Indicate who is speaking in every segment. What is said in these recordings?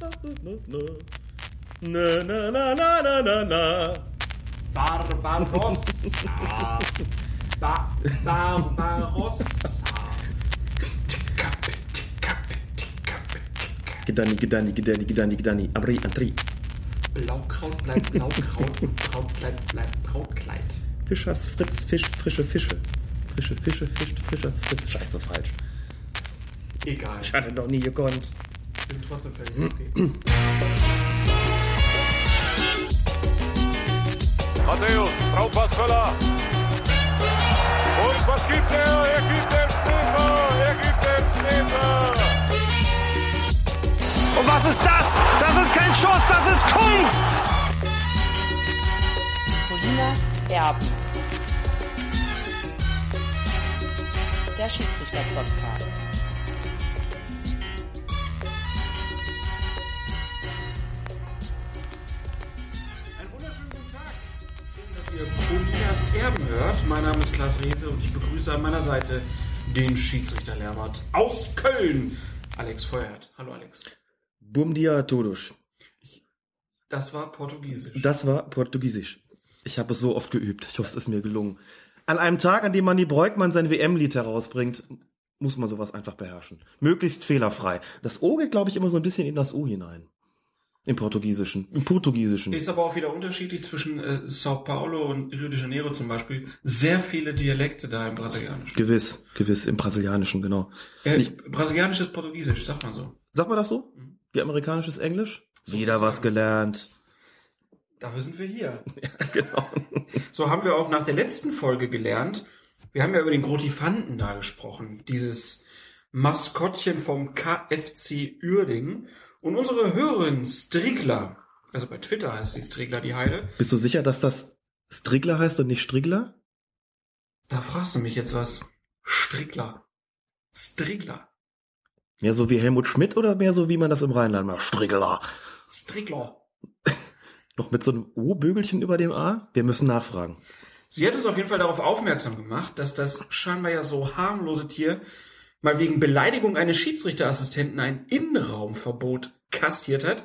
Speaker 1: Na, na, na, na, na, na, na.
Speaker 2: Barbarossa. Ba Barbarossa.
Speaker 1: Gedani, Gedani, Gedani, Gedani, Gedani. Abri, Andri.
Speaker 2: Blaukraut bleibt Blaukraut und Brautkleid bleibt Brautkleid.
Speaker 1: Fischers Fritz fischt frische Fische. Frische Fische fischt Fischers Fritz. Scheiße, falsch.
Speaker 2: Egal.
Speaker 1: Ich hatte doch nie gekonnt.
Speaker 2: Wir sind trotzdem völlig okay.
Speaker 3: Matthäus, Traumpassvöller. Und was gibt er? Er gibt den Treffer. Er gibt den Treffer.
Speaker 4: Und was ist das? Das ist kein Schuss, das ist Kunst!
Speaker 5: Colinas Erben. Der Schiedsrichter-Podcast.
Speaker 2: Colinas Erben hört. Mein Name ist Klaas Rehse und ich begrüße an meiner Seite den Schiedsrichter Lehrwart aus Köln, Alex Feuerhardt. Hallo Alex.
Speaker 1: Bum dia todos.
Speaker 2: Das war Portugiesisch.
Speaker 1: Das war Portugiesisch. Ich habe es so oft geübt. Ich hoffe, es ist mir gelungen. An einem Tag, an dem Manni Breukmann sein WM-Lied herausbringt, muss man sowas einfach beherrschen. Möglichst fehlerfrei. Das O geht, glaube ich, immer so ein bisschen in das U hinein. Im Portugiesischen. Im Portugiesischen.
Speaker 2: Ist aber auch wieder unterschiedlich zwischen äh, Sao Paulo und Rio de Janeiro zum Beispiel. Sehr viele Dialekte da im Brasilianischen.
Speaker 1: Gewiss, gewiss, im Brasilianischen, genau.
Speaker 2: Äh, Brasilianisches Portugiesisch, sagt man so.
Speaker 1: Sagt man das so? Wie amerikanisches Englisch? Wieder was gelernt.
Speaker 2: Dafür sind wir hier.
Speaker 1: Genau.
Speaker 2: So haben wir auch nach der letzten Folge gelernt. Wir haben ja über den Grotifanten da gesprochen. Dieses Maskottchen vom KFC Uerdingen. Und unsere Hörerin Strigler, also bei Twitter heißt sie Strigler die Heide,
Speaker 1: Bist du sicher, dass das Strigler heißt und nicht Strigler?
Speaker 2: da fragst du mich jetzt was. Strigler. Strigler.
Speaker 1: Mehr so wie Helmut Schmidt oder mehr so wie man das im Rheinland macht? Strigler.
Speaker 2: Strigler.
Speaker 1: Noch mit so einem O-Bügelchen über dem A? Wir müssen nachfragen.
Speaker 2: Sie hat uns auf jeden Fall darauf aufmerksam gemacht, dass das scheinbar ja so harmlose Tier mal wegen Beleidigung eines Schiedsrichterassistenten ein Innenraumverbot kassiert hat.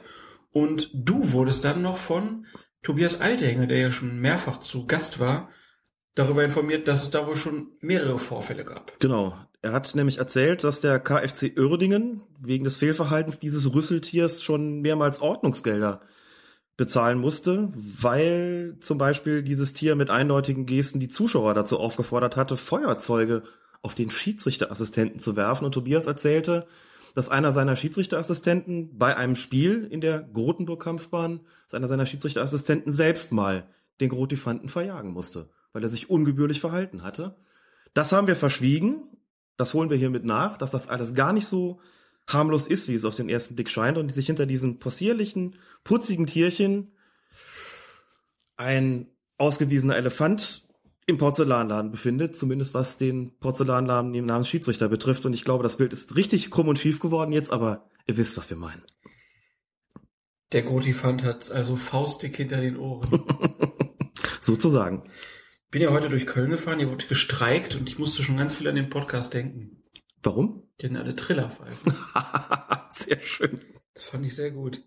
Speaker 2: Und du wurdest dann noch von Tobias Althänger, der ja schon mehrfach zu Gast war, darüber informiert, dass es da wohl schon mehrere Vorfälle gab.
Speaker 1: Genau. Er hat nämlich erzählt, dass der KfC Uerdingen wegen des Fehlverhaltens dieses Rüsseltiers schon mehrmals Ordnungsgelder bezahlen musste, weil zum Beispiel dieses Tier mit eindeutigen Gesten die Zuschauer dazu aufgefordert hatte, Feuerzeuge auf den Schiedsrichterassistenten zu werfen. Und Tobias erzählte, dass einer seiner Schiedsrichterassistenten bei einem Spiel in der Grotenburg-Kampfbahn, dass einer seiner Schiedsrichterassistenten selbst mal den Grotifanten verjagen musste, weil er sich ungebührlich verhalten hatte. Das haben wir verschwiegen. Das holen wir hiermit nach, dass das alles gar nicht so harmlos ist, wie es auf den ersten Blick scheint und sich hinter diesen possierlichen, putzigen Tierchen ein ausgewiesener Elefant im Porzellanladen befindet, zumindest was den Porzellanladen Namens Schiedsrichter betrifft. Und ich glaube, das Bild ist richtig krumm und schief geworden jetzt, aber ihr wisst, was wir meinen.
Speaker 2: Der Grotifant hat also faustdick hinter den Ohren.
Speaker 1: Sozusagen.
Speaker 2: Bin ja heute durch Köln gefahren, hier wurde gestreikt und ich musste schon ganz viel an den Podcast denken.
Speaker 1: Warum?
Speaker 2: Die hatten alle Trillerpfeifen.
Speaker 1: Sehr schön.
Speaker 2: Das fand ich sehr gut.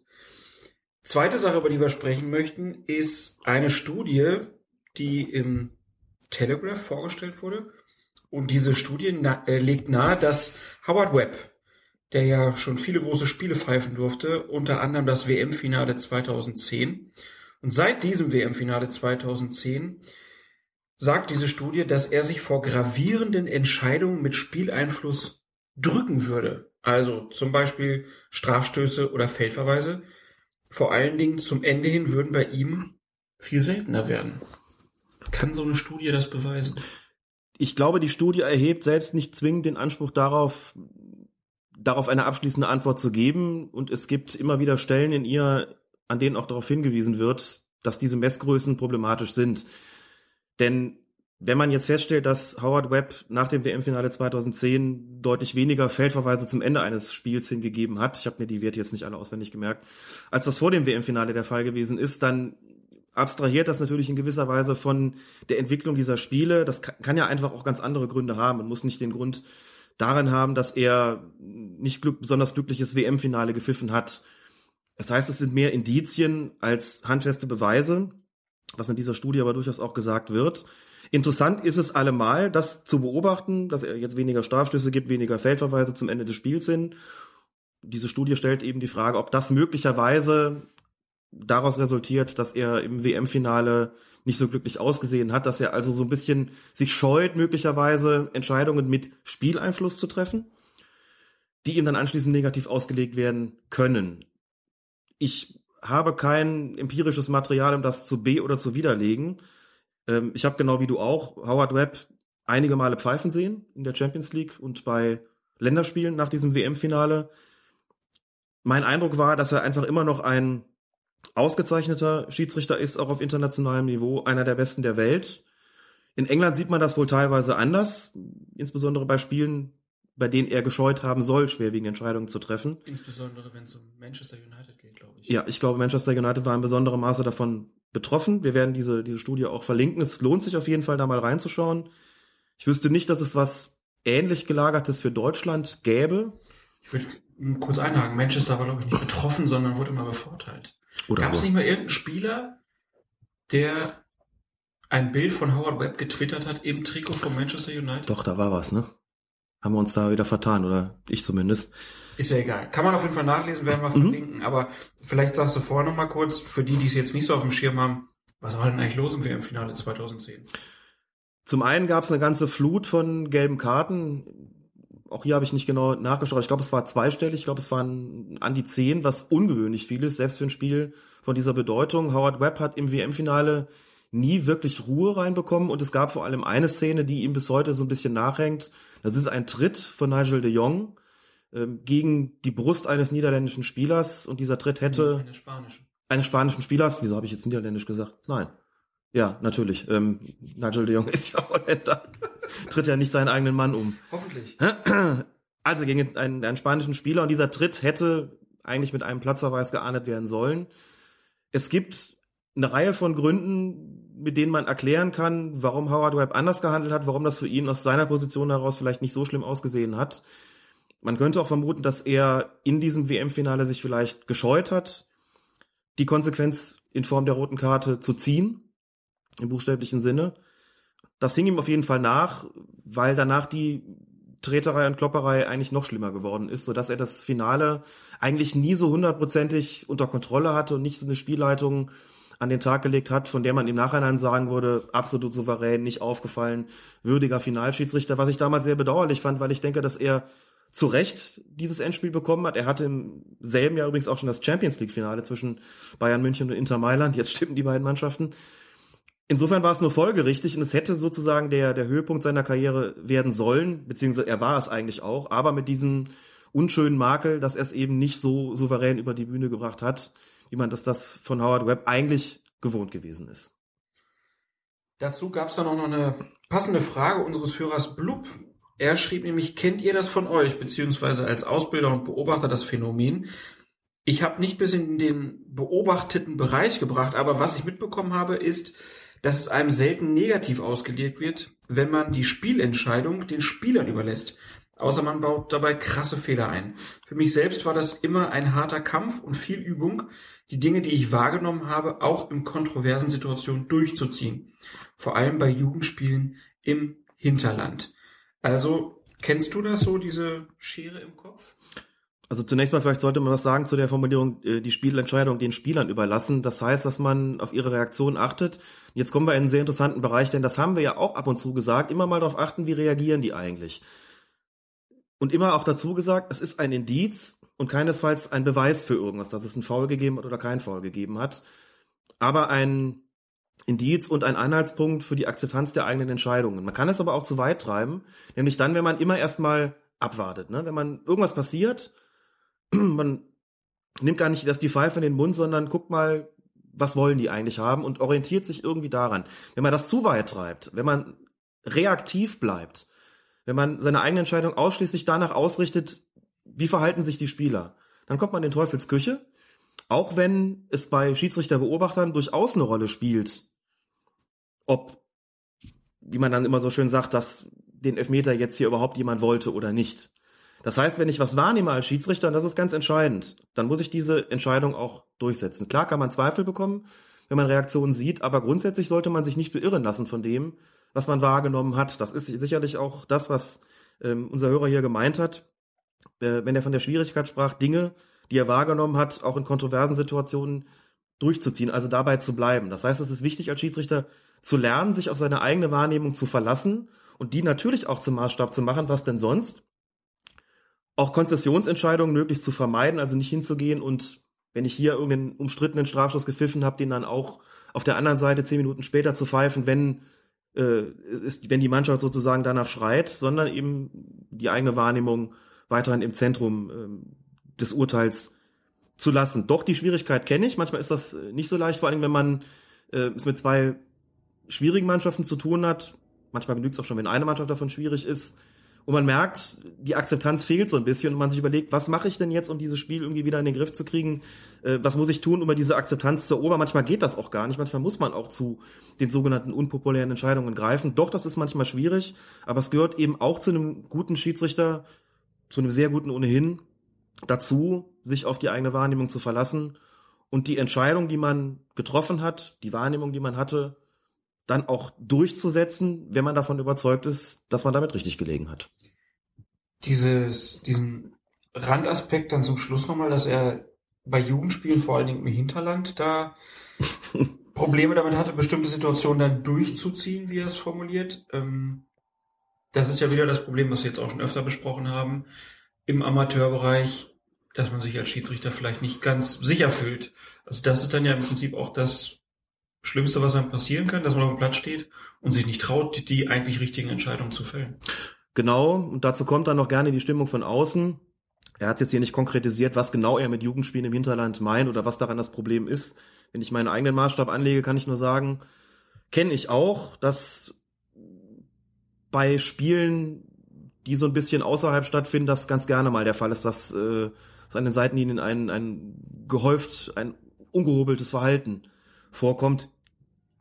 Speaker 2: Zweite Sache, über die wir sprechen möchten, ist eine Studie, die im Telegraph vorgestellt wurde. Und diese Studie na äh, legt nahe, dass Howard Webb, der ja schon viele große Spiele pfeifen durfte, unter anderem das WM-Finale 2010. Und seit diesem WM-Finale 2010 sagt diese Studie, dass er sich vor gravierenden Entscheidungen mit Spieleinfluss drücken würde. Also zum Beispiel Strafstöße oder Feldverweise. Vor allen Dingen zum Ende hin würden bei ihm viel seltener werden. Kann so eine Studie das beweisen?
Speaker 1: Ich glaube, die Studie erhebt selbst nicht zwingend den Anspruch darauf, darauf eine abschließende Antwort zu geben. Und es gibt immer wieder Stellen in ihr, an denen auch darauf hingewiesen wird, dass diese Messgrößen problematisch sind. Denn wenn man jetzt feststellt, dass Howard Webb nach dem WM-Finale 2010 deutlich weniger Feldverweise zum Ende eines Spiels hingegeben hat, ich habe mir die Werte jetzt nicht alle auswendig gemerkt, als das vor dem WM-Finale der Fall gewesen ist, dann abstrahiert das natürlich in gewisser Weise von der Entwicklung dieser Spiele. Das kann, ja einfach auch ganz andere Gründe haben. Man muss nicht den Grund darin haben, dass er nicht glück, besonders glückliches WM-Finale gepfiffen hat Das heißt, es sind mehr Indizien als handfeste Beweise, was in dieser Studie aber durchaus auch gesagt wird. Interessant ist es allemal, das zu beobachten, dass er jetzt weniger Strafstöße gibt, weniger Feldverweise zum Ende des Spiels sind. Diese Studie stellt eben die Frage, ob das möglicherweise daraus resultiert, dass er im WM-Finale nicht so glücklich ausgesehen hat, dass er also so ein bisschen sich scheut, möglicherweise Entscheidungen mit Spieleinfluss zu treffen, die ihm dann anschließend negativ ausgelegt werden können. Ich habe kein empirisches Material, um das zu be- oder zu widerlegen. Ähm, ich habe genau wie du auch Howard Webb einige Male pfeifen sehen in der Champions League und bei Länderspielen nach diesem WM-Finale. Mein Eindruck war, dass er einfach immer noch ein ausgezeichneter Schiedsrichter ist, auch auf internationalem Niveau, einer der besten der Welt. In England sieht man das wohl teilweise anders, insbesondere bei Spielen, bei denen er gescheut haben soll, schwerwiegende Entscheidungen zu treffen.
Speaker 2: Insbesondere wenn es um Manchester United geht, glaube ich.
Speaker 1: Ja, ich glaube, Manchester United war in besonderem Maße davon betroffen. Wir werden diese, diese Studie auch verlinken. Es lohnt sich auf jeden Fall, da mal reinzuschauen. Ich wüsste nicht, dass es was ähnlich gelagertes für Deutschland gäbe.
Speaker 2: Ich würde kurz einhaken. Manchester war, glaube ich, nicht betroffen, sondern wurde immer bevorteilt. Gab es
Speaker 1: so.
Speaker 2: nicht mal irgendeinen Spieler, der ein Bild von Howard Webb getwittert hat im Trikot von Manchester United?
Speaker 1: Doch, da war was, ne? Haben wir uns da wieder vertan, oder ich zumindest.
Speaker 2: Ist ja egal. Kann man auf jeden Fall nachlesen, werden wir
Speaker 1: Mhm.
Speaker 2: verlinken. Aber vielleicht sagst du vorher noch mal kurz, für die, die es jetzt nicht so auf dem Schirm haben, was war denn eigentlich los im WM-Finale 2010?
Speaker 1: Zum einen gab es eine ganze Flut von gelben Karten. Auch hier habe ich nicht genau nachgeschaut. Ich glaube, es war zweistellig. Ich glaube, es waren an die zehn, was ungewöhnlich viel ist, selbst für ein Spiel von dieser Bedeutung. Howard Webb hat im WM-Finale nie wirklich Ruhe reinbekommen und es gab vor allem eine Szene, die ihm bis heute so ein bisschen nachhängt. Das ist ein Tritt von Nigel de Jong ähm, gegen die Brust eines niederländischen Spielers und dieser Tritt hätte
Speaker 2: Eine spanische.
Speaker 1: eines spanischen Spielers, wieso habe ich jetzt niederländisch gesagt? Nein. Ja, natürlich. Ähm, Nigel de Jong ist ja Holländer. Tritt ja nicht seinen eigenen Mann um.
Speaker 2: Hoffentlich.
Speaker 1: Also gegen einen, einen spanischen Spieler und dieser Tritt hätte eigentlich mit einem Platzverweis geahndet werden sollen. Es gibt eine Reihe von Gründen, mit denen man erklären kann, warum Howard Webb anders gehandelt hat, warum das für ihn aus seiner Position heraus vielleicht nicht so schlimm ausgesehen hat. Man könnte auch vermuten, dass er in diesem WM-Finale sich vielleicht gescheut hat, die Konsequenz in Form der roten Karte zu ziehen, im buchstäblichen Sinne. Das hing ihm auf jeden Fall nach, weil danach die Treterei und Klopperei eigentlich noch schlimmer geworden ist, sodass er das Finale eigentlich nie so hundertprozentig unter Kontrolle hatte und nicht so eine Spielleitung an den Tag gelegt hat, von der man im Nachhinein sagen würde, absolut souverän, nicht aufgefallen, würdiger Finalschiedsrichter, was ich damals sehr bedauerlich fand, weil ich denke, dass er zu Recht dieses Endspiel bekommen hat. Er hatte im selben Jahr übrigens auch schon das Champions League Finale zwischen Bayern München und Inter Mailand. Jetzt stimmen die beiden Mannschaften. Insofern war es nur folgerichtig und es hätte sozusagen der, der Höhepunkt seiner Karriere werden sollen, beziehungsweise er war es eigentlich auch, aber mit diesem unschönen Makel, dass er es eben nicht so souverän über die Bühne gebracht hat, wie man das, das von Howard Webb eigentlich gewohnt gewesen ist.
Speaker 2: Dazu gab es dann auch noch eine passende Frage unseres Hörers Blub. Er schrieb nämlich, kennt ihr das von euch, beziehungsweise als Ausbilder und Beobachter das Phänomen? Ich habe nicht bis in den beobachteten Bereich gebracht, aber was ich mitbekommen habe, ist, dass es einem selten negativ ausgelegt wird, wenn man die Spielentscheidung den Spielern überlässt. Außer man baut dabei krasse Fehler ein. Für mich selbst war das immer ein harter Kampf und viel Übung, die Dinge, die ich wahrgenommen habe, auch in kontroversen Situationen durchzuziehen. Vor allem bei Jugendspielen im Hinterland. Also, kennst du das so, diese Schere im Kopf?
Speaker 1: Also zunächst mal vielleicht sollte man was sagen zu der Formulierung, äh, die Spielentscheidung den Spielern überlassen. Das heißt, dass man auf ihre Reaktion achtet. Jetzt kommen wir in einen sehr interessanten Bereich, denn das haben wir ja auch ab und zu gesagt. Immer mal darauf achten, wie reagieren die eigentlich. Und immer auch dazu gesagt, es ist ein Indiz und keinesfalls ein Beweis für irgendwas, dass es einen Foul gegeben hat oder keinen Foul gegeben hat. Aber ein Indiz und ein Anhaltspunkt für die Akzeptanz der eigenen Entscheidungen. Man kann es aber auch zu weit treiben, nämlich dann, wenn man immer erstmal abwartet. Ne? Wenn man irgendwas passiert, man nimmt gar nicht die Pfeife in den Mund, sondern guckt mal, was wollen die eigentlich haben und orientiert sich irgendwie daran. Wenn man das zu weit treibt, wenn man reaktiv bleibt, wenn man seine eigene Entscheidung ausschließlich danach ausrichtet, wie verhalten sich die Spieler, dann kommt man in Teufels Küche. Auch wenn es bei Schiedsrichterbeobachtern durchaus eine Rolle spielt, ob, wie man dann immer so schön sagt, dass den Elfmeter jetzt hier überhaupt jemand wollte oder nicht. Das heißt, wenn ich was wahrnehme als Schiedsrichter, und das ist ganz entscheidend, dann muss ich diese Entscheidung auch durchsetzen. Klar kann man Zweifel bekommen, wenn man Reaktionen sieht, aber grundsätzlich sollte man sich nicht beirren lassen von dem, was man wahrgenommen hat. Das ist sicherlich auch das, was ähm, unser Hörer hier gemeint hat, äh, wenn er von der Schwierigkeit sprach, Dinge, die er wahrgenommen hat, auch in kontroversen Situationen durchzuziehen, also dabei zu bleiben. Das heißt, es ist wichtig als Schiedsrichter zu lernen, sich auf seine eigene Wahrnehmung zu verlassen und die natürlich auch zum Maßstab zu machen, was denn sonst? Auch Konzessionsentscheidungen möglichst zu vermeiden, also nicht hinzugehen und wenn ich hier irgendeinen umstrittenen Strafschuss gepfiffen habe, den dann auch auf der anderen Seite zehn Minuten später zu pfeifen, wenn äh, ist, wenn die Mannschaft sozusagen danach schreit, sondern eben die eigene Wahrnehmung weiterhin im Zentrum äh, des Urteils zu lassen. Doch die Schwierigkeit kenne ich. Manchmal ist das nicht so leicht, vor allem wenn man äh, es mit zwei schwierigen Mannschaften zu tun hat. Manchmal genügt es auch schon, wenn eine Mannschaft davon schwierig ist. Und man merkt, die Akzeptanz fehlt so ein bisschen und man sich überlegt, was mache ich denn jetzt, um dieses Spiel irgendwie wieder in den Griff zu kriegen? Äh, was muss ich tun, um diese Akzeptanz zu erobern? Manchmal geht das auch gar nicht. Manchmal muss man auch zu den sogenannten unpopulären Entscheidungen greifen. Doch, das ist manchmal schwierig, aber es gehört eben auch zu einem guten Schiedsrichter, zu einem sehr guten ohnehin, dazu, sich auf die eigene Wahrnehmung zu verlassen und die Entscheidung, die man getroffen hat, die Wahrnehmung, die man hatte, dann auch durchzusetzen, wenn man davon überzeugt ist, dass man damit richtig gelegen hat.
Speaker 2: Dieses, diesen Randaspekt dann zum Schluss nochmal, dass er bei Jugendspielen, vor allen Dingen im Hinterland, da Probleme damit hatte, bestimmte Situationen dann durchzuziehen, wie er es formuliert. Ähm, das ist ja wieder das Problem, was wir jetzt auch schon öfter besprochen haben, im Amateurbereich, dass man sich als Schiedsrichter vielleicht nicht ganz sicher fühlt. Also das ist dann ja im Prinzip auch das Schlimmste, was einem passieren kann, dass man auf dem Platz steht und sich nicht traut, die eigentlich richtigen Entscheidungen zu fällen.
Speaker 1: Genau, und dazu kommt dann noch gerne die Stimmung von außen. Er hat jetzt hier nicht konkretisiert, was genau er mit Jugendspielen im Hinterland meint oder was daran das Problem ist. Wenn ich meinen eigenen Maßstab anlege, kann ich nur sagen, kenne ich auch, dass bei Spielen, die so ein bisschen außerhalb stattfinden, das ganz gerne mal der Fall ist, dass, äh, dass an den Seitenlinien ein, ein gehäuft, ein ungehobeltes Verhalten vorkommt.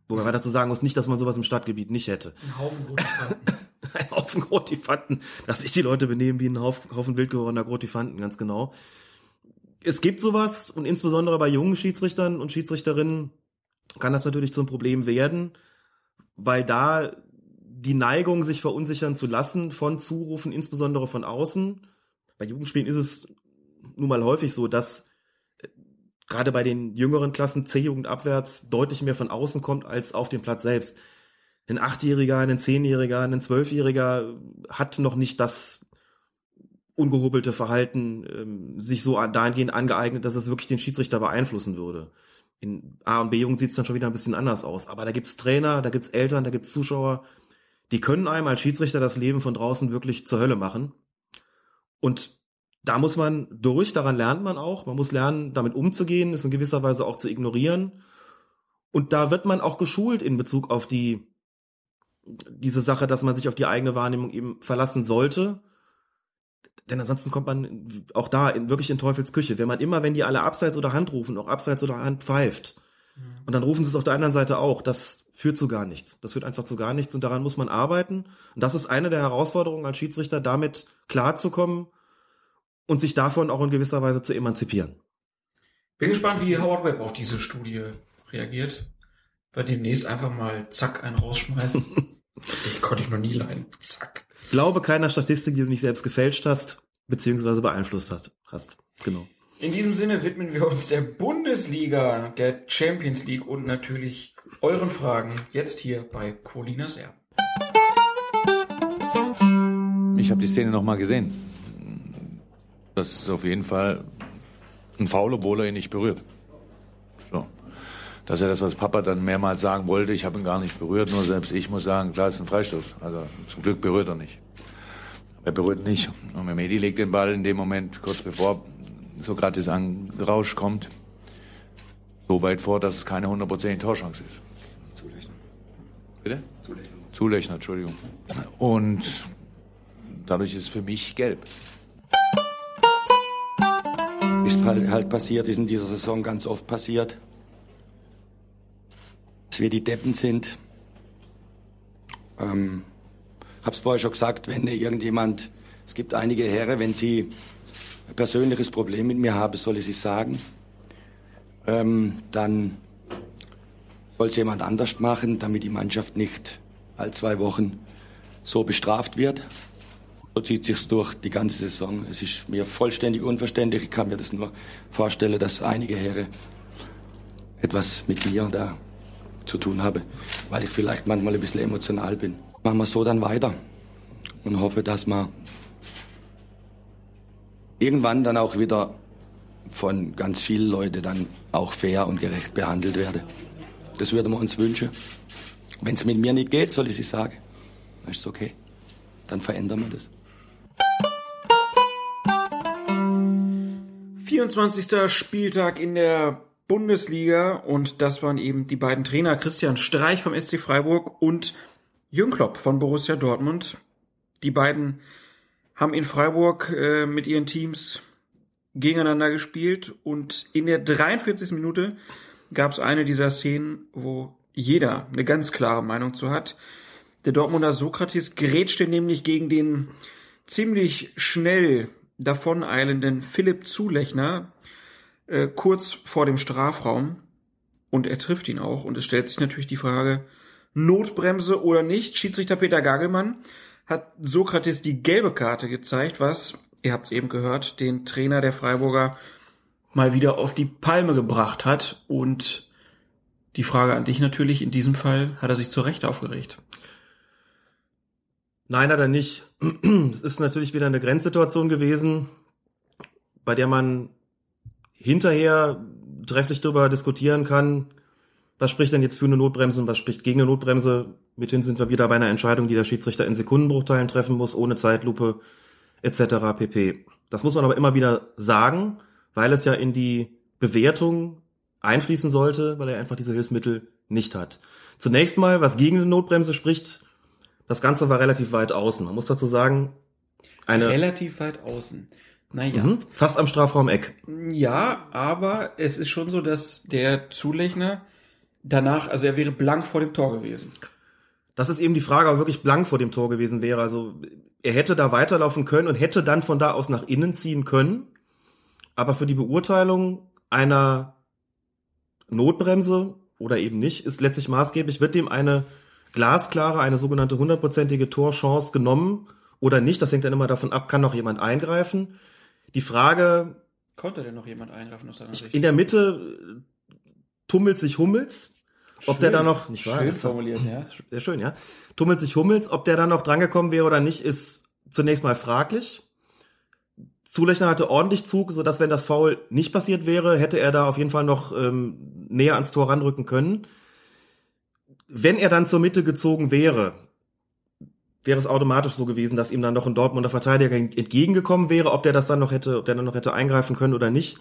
Speaker 1: Wobei man dazu sagen muss, nicht, dass man sowas im Stadtgebiet nicht hätte.
Speaker 2: Ein Haufen Grotifanten.
Speaker 1: ein Haufen Grotifanten, dass sich die Leute benehmen wie ein Haufen, Haufen wild gewordener Grotifanten, ganz genau. Es gibt sowas und insbesondere bei jungen Schiedsrichtern und Schiedsrichterinnen kann das natürlich zum Problem werden, weil da die Neigung, sich verunsichern zu lassen von Zurufen, insbesondere von außen. Bei Jugendspielen ist es nun mal häufig so, dass gerade bei den jüngeren Klassen C-Jugend abwärts deutlich mehr von außen kommt als auf dem Platz selbst. Ein Achtjähriger, ein Zehnjähriger, ein Zwölfjähriger hat noch nicht das ungehobelte Verhalten ähm, sich so dahingehend angeeignet, dass es wirklich den Schiedsrichter beeinflussen würde. In A- und B-Jugend sieht es dann schon wieder ein bisschen anders aus. Aber da gibt's Trainer, da gibt's Eltern, da gibt's Zuschauer, die können einem als Schiedsrichter das Leben von draußen wirklich zur Hölle machen. Und da muss man durch, daran lernt man auch. Man muss lernen, damit umzugehen, es in gewisser Weise auch zu ignorieren. Und da wird man auch geschult in Bezug auf die, diese Sache, dass man sich auf die eigene Wahrnehmung eben verlassen sollte. Denn ansonsten kommt man auch da in, wirklich in Teufels Küche. Wenn man immer, wenn die alle abseits oder Hand rufen, auch abseits oder Hand pfeift, und dann rufen sie es auf der anderen Seite auch, das führt zu gar nichts. Das führt einfach zu gar nichts und daran muss man arbeiten. Und das ist eine der Herausforderungen als Schiedsrichter, damit klarzukommen und sich davon auch in gewisser Weise zu emanzipieren.
Speaker 2: Bin gespannt, wie Howard Webb auf diese Studie reagiert. Bei demnächst einfach mal zack einen rausschmeißt. ich konnte ich noch nie leiden. Zack.
Speaker 1: Glaube keiner Statistik, die du nicht selbst gefälscht hast, beziehungsweise beeinflusst hast. hast. Genau.
Speaker 2: In diesem Sinne widmen wir uns der Bundesliga, der Champions League und natürlich euren Fragen jetzt hier bei Colinas Erben.
Speaker 6: Ich habe die Szene noch mal gesehen. Das ist auf jeden Fall ein Foul, obwohl er ihn nicht berührt. So. Das ist ja das, was Papa dann mehrmals sagen wollte. Ich habe ihn gar nicht berührt, nur selbst ich muss sagen, klar ist ein Freistoß. Also zum Glück berührt er nicht. Er berührt nicht. Und Mehmedi legt den Ball in dem Moment, kurz bevor so gerade das Rausch kommt, so weit vor, dass es keine hundertprozentige Torchance ist.
Speaker 7: Zulechner.
Speaker 6: Bitte? Zulechner, Entschuldigung. Und dadurch ist es für mich gelb.
Speaker 7: Ist halt, halt passiert, ist in dieser Saison ganz oft passiert, dass wir die Deppen sind. Ähm, hab's vorher schon gesagt, wenn irgendjemand Es gibt einige Herren, wenn sie ein persönliches Problem mit mir haben, soll ich es sagen. Ähm, dann soll es jemand anders machen, damit die Mannschaft nicht all zwei Wochen so bestraft wird. So zieht sich's durch die ganze Saison. Es ist mir vollständig unverständlich. Ich kann mir das nur vorstellen, dass einige Herren etwas mit mir da zu tun haben, weil ich vielleicht manchmal ein bisschen emotional bin. Machen wir so dann weiter und hoffe, dass wir irgendwann dann auch wieder von ganz vielen Leuten dann auch fair und gerecht behandelt werde. Das würden wir uns wünschen. Wenn es mit mir nicht geht, soll ich es sagen. Dann ist es okay. Dann verändern wir das.
Speaker 2: 24. Spieltag in der Bundesliga und das waren eben die beiden Trainer Christian Streich vom SC Freiburg und Jürgen Klopp von Borussia Dortmund. Die beiden haben in Freiburg äh, mit ihren Teams gegeneinander gespielt und in der 43. Minute gab es eine dieser Szenen, wo jeder eine ganz klare Meinung zu hat. Der Dortmunder Sokrates grätschte nämlich gegen den ziemlich schnell davoneilenden Philipp Zulechner äh, kurz vor dem Strafraum und er trifft ihn auch und es stellt sich natürlich die Frage, Notbremse oder nicht. Schiedsrichter Peter Gagelmann hat Sokrates die gelbe Karte gezeigt, was, ihr habt es eben gehört, den Trainer der Freiburger mal wieder auf die Palme gebracht hat. Und die Frage an dich natürlich, in diesem Fall hat er sich zu Recht aufgeregt.
Speaker 1: Nein, hat er nicht. Es ist natürlich wieder eine Grenzsituation gewesen, bei der man hinterher trefflich darüber diskutieren kann, was spricht denn jetzt für eine Notbremse und was spricht gegen eine Notbremse. Mithin sind wir wieder bei einer Entscheidung, die der Schiedsrichter in Sekundenbruchteilen treffen muss, ohne Zeitlupe etc. pp. Das muss man aber immer wieder sagen, weil es ja in die Bewertung einfließen sollte, weil er einfach diese Hilfsmittel nicht hat. Zunächst mal, was gegen eine Notbremse spricht, das Ganze war relativ weit außen. Man muss dazu sagen, eine
Speaker 2: Relativ weit außen. Naja.
Speaker 1: Mhm, fast am Strafraum-Eck.
Speaker 2: Ja, aber es ist schon so, dass der Zulechner danach, also er wäre blank vor dem Tor gewesen.
Speaker 1: Das ist eben die Frage, ob er wirklich blank vor dem Tor gewesen wäre. Also er hätte da weiterlaufen können und hätte dann von da aus nach innen ziehen können. Aber für die Beurteilung einer Notbremse oder eben nicht, ist letztlich maßgeblich, wird dem eine glasklare, eine sogenannte hundertprozentige Torchance genommen oder nicht. Das hängt dann immer davon ab, kann noch jemand eingreifen. Die Frage,
Speaker 2: Konnte denn noch jemand eingreifen aus seiner Sicht?
Speaker 1: in der Mitte äh, tummelt sich Hummels. Ob der
Speaker 2: Schön.
Speaker 1: da noch, nicht wahr?
Speaker 2: Schön formuliert, ja.
Speaker 1: Sehr schön, ja. Tummelt sich Hummels. Ob der dann noch drangekommen wäre oder nicht, ist zunächst mal fraglich. Zulechner hatte ordentlich Zug, so dass wenn das Foul nicht passiert wäre, hätte er da auf jeden Fall noch ähm, näher ans Tor ranrücken können. Wenn er dann zur Mitte gezogen wäre, wäre es automatisch so gewesen, dass ihm dann noch ein Dortmunder Verteidiger entgegengekommen wäre. Ob der das dann noch hätte, ob der dann noch hätte eingreifen können oder nicht,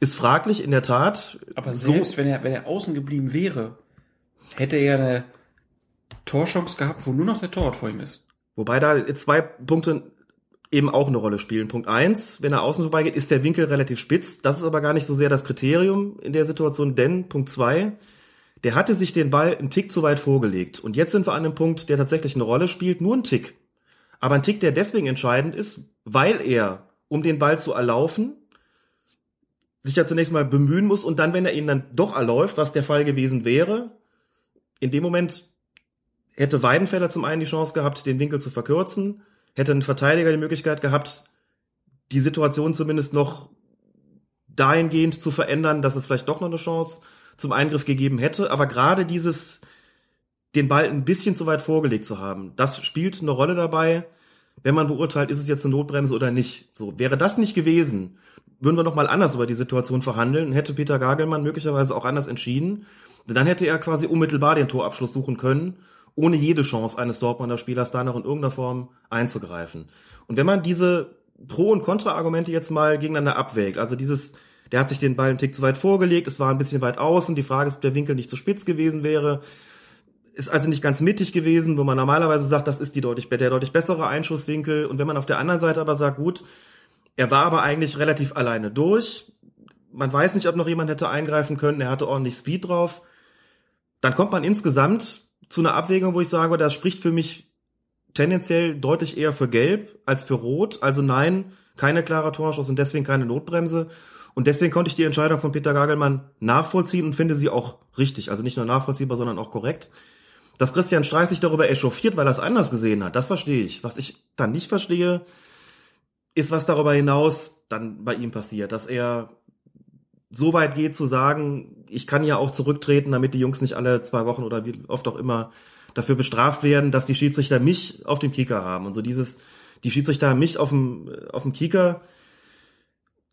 Speaker 1: ist fraglich in der Tat.
Speaker 2: Aber selbst wenn er, wenn er außen geblieben wäre, hätte er eine Torchance gehabt, wo nur noch der Torwart vor ihm ist.
Speaker 1: Wobei da jetzt zwei Punkte eben auch eine Rolle spielen. Punkt eins, wenn er außen vorbeigeht, ist der Winkel relativ spitz. Das ist aber gar nicht so sehr das Kriterium in der Situation, denn Punkt zwei, der hatte sich den Ball einen Tick zu weit vorgelegt. Und jetzt sind wir an einem Punkt, der tatsächlich eine Rolle spielt, nur ein Tick. Aber ein Tick, der deswegen entscheidend ist, weil er, um den Ball zu erlaufen, sich ja zunächst mal bemühen muss und dann, wenn er ihn dann doch erläuft, was der Fall gewesen wäre, in dem Moment hätte Weidenfeller zum einen die Chance gehabt, den Winkel zu verkürzen, hätte ein Verteidiger die Möglichkeit gehabt, die Situation zumindest noch dahingehend zu verändern, dass es vielleicht doch noch eine Chance zum Eingriff gegeben hätte. Aber gerade dieses, den Ball ein bisschen zu weit vorgelegt zu haben, das spielt eine Rolle dabei, wenn man beurteilt, ist es jetzt eine Notbremse oder nicht. So wäre das nicht gewesen, würden wir noch mal anders über die Situation verhandeln, hätte Peter Gagelmann möglicherweise auch anders entschieden. Dann hätte er quasi unmittelbar den Torabschluss suchen können, ohne jede Chance eines Dortmunder Spielers da noch in irgendeiner Form einzugreifen. Und wenn man diese Pro- und Kontra-Argumente jetzt mal gegeneinander abwägt, also dieses, der hat sich den Ball einen Tick zu weit vorgelegt, es war ein bisschen weit außen, die Frage ist, ob der Winkel nicht zu spitz gewesen wäre, ist also nicht ganz mittig gewesen, wo man normalerweise sagt, das ist die deutlich, der deutlich bessere Einschusswinkel. Und wenn man auf der anderen Seite aber sagt, gut, er war aber eigentlich relativ alleine durch, man weiß nicht, ob noch jemand hätte eingreifen können, er hatte ordentlich Speed drauf, dann kommt man insgesamt zu einer Abwägung, wo ich sage, das spricht für mich tendenziell deutlich eher für Gelb als für Rot. Also nein, keine klare Torschuss und deswegen keine Notbremse. Und deswegen konnte ich die Entscheidung von Peter Gagelmann nachvollziehen und finde sie auch richtig. Also nicht nur nachvollziehbar, sondern auch korrekt. Dass Christian Streich sich darüber echauffiert, weil er es anders gesehen hat, das verstehe ich. Was ich dann nicht verstehe, ist, was darüber hinaus dann bei ihm passiert. Dass er so weit geht zu sagen, ich kann ja auch zurücktreten, damit die Jungs nicht alle zwei Wochen oder wie oft auch immer dafür bestraft werden, dass die Schiedsrichter mich auf dem Kicker haben. Und so dieses, die Schiedsrichter mich auf dem, auf dem Kicker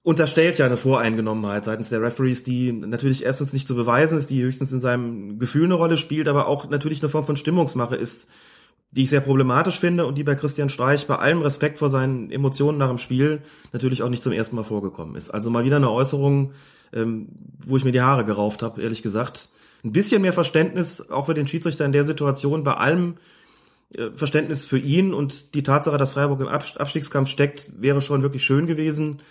Speaker 1: unterstellt ja eine Voreingenommenheit seitens der Referees, die natürlich erstens nicht zu beweisen ist, die höchstens in seinem Gefühl eine Rolle spielt, aber auch natürlich eine Form von Stimmungsmache ist, die ich sehr problematisch finde und die bei Christian Streich bei allem Respekt vor seinen Emotionen nach dem Spiel natürlich auch nicht zum ersten Mal vorgekommen ist. Also mal wieder eine Äußerung, ähm, wo ich mir die Haare gerauft habe, ehrlich gesagt. Ein bisschen mehr Verständnis auch für den Schiedsrichter in der Situation, bei allem äh, Verständnis für ihn und die Tatsache, dass Freiburg im Abstiegskampf steckt, wäre schon wirklich schön gewesen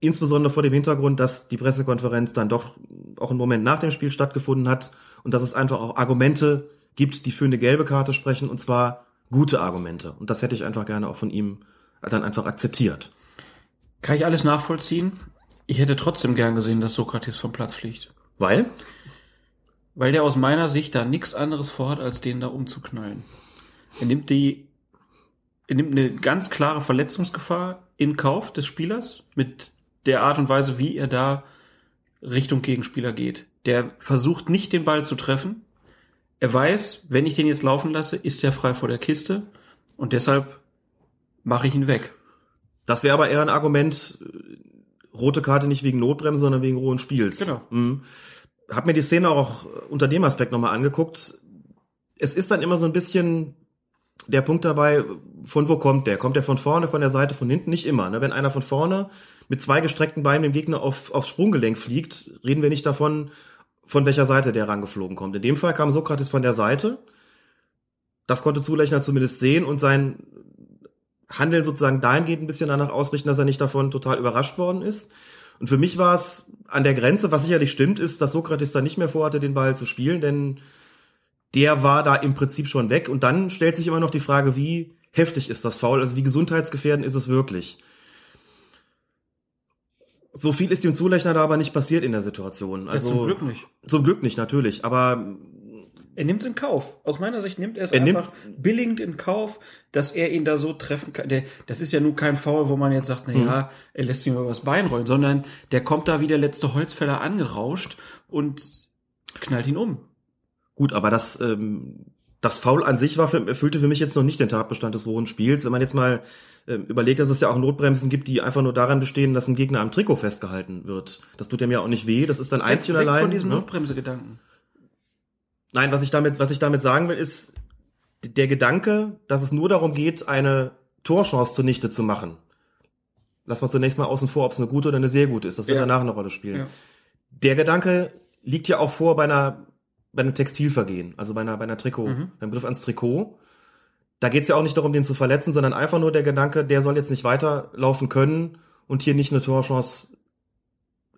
Speaker 1: insbesondere vor dem Hintergrund, dass die Pressekonferenz dann doch auch einen Moment nach dem Spiel stattgefunden hat und dass es einfach auch Argumente gibt, die für eine gelbe Karte sprechen und zwar gute Argumente. Und das hätte ich einfach gerne auch von ihm dann einfach akzeptiert.
Speaker 2: Kann ich alles nachvollziehen? Ich hätte trotzdem gern gesehen, dass Sokrates vom Platz fliegt.
Speaker 1: Weil?
Speaker 2: Weil der aus meiner Sicht da nichts anderes vorhat, als den da umzuknallen. Er nimmt die, er nimmt eine ganz klare Verletzungsgefahr in Kauf des Spielers mit der Art und Weise, wie er da Richtung Gegenspieler geht. Der versucht nicht den Ball zu treffen. Er weiß, wenn ich den jetzt laufen lasse, ist er frei vor der Kiste und deshalb mache ich ihn weg.
Speaker 1: Das wäre aber eher ein Argument, äh, rote Karte nicht wegen Notbremse, sondern wegen rohen Spiels.
Speaker 2: Genau.
Speaker 1: Mhm. Hab mir die Szene auch unter dem Aspekt nochmal angeguckt. Es ist dann immer so ein bisschen der Punkt dabei, von wo kommt der? Kommt der von vorne, von der Seite, von hinten? Nicht immer. Ne? Wenn einer von vorne mit zwei gestreckten Beinen dem Gegner auf, aufs Sprunggelenk fliegt, reden wir nicht davon, von welcher Seite der rangeflogen kommt. In dem Fall kam Sokrates von der Seite. Das konnte Zulechner zumindest sehen und sein Handeln sozusagen dahingehend ein bisschen danach ausrichten, dass er nicht davon total überrascht worden ist. Und für mich war es an der Grenze, was sicherlich stimmt, ist, dass Sokrates da nicht mehr vorhatte, den Ball zu spielen, denn der war da im Prinzip schon weg. Und dann stellt sich immer noch die Frage, wie heftig ist das Foul, also wie gesundheitsgefährdend ist es wirklich. So viel ist dem Zulechner da aber nicht passiert in der Situation. Also
Speaker 2: ja, zum Glück nicht.
Speaker 1: Zum Glück nicht, natürlich. Aber
Speaker 2: er nimmt es in Kauf. Aus meiner Sicht nimmt er es
Speaker 1: Er nimmt-
Speaker 2: einfach billigend in Kauf, dass er ihn da so treffen kann. Der, das ist ja nun kein Foul, wo man jetzt sagt, na ja, er lässt ihn über das Bein rollen, sondern der kommt da wie der letzte Holzfäller angerauscht und knallt ihn um.
Speaker 1: Gut, aber das, ähm, das Foul an sich war für, erfüllte für mich jetzt noch nicht den Tatbestand des rohen Spiels. Wenn man jetzt mal ähm, überlegt, dass es ja auch Notbremsen gibt, die einfach nur daran bestehen, dass ein Gegner am Trikot festgehalten wird. Das tut dem ja auch nicht weh. Das ist dann einzig und allein.
Speaker 2: von diesem
Speaker 1: ne?
Speaker 2: Notbremse-Gedanken.
Speaker 1: Nein, was ich damit, was ich damit sagen will, ist der Gedanke, dass es nur darum geht, eine Torchance zunichte zu machen. Lass mal zunächst mal außen vor, ob es eine gute oder eine sehr gute ist. Das wird
Speaker 2: Ja.
Speaker 1: danach eine Rolle spielen.
Speaker 2: Ja.
Speaker 1: Der Gedanke liegt ja auch vor bei einer bei einem Textilvergehen, also bei einer bei einer Trikot,
Speaker 2: Mhm.
Speaker 1: beim Griff ans Trikot. Da geht es ja auch nicht darum, den zu verletzen, sondern einfach nur der Gedanke, der soll jetzt nicht weiterlaufen können und hier nicht eine Torchance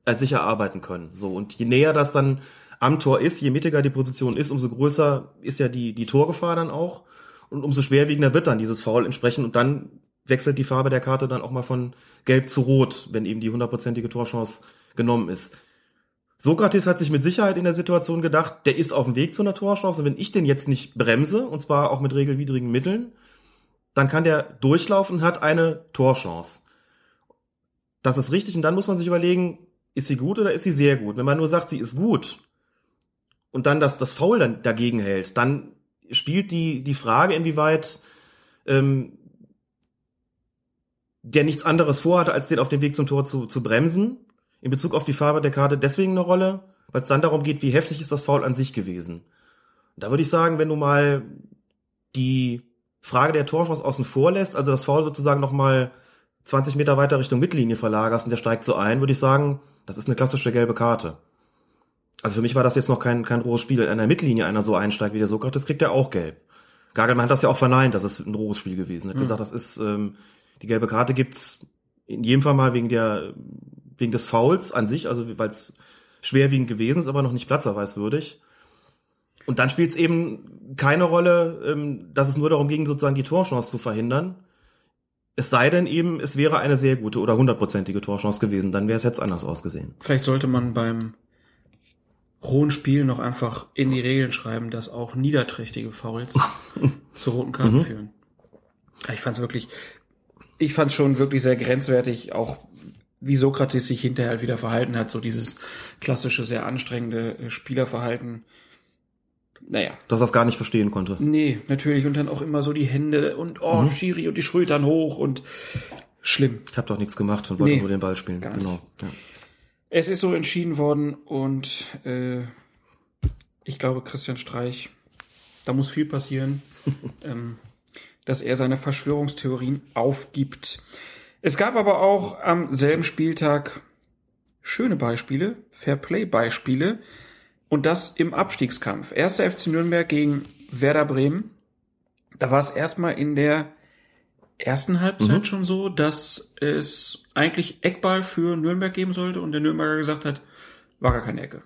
Speaker 1: als sich erarbeiten können. So und je näher das dann am Tor ist, je mittiger die Position ist, umso größer ist ja die die Torgefahr dann auch und umso schwerwiegender wird dann dieses Foul entsprechend und dann wechselt die Farbe der Karte dann auch mal von gelb zu rot, wenn eben die hundertprozentige Torchance genommen ist. Sokrates hat sich mit Sicherheit in der Situation gedacht, der ist auf dem Weg zu einer Torchance und wenn ich den jetzt nicht bremse, und zwar auch mit regelwidrigen Mitteln, dann kann der durchlaufen und hat eine Torchance. Das ist richtig und dann muss man sich überlegen, ist sie gut oder ist sie sehr gut? Wenn man nur sagt, sie ist gut und dann das, das Foul dann dagegen hält, dann spielt die, die Frage, inwieweit ähm, der nichts anderes vorhatte, als den auf dem Weg zum Tor zu, zu bremsen, in Bezug auf die Farbe der Karte deswegen eine Rolle, weil es dann darum geht, wie heftig ist das Foul an sich gewesen. Da würde ich sagen, wenn du mal die Frage der Torchance außen vor lässt, also das Foul sozusagen nochmal 20 Meter weiter Richtung Mittellinie verlagerst und der steigt so ein, würde ich sagen, das ist eine klassische gelbe Karte. Also für mich war das jetzt noch kein, kein rohes Spiel. In der Mittellinie einer so einsteigt wie der Sokrates, kriegt er auch gelb. Gagelmann hat das ja auch verneint, dass es ein rohes Spiel gewesen. Er hat
Speaker 2: Mhm.
Speaker 1: gesagt, das ist, ähm, die gelbe Karte gibt's in jedem Fall mal wegen der, wegen des Fouls an sich, also weil es schwerwiegend gewesen ist, aber noch nicht platzerweiswürdig. Und dann spielt es eben keine Rolle, ähm, dass es nur darum ging, sozusagen die Torchance zu verhindern. Es sei denn eben, es wäre eine sehr gute oder hundertprozentige Torchance gewesen, dann wäre es jetzt anders ausgesehen.
Speaker 2: Vielleicht sollte man beim rohen Spiel noch einfach in die Regeln schreiben, dass auch niederträchtige Fouls zu roten Karten
Speaker 1: Mhm.
Speaker 2: führen. Ich fand es wirklich, ich fand es schon wirklich sehr grenzwertig, auch wie Sokrates sich hinterher halt wieder verhalten hat, so dieses klassische, sehr anstrengende äh, Spielerverhalten. Naja,
Speaker 1: Dass er es gar nicht verstehen konnte.
Speaker 2: nee, natürlich, und dann auch immer so die Hände und oh,
Speaker 1: Mhm.
Speaker 2: Schiri und die Schultern hoch und schlimm.
Speaker 1: Ich habe doch nichts gemacht und wollte
Speaker 2: Nee,
Speaker 1: nur den Ball spielen. Genau. Ja.
Speaker 2: Es ist so entschieden worden und äh, ich glaube, Christian Streich, da muss viel passieren, ähm, dass er seine Verschwörungstheorien aufgibt. Es gab aber auch am selben Spieltag schöne Beispiele, Fairplay-Beispiele und das im Abstiegskampf. Erster FC Nürnberg gegen Werder Bremen. Da war es erstmal in der ersten Halbzeit
Speaker 1: Mhm.
Speaker 2: schon so, dass es eigentlich Eckball für Nürnberg geben sollte und der Nürnberger gesagt hat, war gar keine Ecke.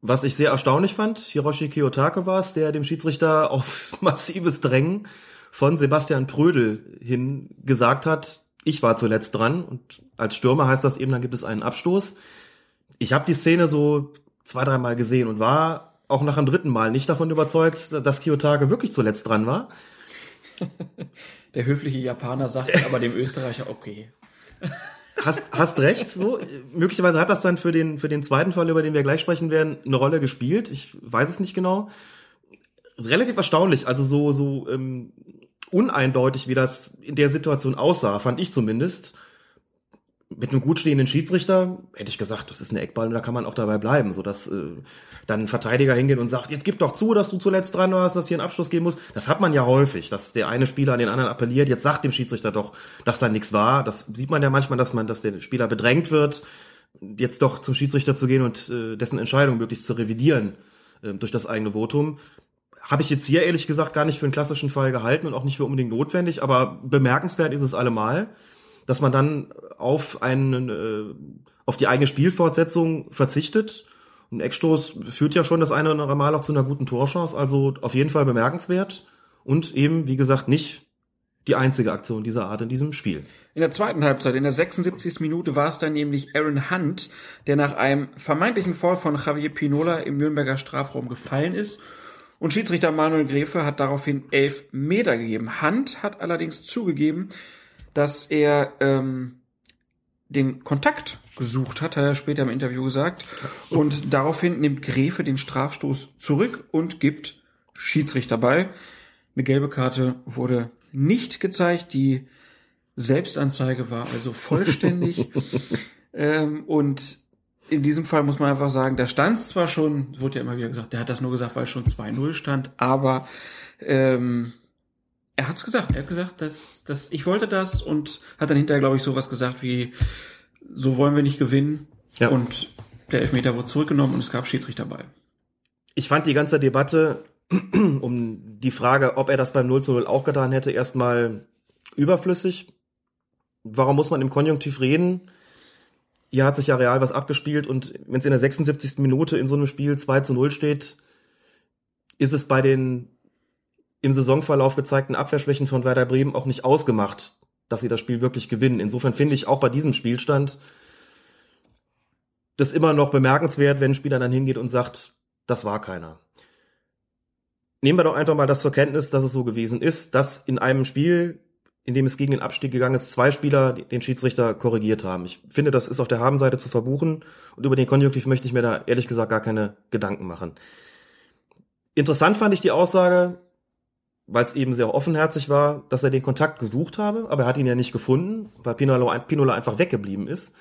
Speaker 1: Was ich sehr erstaunlich fand, Hiroshi Kiyotake war es, der dem Schiedsrichter auf massives Drängen von Sebastian Prödel hin gesagt hat, ich war zuletzt dran und als Stürmer heißt das eben, dann gibt es einen Abstoß. Ich habe die Szene so zwei, dreimal gesehen und war auch nach dem dritten Mal nicht davon überzeugt, dass Kiyotake wirklich zuletzt dran war.
Speaker 2: Der höfliche Japaner sagte aber dem Österreicher, okay.
Speaker 1: Hast, hast recht, so. Möglicherweise hat das dann für den, für den zweiten Fall, über den wir gleich sprechen werden, eine Rolle gespielt. Ich weiß es nicht genau. Relativ erstaunlich, also so, so ähm, uneindeutig, wie das in der Situation aussah, fand ich zumindest. Mit einem gut stehenden Schiedsrichter hätte ich gesagt, das ist eine Eckball und da kann man auch dabei bleiben, so dass äh, dann ein Verteidiger hingeht und sagt, jetzt gib doch zu, dass du zuletzt dran warst, dass hier ein Abschluss geben muss. Das hat man ja häufig, dass der eine Spieler an den anderen appelliert, jetzt sagt dem Schiedsrichter doch, dass da nichts war. Das sieht man ja manchmal, dass man, dass der Spieler bedrängt wird, jetzt doch zum Schiedsrichter zu gehen und äh, dessen Entscheidung möglichst zu revidieren äh, durch das eigene Votum. Habe ich jetzt hier ehrlich gesagt gar nicht für einen klassischen Fall gehalten und auch nicht für unbedingt notwendig, aber bemerkenswert ist es allemal, dass man dann auf einen, äh, auf die eigene Spielfortsetzung verzichtet. Ein Eckstoß führt ja schon das eine oder andere Mal auch zu einer guten Torchance, also auf jeden Fall bemerkenswert und eben, wie gesagt, nicht die einzige Aktion dieser Art in diesem Spiel.
Speaker 2: In der zweiten Halbzeit, in der 76. Minute, war es dann nämlich Aaron Hunt, der nach einem vermeintlichen Fall von Javier Pinola im Nürnberger Strafraum gefallen ist. Und Schiedsrichter Manuel Gräfe hat daraufhin elf Meter gegeben. Hunt hat allerdings zugegeben, dass er ähm, den Kontakt gesucht hat, hat er später im Interview gesagt. Und daraufhin nimmt Gräfe den Strafstoß zurück und gibt Schiedsrichter bei. Eine gelbe Karte wurde nicht gezeigt. Die Selbstanzeige war also vollständig. ähm, und in diesem Fall muss man einfach sagen, da stand es zwar schon, wurde ja immer wieder gesagt, der hat das nur gesagt, weil es schon 2-0 stand, aber ähm, er hat's gesagt. Er hat gesagt, dass, dass ich wollte das und hat dann hinterher, glaube ich, sowas gesagt wie, so wollen wir nicht gewinnen.
Speaker 1: Ja.
Speaker 2: Und der Elfmeter wurde zurückgenommen und es gab Schiedsrichter bei.
Speaker 1: Ich fand die ganze Debatte um die Frage, ob er das beim 0 zu 0 auch getan hätte, erstmal überflüssig. Warum muss man im Konjunktiv reden? Hier hat sich ja real was abgespielt und wenn es in der 76. Minute in so einem Spiel 2 zu 0 steht, ist es bei den im Saisonverlauf gezeigten Abwehrschwächen von Werder Bremen auch nicht ausgemacht, dass sie das Spiel wirklich gewinnen. Insofern finde ich auch bei diesem Spielstand das immer noch bemerkenswert, wenn ein Spieler dann hingeht und sagt, das war keiner. Nehmen wir doch einfach mal das zur Kenntnis, dass es so gewesen ist, dass in einem Spiel, in dem es gegen den Abstieg gegangen ist, zwei Spieler den Schiedsrichter korrigiert haben. Ich finde, das ist auf der Habenseite zu verbuchen und über den Konjunktiv möchte ich mir da ehrlich gesagt gar keine Gedanken machen. Interessant fand ich die Aussage, weil es eben sehr offenherzig war, dass er den Kontakt gesucht habe, aber er hat ihn ja nicht gefunden, weil Pinola, Pinola einfach weggeblieben ist.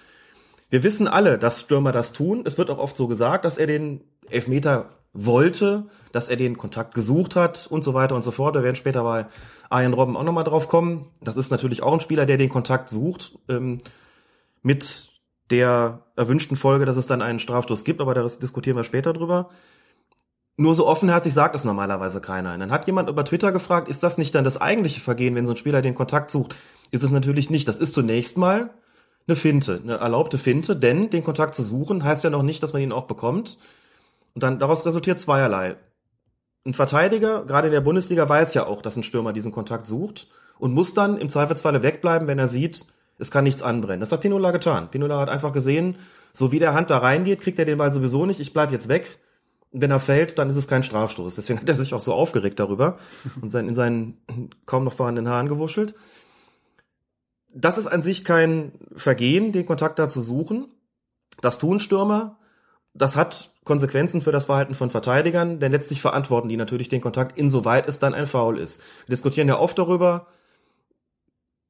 Speaker 1: Wir wissen alle, dass Stürmer das tun. Es wird auch oft so gesagt, dass er den Elfmeter wollte, dass er den Kontakt gesucht hat und so weiter und so fort. Wir werden später bei Arjen Robben auch nochmal drauf kommen. Das ist natürlich auch ein Spieler, der den Kontakt sucht, ähm, mit der erwünschten Folge, dass es dann einen Strafstoß gibt, aber da diskutieren wir später drüber. Nur so offenherzig sagt es normalerweise keiner. Und dann hat jemand über Twitter gefragt, ist das nicht dann das eigentliche Vergehen, wenn so ein Spieler den Kontakt sucht? Ist es natürlich nicht. Das ist zunächst mal eine Finte, eine erlaubte Finte, denn den Kontakt zu suchen heißt ja noch nicht, dass man ihn auch bekommt. Und dann daraus resultiert zweierlei. Ein Verteidiger, gerade in der Bundesliga, weiß ja auch, dass ein Stürmer diesen Kontakt sucht und muss dann im Zweifelsfalle wegbleiben, wenn er sieht, es kann nichts anbrennen. Das hat Pinola getan. Pinola hat einfach gesehen, so wie der Hand da reingeht, kriegt er den Ball sowieso nicht, ich bleib jetzt weg. Wenn er fällt, dann ist es kein Strafstoß. Deswegen hat er sich auch so aufgeregt darüber und in seinen kaum noch vorhandenen Haaren gewuschelt. Das ist an sich kein Vergehen, den Kontakt da zu suchen. Das tun Stürmer. Das hat Konsequenzen für das Verhalten von Verteidigern, denn letztlich verantworten die natürlich den Kontakt, insoweit es dann ein Foul ist. Wir diskutieren ja oft darüber,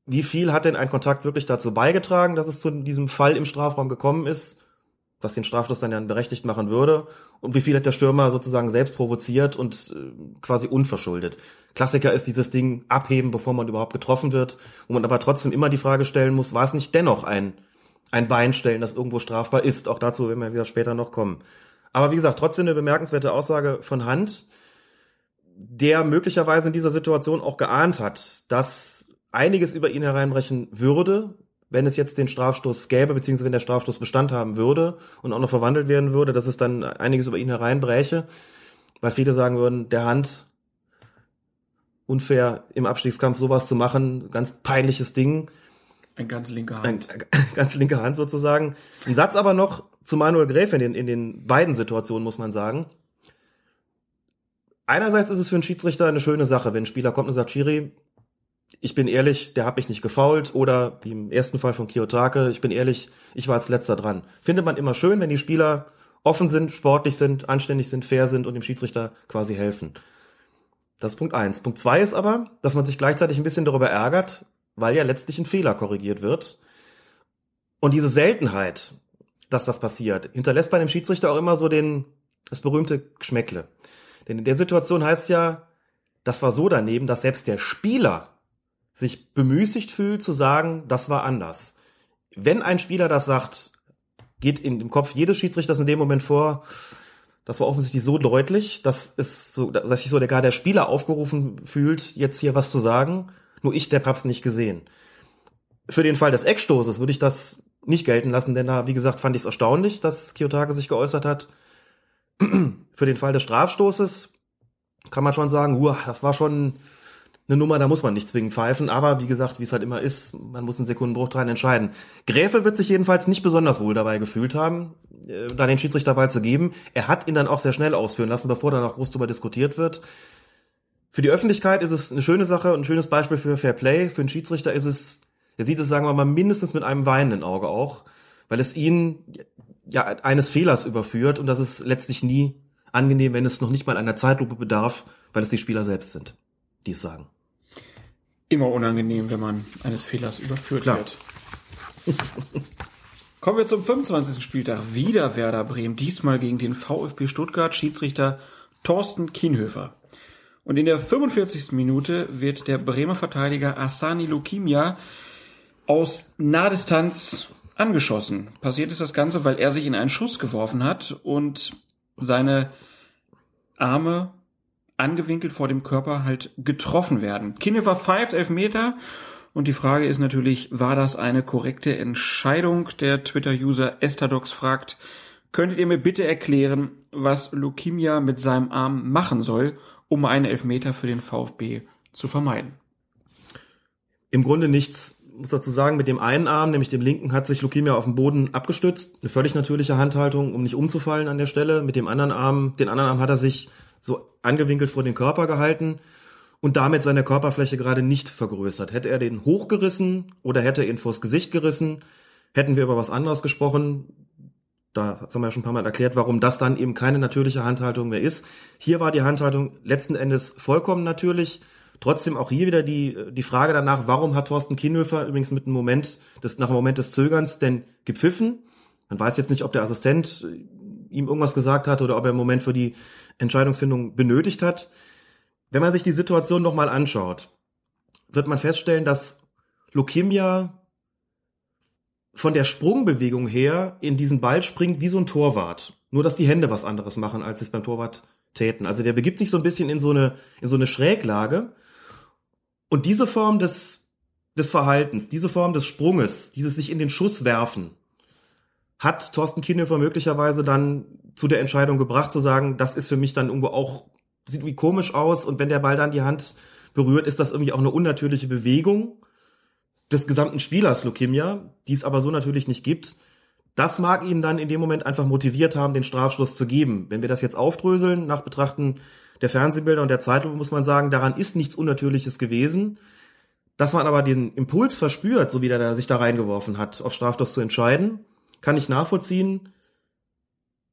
Speaker 1: wie viel hat denn ein Kontakt wirklich dazu beigetragen, dass es zu diesem Fall im Strafraum gekommen ist, was den Strafstoß dann ja berechtigt machen würde, und wie viel hat der Stürmer sozusagen selbst provoziert und äh, quasi unverschuldet. Klassiker ist dieses Ding abheben, bevor man überhaupt getroffen wird, wo man aber trotzdem immer die Frage stellen muss, war es nicht dennoch ein, ein Beinstellen, das irgendwo strafbar ist? Auch dazu werden wir wieder später noch kommen. Aber wie gesagt, trotzdem eine bemerkenswerte Aussage von Hand, der möglicherweise in dieser Situation auch geahnt hat, dass einiges über ihn hereinbrechen würde, wenn es jetzt den Strafstoß gäbe, beziehungsweise wenn der Strafstoß Bestand haben würde und auch noch verwandelt werden würde, dass es dann einiges über ihn hereinbräche, weil viele sagen würden, der Hand unfair im Abstiegskampf sowas zu machen, ganz peinliches Ding.
Speaker 2: Ein ganz linker
Speaker 1: Ein,
Speaker 2: Hand.
Speaker 1: ganz linke Hand sozusagen. Ein Satz aber noch zu Manuel Gräfe in den, in den beiden Situationen, muss man sagen. Einerseits ist es für einen Schiedsrichter eine schöne Sache, wenn ein Spieler kommt und sagt, Schiri, ich bin ehrlich, der hat mich nicht gefault oder wie im ersten Fall von Kiyotake, ich bin ehrlich, ich war als letzter dran. Findet man immer schön, wenn die Spieler offen sind, sportlich sind, anständig sind, fair sind und dem Schiedsrichter quasi helfen. Das ist Punkt eins. Punkt zwei ist aber, dass man sich gleichzeitig ein bisschen darüber ärgert, weil ja letztlich ein Fehler korrigiert wird. Und diese Seltenheit, dass das passiert, hinterlässt bei einem Schiedsrichter auch immer so den, das berühmte Geschmäckle. Denn in der Situation heißt ja, das war so daneben, dass selbst der Spieler sich bemüßigt fühlt zu sagen, das war anders. Wenn ein Spieler das sagt, geht in dem Kopf jedes Schiedsrichters in dem Moment vor, das war offensichtlich so deutlich, dass es so, dass sich so der gar der Spieler aufgerufen fühlt, jetzt hier was zu sagen. Nur ich, der hab's nicht gesehen. Für den Fall des Eckstoßes würde ich das nicht gelten lassen, denn da, wie gesagt, fand ich es erstaunlich, dass Kiyotake sich geäußert hat. Für den Fall des Strafstoßes kann man schon sagen, uah, das war schon eine Nummer, da muss man nicht zwingend pfeifen, aber wie gesagt, wie es halt immer ist, man muss einen Sekundenbruchteil entscheiden. Gräfe wird sich jedenfalls nicht besonders wohl dabei gefühlt haben, äh, da den Schiedsrichterball zu geben. Er hat ihn dann auch sehr schnell ausführen lassen, bevor dann auch groß darüber diskutiert wird. Für die Öffentlichkeit ist es eine schöne Sache und ein schönes Beispiel für Fair Play. Für einen Schiedsrichter ist es, er sieht es, sagen wir mal, mindestens mit einem weinenden Auge auch, weil es ihn ja eines Fehlers überführt und das ist letztlich nie angenehm, wenn es noch nicht mal einer Zeitlupe bedarf, weil es die Spieler selbst sind, die es sagen.
Speaker 2: Immer unangenehm, wenn man eines Fehlers überführt
Speaker 1: Klar.
Speaker 2: wird. Kommen wir zum 25. Spieltag. Wieder Werder Bremen. Diesmal gegen den VfB Stuttgart. Schiedsrichter Thorsten Kienhöfer. Und in der 45. Minute wird der Bremer Verteidiger Asani Lukimia aus Nahdistanz angeschossen. Passiert ist das Ganze, weil er sich in einen Schuss geworfen hat und seine Arme angewinkelt vor dem Körper halt getroffen werden. Kinefer pfeift Elfmeter und die Frage ist natürlich, war das eine korrekte Entscheidung? Der Twitter-User Estadox fragt, könntet ihr mir bitte erklären, was Lukimia mit seinem Arm machen soll, um einen Elfmeter für den VfB zu vermeiden?
Speaker 1: Im Grunde nichts. Muss dazu sagen, mit dem einen Arm, nämlich dem linken, hat sich Lukimia auf dem Boden abgestützt. Eine völlig natürliche Handhaltung, um nicht umzufallen an der Stelle. Mit dem anderen Arm, den anderen Arm hat er sich so angewinkelt vor den Körper gehalten und damit seine Körperfläche gerade nicht vergrößert. Hätte er den hochgerissen oder hätte er ihn vors Gesicht gerissen, hätten wir über was anderes gesprochen. Da haben wir ja schon ein paar Mal erklärt, warum das dann eben keine natürliche Handhaltung mehr ist. Hier war die Handhaltung letzten Endes vollkommen natürlich. Trotzdem auch hier wieder die, die Frage danach, warum hat Thorsten Kienhöfer übrigens mit einem Moment des, nach einem Moment des Zögerns denn gepfiffen? Man weiß jetzt nicht, ob der Assistent ihm irgendwas gesagt hat oder ob er einen Moment für die Entscheidungsfindung benötigt hat. Wenn man sich die Situation nochmal anschaut, wird man feststellen, dass Lukemia von der Sprungbewegung her in diesen Ball springt wie so ein Torwart. Nur, dass die Hände was anderes machen, als sie es beim Torwart täten. Also der begibt sich so ein bisschen in so eine, in so eine Schräglage. Und diese Form des, des Verhaltens, diese Form des Sprunges, dieses sich in den Schuss werfen, hat Thorsten Kienhöfer möglicherweise dann zu der Entscheidung gebracht, zu sagen, das ist für mich dann irgendwo auch sieht wie komisch aus und wenn der Ball dann die Hand berührt, ist das irgendwie auch eine unnatürliche Bewegung des gesamten Spielers Leukemia, die es aber so natürlich nicht gibt. Das mag ihn dann in dem Moment einfach motiviert haben, den Strafschluss zu geben. Wenn wir das jetzt aufdröseln, nach Betrachten der Fernsehbilder und der Zeitlupe, muss man sagen, daran ist nichts Unnatürliches gewesen. Dass man aber den Impuls verspürt, so wie der sich da reingeworfen hat, auf Strafstoß zu entscheiden, kann ich nachvollziehen.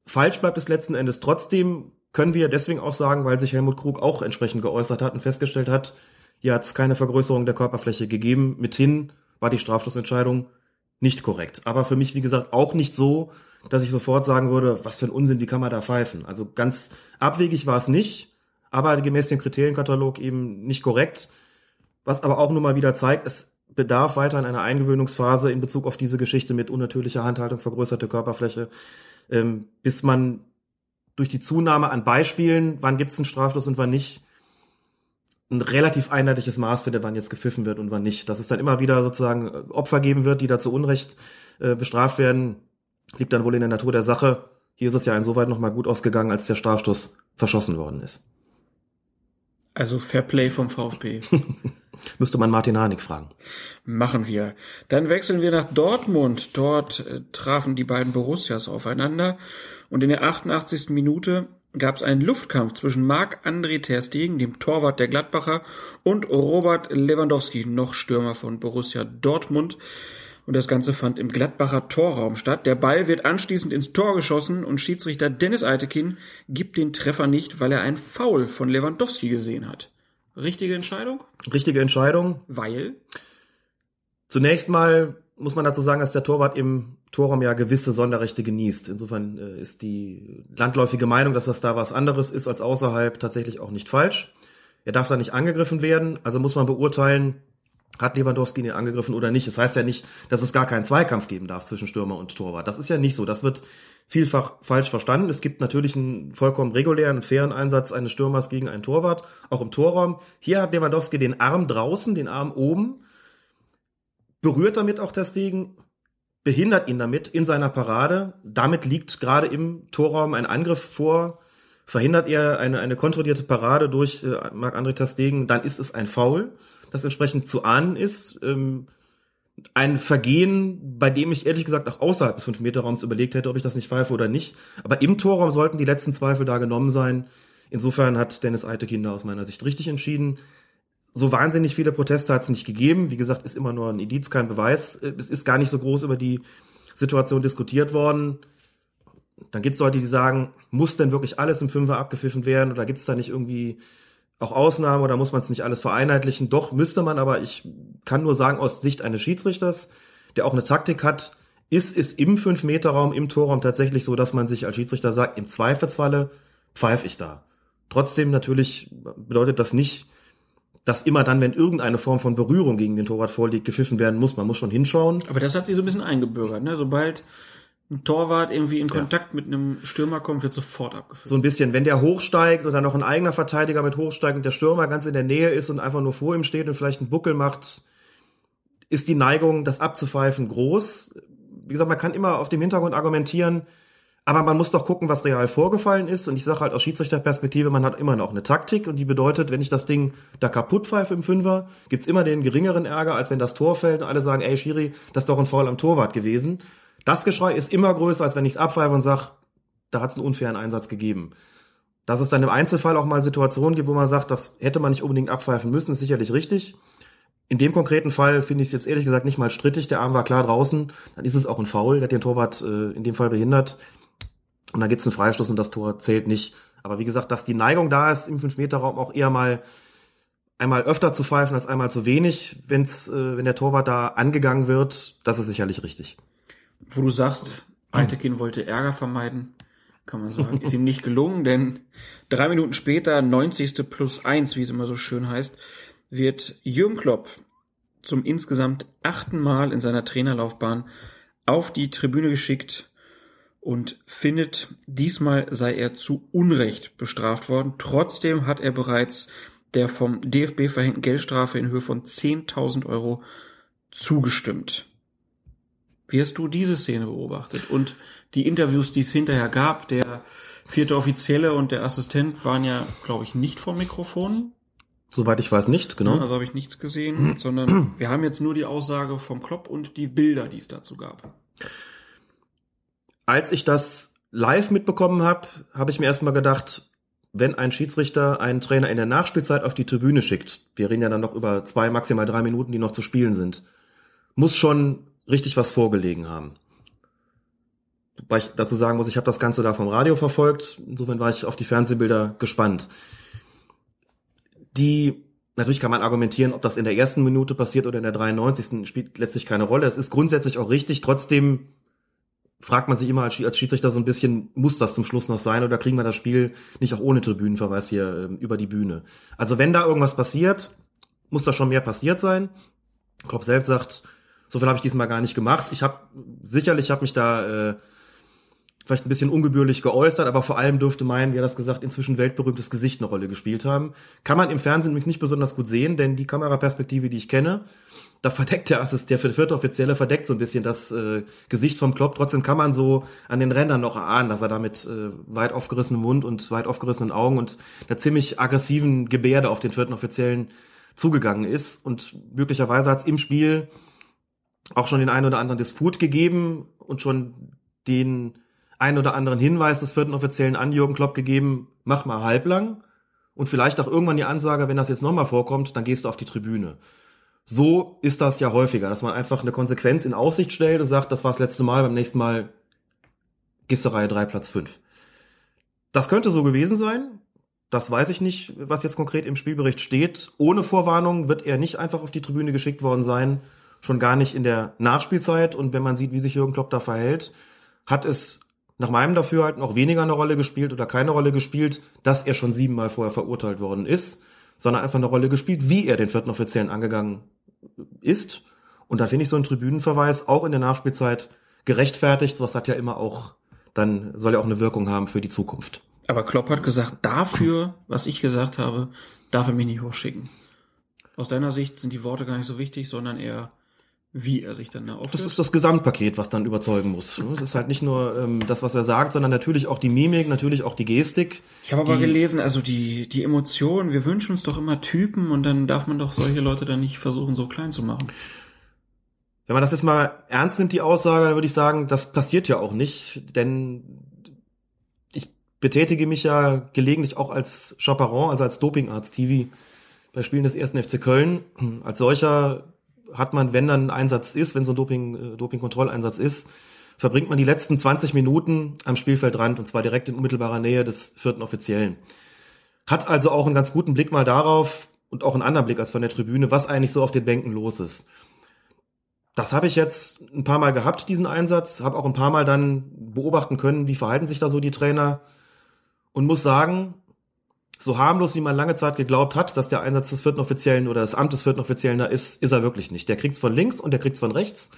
Speaker 1: Falsch bleibt es letzten Endes trotzdem, können wir deswegen auch sagen, weil sich Helmut Krug auch entsprechend geäußert hat und festgestellt hat, hier hat es keine Vergrößerung der Körperfläche gegeben. Mithin war die Strafstoßentscheidung nicht korrekt. Aber für mich, wie gesagt, auch nicht so, dass ich sofort sagen würde, was für ein Unsinn, wie kann man da pfeifen? Also ganz abwegig war es nicht, aber gemäß dem Kriterienkatalog eben nicht korrekt. Was aber auch nur mal wieder zeigt, es bedarf weiter einer Eingewöhnungsphase in Bezug auf diese Geschichte mit unnatürlicher Handhaltung, vergrößerte Körperfläche, ähm, bis man durch die Zunahme an Beispielen, wann gibt es einen Strafstoß und wann nicht, ein relativ einheitliches Maß findet, wann jetzt gepfiffen wird und wann nicht. Dass es dann immer wieder sozusagen Opfer geben wird, die da zu Unrecht äh, bestraft werden, liegt dann wohl in der Natur der Sache. Hier ist es ja insoweit nochmal gut ausgegangen, als der Strafstoß verschossen worden ist.
Speaker 2: Also Fairplay vom VfB.
Speaker 1: Müsste man Martin Harnik fragen.
Speaker 2: Machen wir. Dann wechseln wir nach Dortmund. Dort äh, trafen die beiden Borussias aufeinander und in der 88. Minute gab es einen Luftkampf zwischen Marc-André Ter Stegen, dem Torwart der Gladbacher, und Robert Lewandowski, noch Stürmer von Borussia Dortmund. Und das Ganze fand im Gladbacher Torraum statt. Der Ball wird anschließend ins Tor geschossen und Schiedsrichter Dennis Eitekin gibt den Treffer nicht, weil er ein Foul von Lewandowski gesehen hat. Richtige Entscheidung?
Speaker 1: Richtige Entscheidung.
Speaker 2: Weil?
Speaker 1: Zunächst mal muss man dazu sagen, dass der Torwart im Torraum ja gewisse Sonderrechte genießt. Insofern äh, ist die landläufige Meinung, dass das da was anderes ist als außerhalb, tatsächlich auch nicht falsch. Er darf da nicht angegriffen werden, also muss man beurteilen, hat Lewandowski ihn angegriffen oder nicht. Das heißt ja nicht, dass es gar keinen Zweikampf geben darf zwischen Stürmer und Torwart. Das ist ja nicht so. Das wird vielfach falsch verstanden. Es gibt natürlich einen vollkommen regulären, fairen Einsatz eines Stürmers gegen einen Torwart, auch im Torraum. Hier hat Lewandowski den Arm draußen, den Arm oben, berührt damit auch das Ding, behindert ihn damit in seiner Parade. Damit liegt gerade im Torraum ein Angriff vor. Verhindert er eine, eine kontrollierte Parade durch äh, Marc-André Tastegen, dann ist es ein Foul, das entsprechend zu ahnen ist. Ähm, ein Vergehen, bei dem ich ehrlich gesagt auch außerhalb des 5-Meter-Raums überlegt hätte, ob ich das nicht pfeife oder nicht. Aber im Torraum sollten die letzten Zweifel da genommen sein. Insofern hat Dennis Eitekin aus meiner Sicht richtig entschieden so wahnsinnig viele Proteste hat es nicht gegeben. Wie gesagt, ist immer nur ein Indiz, kein Beweis. Es ist gar nicht so groß über die Situation diskutiert worden. Dann gibt es Leute, die sagen, muss denn wirklich alles im Fünfer abgepfiffen werden oder gibt es da nicht irgendwie auch Ausnahmen oder muss man es nicht alles vereinheitlichen? Doch, müsste man, aber ich kann nur sagen, aus Sicht eines Schiedsrichters, der auch eine Taktik hat, ist es im 5-Meter-Raum, im Torraum tatsächlich so, dass man sich als Schiedsrichter sagt, im Zweifelsfalle pfeife ich da. Trotzdem natürlich bedeutet das nicht, dass immer dann, wenn irgendeine Form von Berührung gegen den Torwart vorliegt, gepfiffen werden muss. Man muss schon hinschauen.
Speaker 2: Aber das hat sich so ein bisschen eingebürgert, ne? Sobald ein Torwart irgendwie in Kontakt ja. mit einem Stürmer kommt, wird sofort abgepfiffen.
Speaker 1: So ein bisschen, wenn der hochsteigt und dann noch ein eigener Verteidiger mit hochsteigt und der Stürmer ganz in der Nähe ist und einfach nur vor ihm steht und vielleicht einen Buckel macht, ist die Neigung, das abzupfeifen, groß. Wie gesagt, man kann immer auf dem Hintergrund argumentieren, aber man muss doch gucken, was real vorgefallen ist. Und ich sage halt aus Schiedsrichterperspektive, man hat immer noch eine Taktik. Und die bedeutet, wenn ich das Ding da kaputt pfeife im Fünfer, gibt's immer den geringeren Ärger, als wenn das Tor fällt und alle sagen, ey Schiri, das ist doch ein Foul am Torwart gewesen. Das Geschrei ist immer größer, als wenn ich's abpfeife und sag, da hat's einen unfairen Einsatz gegeben. Dass es dann im Einzelfall auch mal Situationen gibt, wo man sagt, das hätte man nicht unbedingt abpfeifen müssen, ist sicherlich richtig. In dem konkreten Fall finde ich es jetzt ehrlich gesagt nicht mal strittig. Der Arm war klar draußen, dann ist es auch ein Foul. Der hat den Torwart äh, in dem Fall behindert. Und dann gibt's einen Freistoß und das Tor zählt nicht. Aber wie gesagt, dass die Neigung da ist, im 5-Meter-Raum auch eher mal einmal öfter zu pfeifen als einmal zu wenig, wenn's, äh, wenn der Torwart da angegangen wird, das ist sicherlich richtig.
Speaker 2: Wo du sagst, Eitekin wollte Ärger vermeiden, kann man sagen, ist ihm nicht gelungen, denn drei Minuten später, 90. plus eins, wie es immer so schön heißt, wird Jürgen Klopp zum insgesamt achten Mal in seiner Trainerlaufbahn auf die Tribüne geschickt und findet, diesmal sei er zu Unrecht bestraft worden. Trotzdem hat er bereits der vom DFB verhängten Geldstrafe in Höhe von 10.000 Euro zugestimmt. Wie hast du diese Szene beobachtet? Und die Interviews, die es hinterher gab, der vierte Offizielle und der Assistent waren ja, glaube ich, nicht vom Mikrofon.
Speaker 1: Soweit ich weiß nicht, genau.
Speaker 2: Also habe ich nichts gesehen, sondern wir haben jetzt nur die Aussage vom Klopp und die Bilder, die es dazu gab.
Speaker 1: Als ich das live mitbekommen habe, habe ich mir erstmal gedacht, wenn ein Schiedsrichter einen Trainer in der Nachspielzeit auf die Tribüne schickt, wir reden ja dann noch über zwei, maximal drei Minuten, die noch zu spielen sind, muss schon richtig was vorgelegen haben. Wobei ich dazu sagen muss, ich habe das Ganze da vom Radio verfolgt, insofern war ich auf die Fernsehbilder gespannt. Die, natürlich kann man argumentieren, ob das in der ersten Minute passiert oder in der 93. spielt letztlich keine Rolle. Es ist grundsätzlich auch richtig, trotzdem fragt man sich immer als Schiedsrichter so ein bisschen, muss das zum Schluss noch sein oder kriegen wir das Spiel nicht auch ohne Tribünenverweis hier äh, über die Bühne? Also wenn da irgendwas passiert, muss da schon mehr passiert sein. Klopp selbst sagt, so viel habe ich diesmal gar nicht gemacht. Ich habe sicherlich habe mich da äh, vielleicht ein bisschen ungebührlich geäußert, aber vor allem dürfte mein, wie er das gesagt, inzwischen weltberühmtes Gesicht eine Rolle gespielt haben. Kann man im Fernsehen übrigens nicht besonders gut sehen, denn die Kameraperspektive, die ich kenne, da verdeckt der Assist, der vierte Offizielle verdeckt so ein bisschen das äh, Gesicht vom Klopp. Trotzdem kann man so an den Rändern noch erahnen, dass er da mit äh, weit aufgerissenem Mund und weit aufgerissenen Augen und einer ziemlich aggressiven Gebärde auf den vierten Offiziellen zugegangen ist. Und möglicherweise hat es im Spiel auch schon den einen oder anderen Disput gegeben und schon den einen oder anderen Hinweis des vierten Offiziellen an Jürgen Klopp gegeben, mach mal halblang. Und vielleicht auch irgendwann die Ansage, wenn das jetzt nochmal vorkommt, dann gehst du auf die Tribüne. So ist das ja häufiger, dass man einfach eine Konsequenz in Aussicht stellt und sagt, das war das letzte Mal, beim nächsten Mal gehst du Reihe 3, Platz 5. Das könnte so gewesen sein. Das weiß ich nicht, was jetzt konkret im Spielbericht steht. Ohne Vorwarnung wird er nicht einfach auf die Tribüne geschickt worden sein, schon gar nicht in der Nachspielzeit. Und wenn man sieht, wie sich Jürgen Klopp da verhält, hat es nach meinem Dafürhalten auch weniger eine Rolle gespielt oder keine Rolle gespielt, dass er schon siebenmal vorher verurteilt worden ist, sondern einfach eine Rolle gespielt, wie er den vierten Offiziellen angegangen ist. Und da finde ich so einen Tribünenverweis auch in der Nachspielzeit gerechtfertigt. Sowas hat ja immer auch, dann soll ja auch eine Wirkung haben für die Zukunft.
Speaker 2: Aber Klopp hat gesagt, dafür, was ich gesagt habe, darf er mich nicht hochschicken. Aus deiner Sicht sind die Worte gar nicht so wichtig, sondern eher wie er sich dann da auftritt.
Speaker 1: Das ist das Gesamtpaket, was dann überzeugen muss. Es ist halt nicht nur ähm, das, was er sagt, sondern natürlich auch die Mimik, natürlich auch die Gestik.
Speaker 2: Ich habe aber gelesen, also die, die Emotionen, wir wünschen uns doch immer Typen und dann darf man doch solche Leute dann nicht versuchen, so klein zu machen.
Speaker 1: Wenn man das jetzt mal ernst nimmt, die Aussage, dann würde ich sagen, das passiert ja auch nicht, denn ich betätige mich ja gelegentlich auch als Chaperon, also als Dopingarzt TV bei Spielen des ersten FC Köln. Als solcher hat man, wenn dann ein Einsatz ist, wenn so ein Doping, äh, Dopingkontrolleinsatz ist, verbringt man die letzten 20 Minuten am Spielfeldrand und zwar direkt in unmittelbarer Nähe des vierten Offiziellen. Hat also auch einen ganz guten Blick mal darauf und auch einen anderen Blick als von der Tribüne, was eigentlich so auf den Bänken los ist. Das habe ich jetzt ein paar Mal gehabt, diesen Einsatz, habe auch ein paar Mal dann beobachten können, wie verhalten sich da so die Trainer und muss sagen, so harmlos, wie man lange Zeit geglaubt hat, dass der Einsatz des vierten Offiziellen oder das Amt des vierten Offiziellen da ist, ist er wirklich nicht. Der kriegt's von links und der kriegt's von rechts.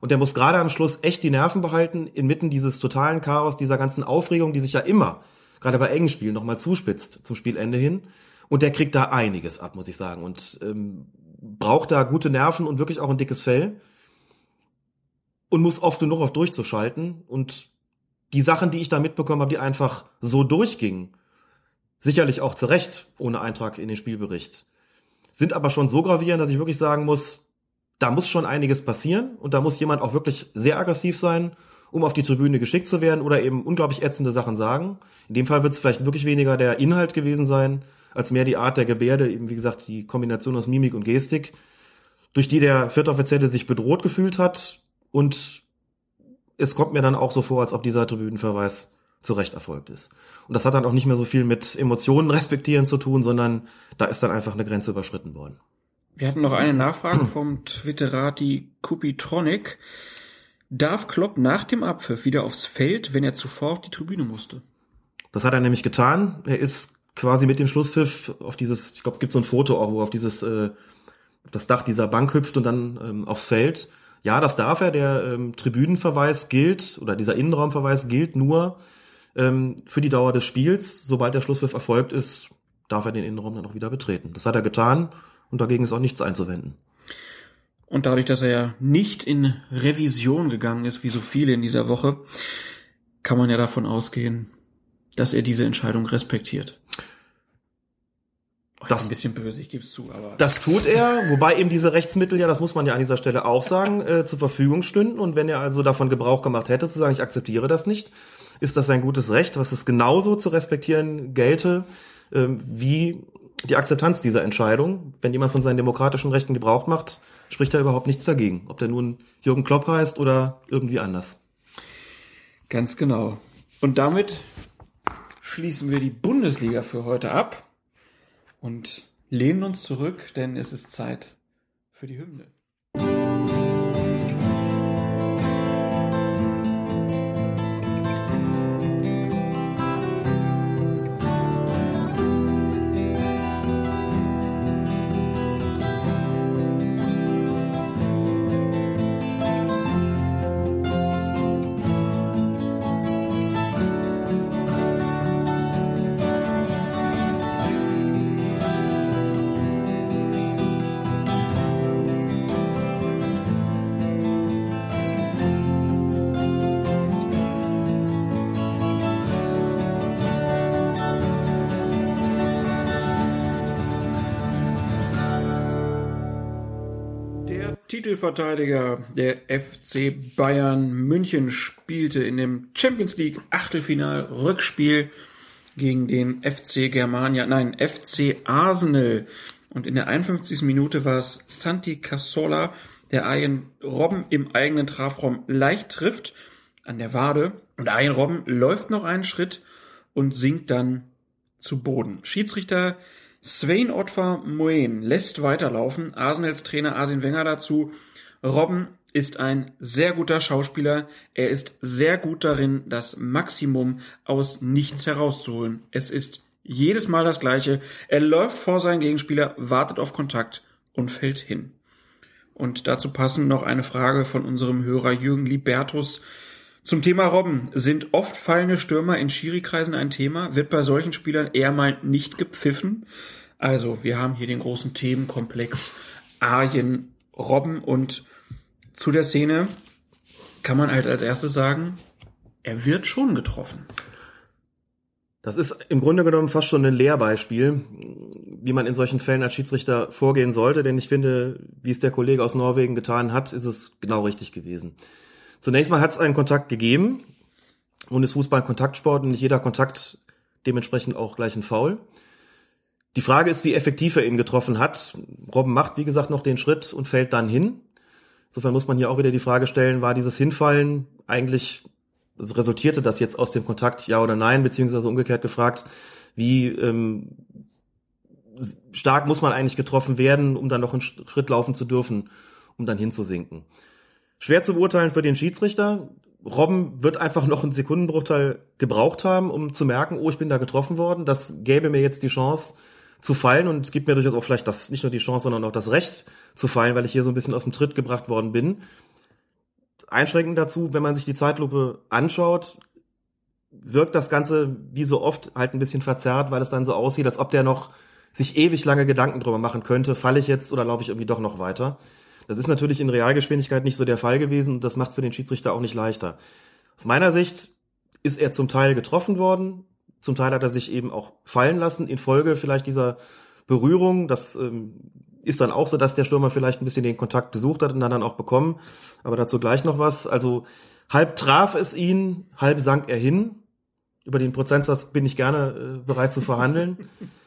Speaker 1: Und der muss gerade am Schluss echt die Nerven behalten, inmitten dieses totalen Chaos, dieser ganzen Aufregung, die sich ja immer, gerade bei engen Spielen, nochmal zuspitzt zum Spielende hin. Und der kriegt da einiges ab, muss ich sagen. Und ähm, braucht da gute Nerven und wirklich auch ein dickes Fell. Und muss oft genug auf durchzuschalten. Und die Sachen, die ich da mitbekommen habe, die einfach so durchgingen, Sicherlich auch zu Recht ohne Eintrag in den Spielbericht. Sind aber schon so gravierend, dass ich wirklich sagen muss, da muss schon einiges passieren und da muss jemand auch wirklich sehr aggressiv sein, um auf die Tribüne geschickt zu werden oder eben unglaublich ätzende Sachen sagen. In dem Fall wird es vielleicht wirklich weniger der Inhalt gewesen sein, als mehr die Art der Gebärde, eben wie gesagt die Kombination aus Mimik und Gestik, durch die der vierte Offizielle sich bedroht gefühlt hat und es kommt mir dann auch so vor, als ob dieser Tribünenverweis zu Recht erfolgt ist. Und das hat dann auch nicht mehr so viel mit Emotionen respektieren zu tun, sondern da ist dann einfach eine Grenze überschritten worden.
Speaker 2: Wir hatten noch eine Nachfrage vom Twitterati Kupitronic. Darf Klopp nach dem Abpfiff wieder aufs Feld, wenn er zuvor auf die Tribüne musste?
Speaker 1: Das hat er nämlich getan. Er ist quasi mit dem Schlusspfiff auf dieses, ich glaube, es gibt so ein Foto auch, wo er auf dieses, äh, auf das Dach dieser Bank hüpft und dann ähm, aufs Feld. Ja, das darf er. Der ähm, Tribünenverweis gilt oder dieser Innenraumverweis gilt nur, ähm, für die Dauer des Spiels. Sobald der Schlusspfiff erfolgt ist, darf er den Innenraum dann auch wieder betreten. Das hat er getan und dagegen ist auch nichts einzuwenden.
Speaker 2: Und dadurch, dass er ja nicht in Revision gegangen ist, wie so viele in dieser Woche, kann man ja davon ausgehen, dass er diese Entscheidung respektiert.
Speaker 1: Das-
Speaker 2: ein bisschen böse, ich gebe es zu, aber
Speaker 1: Das tut er, wobei ihm diese Rechtsmittel ja, das muss man ja an dieser Stelle auch sagen, äh, zur Verfügung stünden. Und wenn er also davon Gebrauch gemacht hätte, zu sagen, ich akzeptiere das nicht, ist das sein gutes Recht, was es genauso zu respektieren gelte, ähm, wie die Akzeptanz dieser Entscheidung. Wenn jemand von seinen demokratischen Rechten Gebrauch macht, spricht da überhaupt nichts dagegen. Ob der nun Jürgen Klopp heißt oder irgendwie anders.
Speaker 2: Ganz genau. Und damit schließen wir die Bundesliga für heute ab und lehnen uns zurück, denn es ist Zeit für die Hymne. Titelverteidiger der FC Bayern München spielte in dem Champions League Achtelfinal Rückspiel gegen den FC Germania, nein, FC Arsenal. Und in der 51. Minute war es Santi Cazorla, der Arjen Robben im eigenen Strafraum leicht trifft an der Wade. Und Arjen Robben läuft noch einen Schritt und sinkt dann zu Boden. Schiedsrichter Svein Ottvar Moen lässt weiterlaufen. Arsenals Trainer Arsene Wenger dazu. Robben ist ein sehr guter Schauspieler. Er ist sehr gut darin, das Maximum aus nichts herauszuholen. Es ist jedes Mal das Gleiche. Er läuft vor seinen Gegenspieler, wartet auf Kontakt und fällt hin. Und dazu passend noch eine Frage von unserem Hörer Jürgen Libertus. Zum Thema Robben. Sind oft fallende Stürmer in Schiri-Kreisen ein Thema? Wird bei solchen Spielern eher mal nicht gepfiffen? Also, wir haben hier den großen Themenkomplex Arjen Robben und zu der Szene kann man halt als erstes sagen, er wird schon getroffen.
Speaker 1: Das ist im Grunde genommen fast schon ein Lehrbeispiel, wie man in solchen Fällen als Schiedsrichter vorgehen sollte, denn ich finde, wie es der Kollege aus Norwegen getan hat, ist es genau richtig gewesen. Zunächst mal hat es einen Kontakt gegeben und ist Fußball ein Kontaktsport und nicht jeder Kontakt dementsprechend auch gleich ein Foul. Die Frage ist, wie effektiv er ihn getroffen hat. Robben macht, wie gesagt, noch den Schritt und fällt dann hin. Insofern muss man hier auch wieder die Frage stellen, war dieses Hinfallen eigentlich, also resultierte das jetzt aus dem Kontakt, ja oder nein, beziehungsweise umgekehrt gefragt, wie ähm, stark muss man eigentlich getroffen werden, um dann noch einen Schritt laufen zu dürfen, um dann hinzusinken. Schwer zu beurteilen für den Schiedsrichter. Robben wird einfach noch einen Sekundenbruchteil gebraucht haben, um zu merken, oh, ich bin da getroffen worden. Das gäbe mir jetzt die Chance zu fallen und gibt mir durchaus auch vielleicht das, nicht nur die Chance, sondern auch das Recht zu fallen, weil ich hier so ein bisschen aus dem Tritt gebracht worden bin. Einschränkend dazu, wenn man sich die Zeitlupe anschaut, wirkt das Ganze wie so oft halt ein bisschen verzerrt, weil es dann so aussieht, als ob der noch sich ewig lange Gedanken drüber machen könnte, falle ich jetzt oder laufe ich irgendwie doch noch weiter. Das ist natürlich in Realgeschwindigkeit nicht so der Fall gewesen und das macht es für den Schiedsrichter auch nicht leichter. Aus meiner Sicht ist er zum Teil getroffen worden, zum Teil hat er sich eben auch fallen lassen infolge vielleicht dieser Berührung. Das ähm, ist dann auch so, dass der Stürmer vielleicht ein bisschen den Kontakt gesucht hat und dann, dann auch bekommen. Aber dazu gleich noch was. Also halb traf es ihn, halb sank er hin. Über den Prozentsatz bin ich gerne äh, bereit zu verhandeln.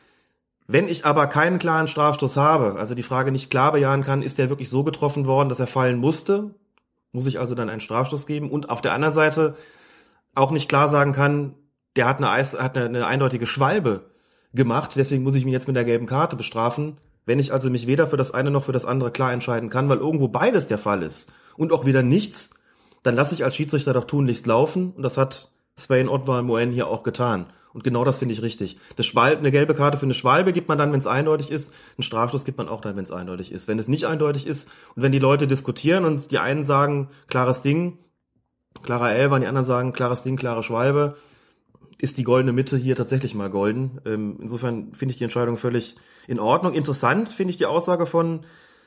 Speaker 1: Wenn ich aber keinen klaren Strafstoß habe, also die Frage nicht klar bejahen kann, ist der wirklich so getroffen worden, dass er fallen musste, muss ich also dann einen Strafstoß geben und auf der anderen Seite auch nicht klar sagen kann, der hat eine, Eis, hat eine, eine eindeutige Schwalbe gemacht, deswegen muss ich ihn jetzt mit der gelben Karte bestrafen. Wenn ich also mich weder für das eine noch für das andere klar entscheiden kann, weil irgendwo beides der Fall ist und auch wieder nichts, dann lasse ich als Schiedsrichter doch tunlichst laufen und das hat Swain Ottwar Moen hier auch getan. Und genau das finde ich richtig. Das Schwalbe, eine gelbe Karte für eine Schwalbe gibt man dann, wenn es eindeutig ist. Einen Strafstoß gibt man auch dann, wenn es eindeutig ist. Wenn es nicht eindeutig ist und wenn die Leute diskutieren und die einen sagen, klares Ding, klarer Elfer, und die anderen sagen, klares Ding, klare Schwalbe, ist die goldene Mitte hier tatsächlich mal golden. Ähm, insofern finde ich die Entscheidung völlig in Ordnung. Interessant finde ich die Aussage von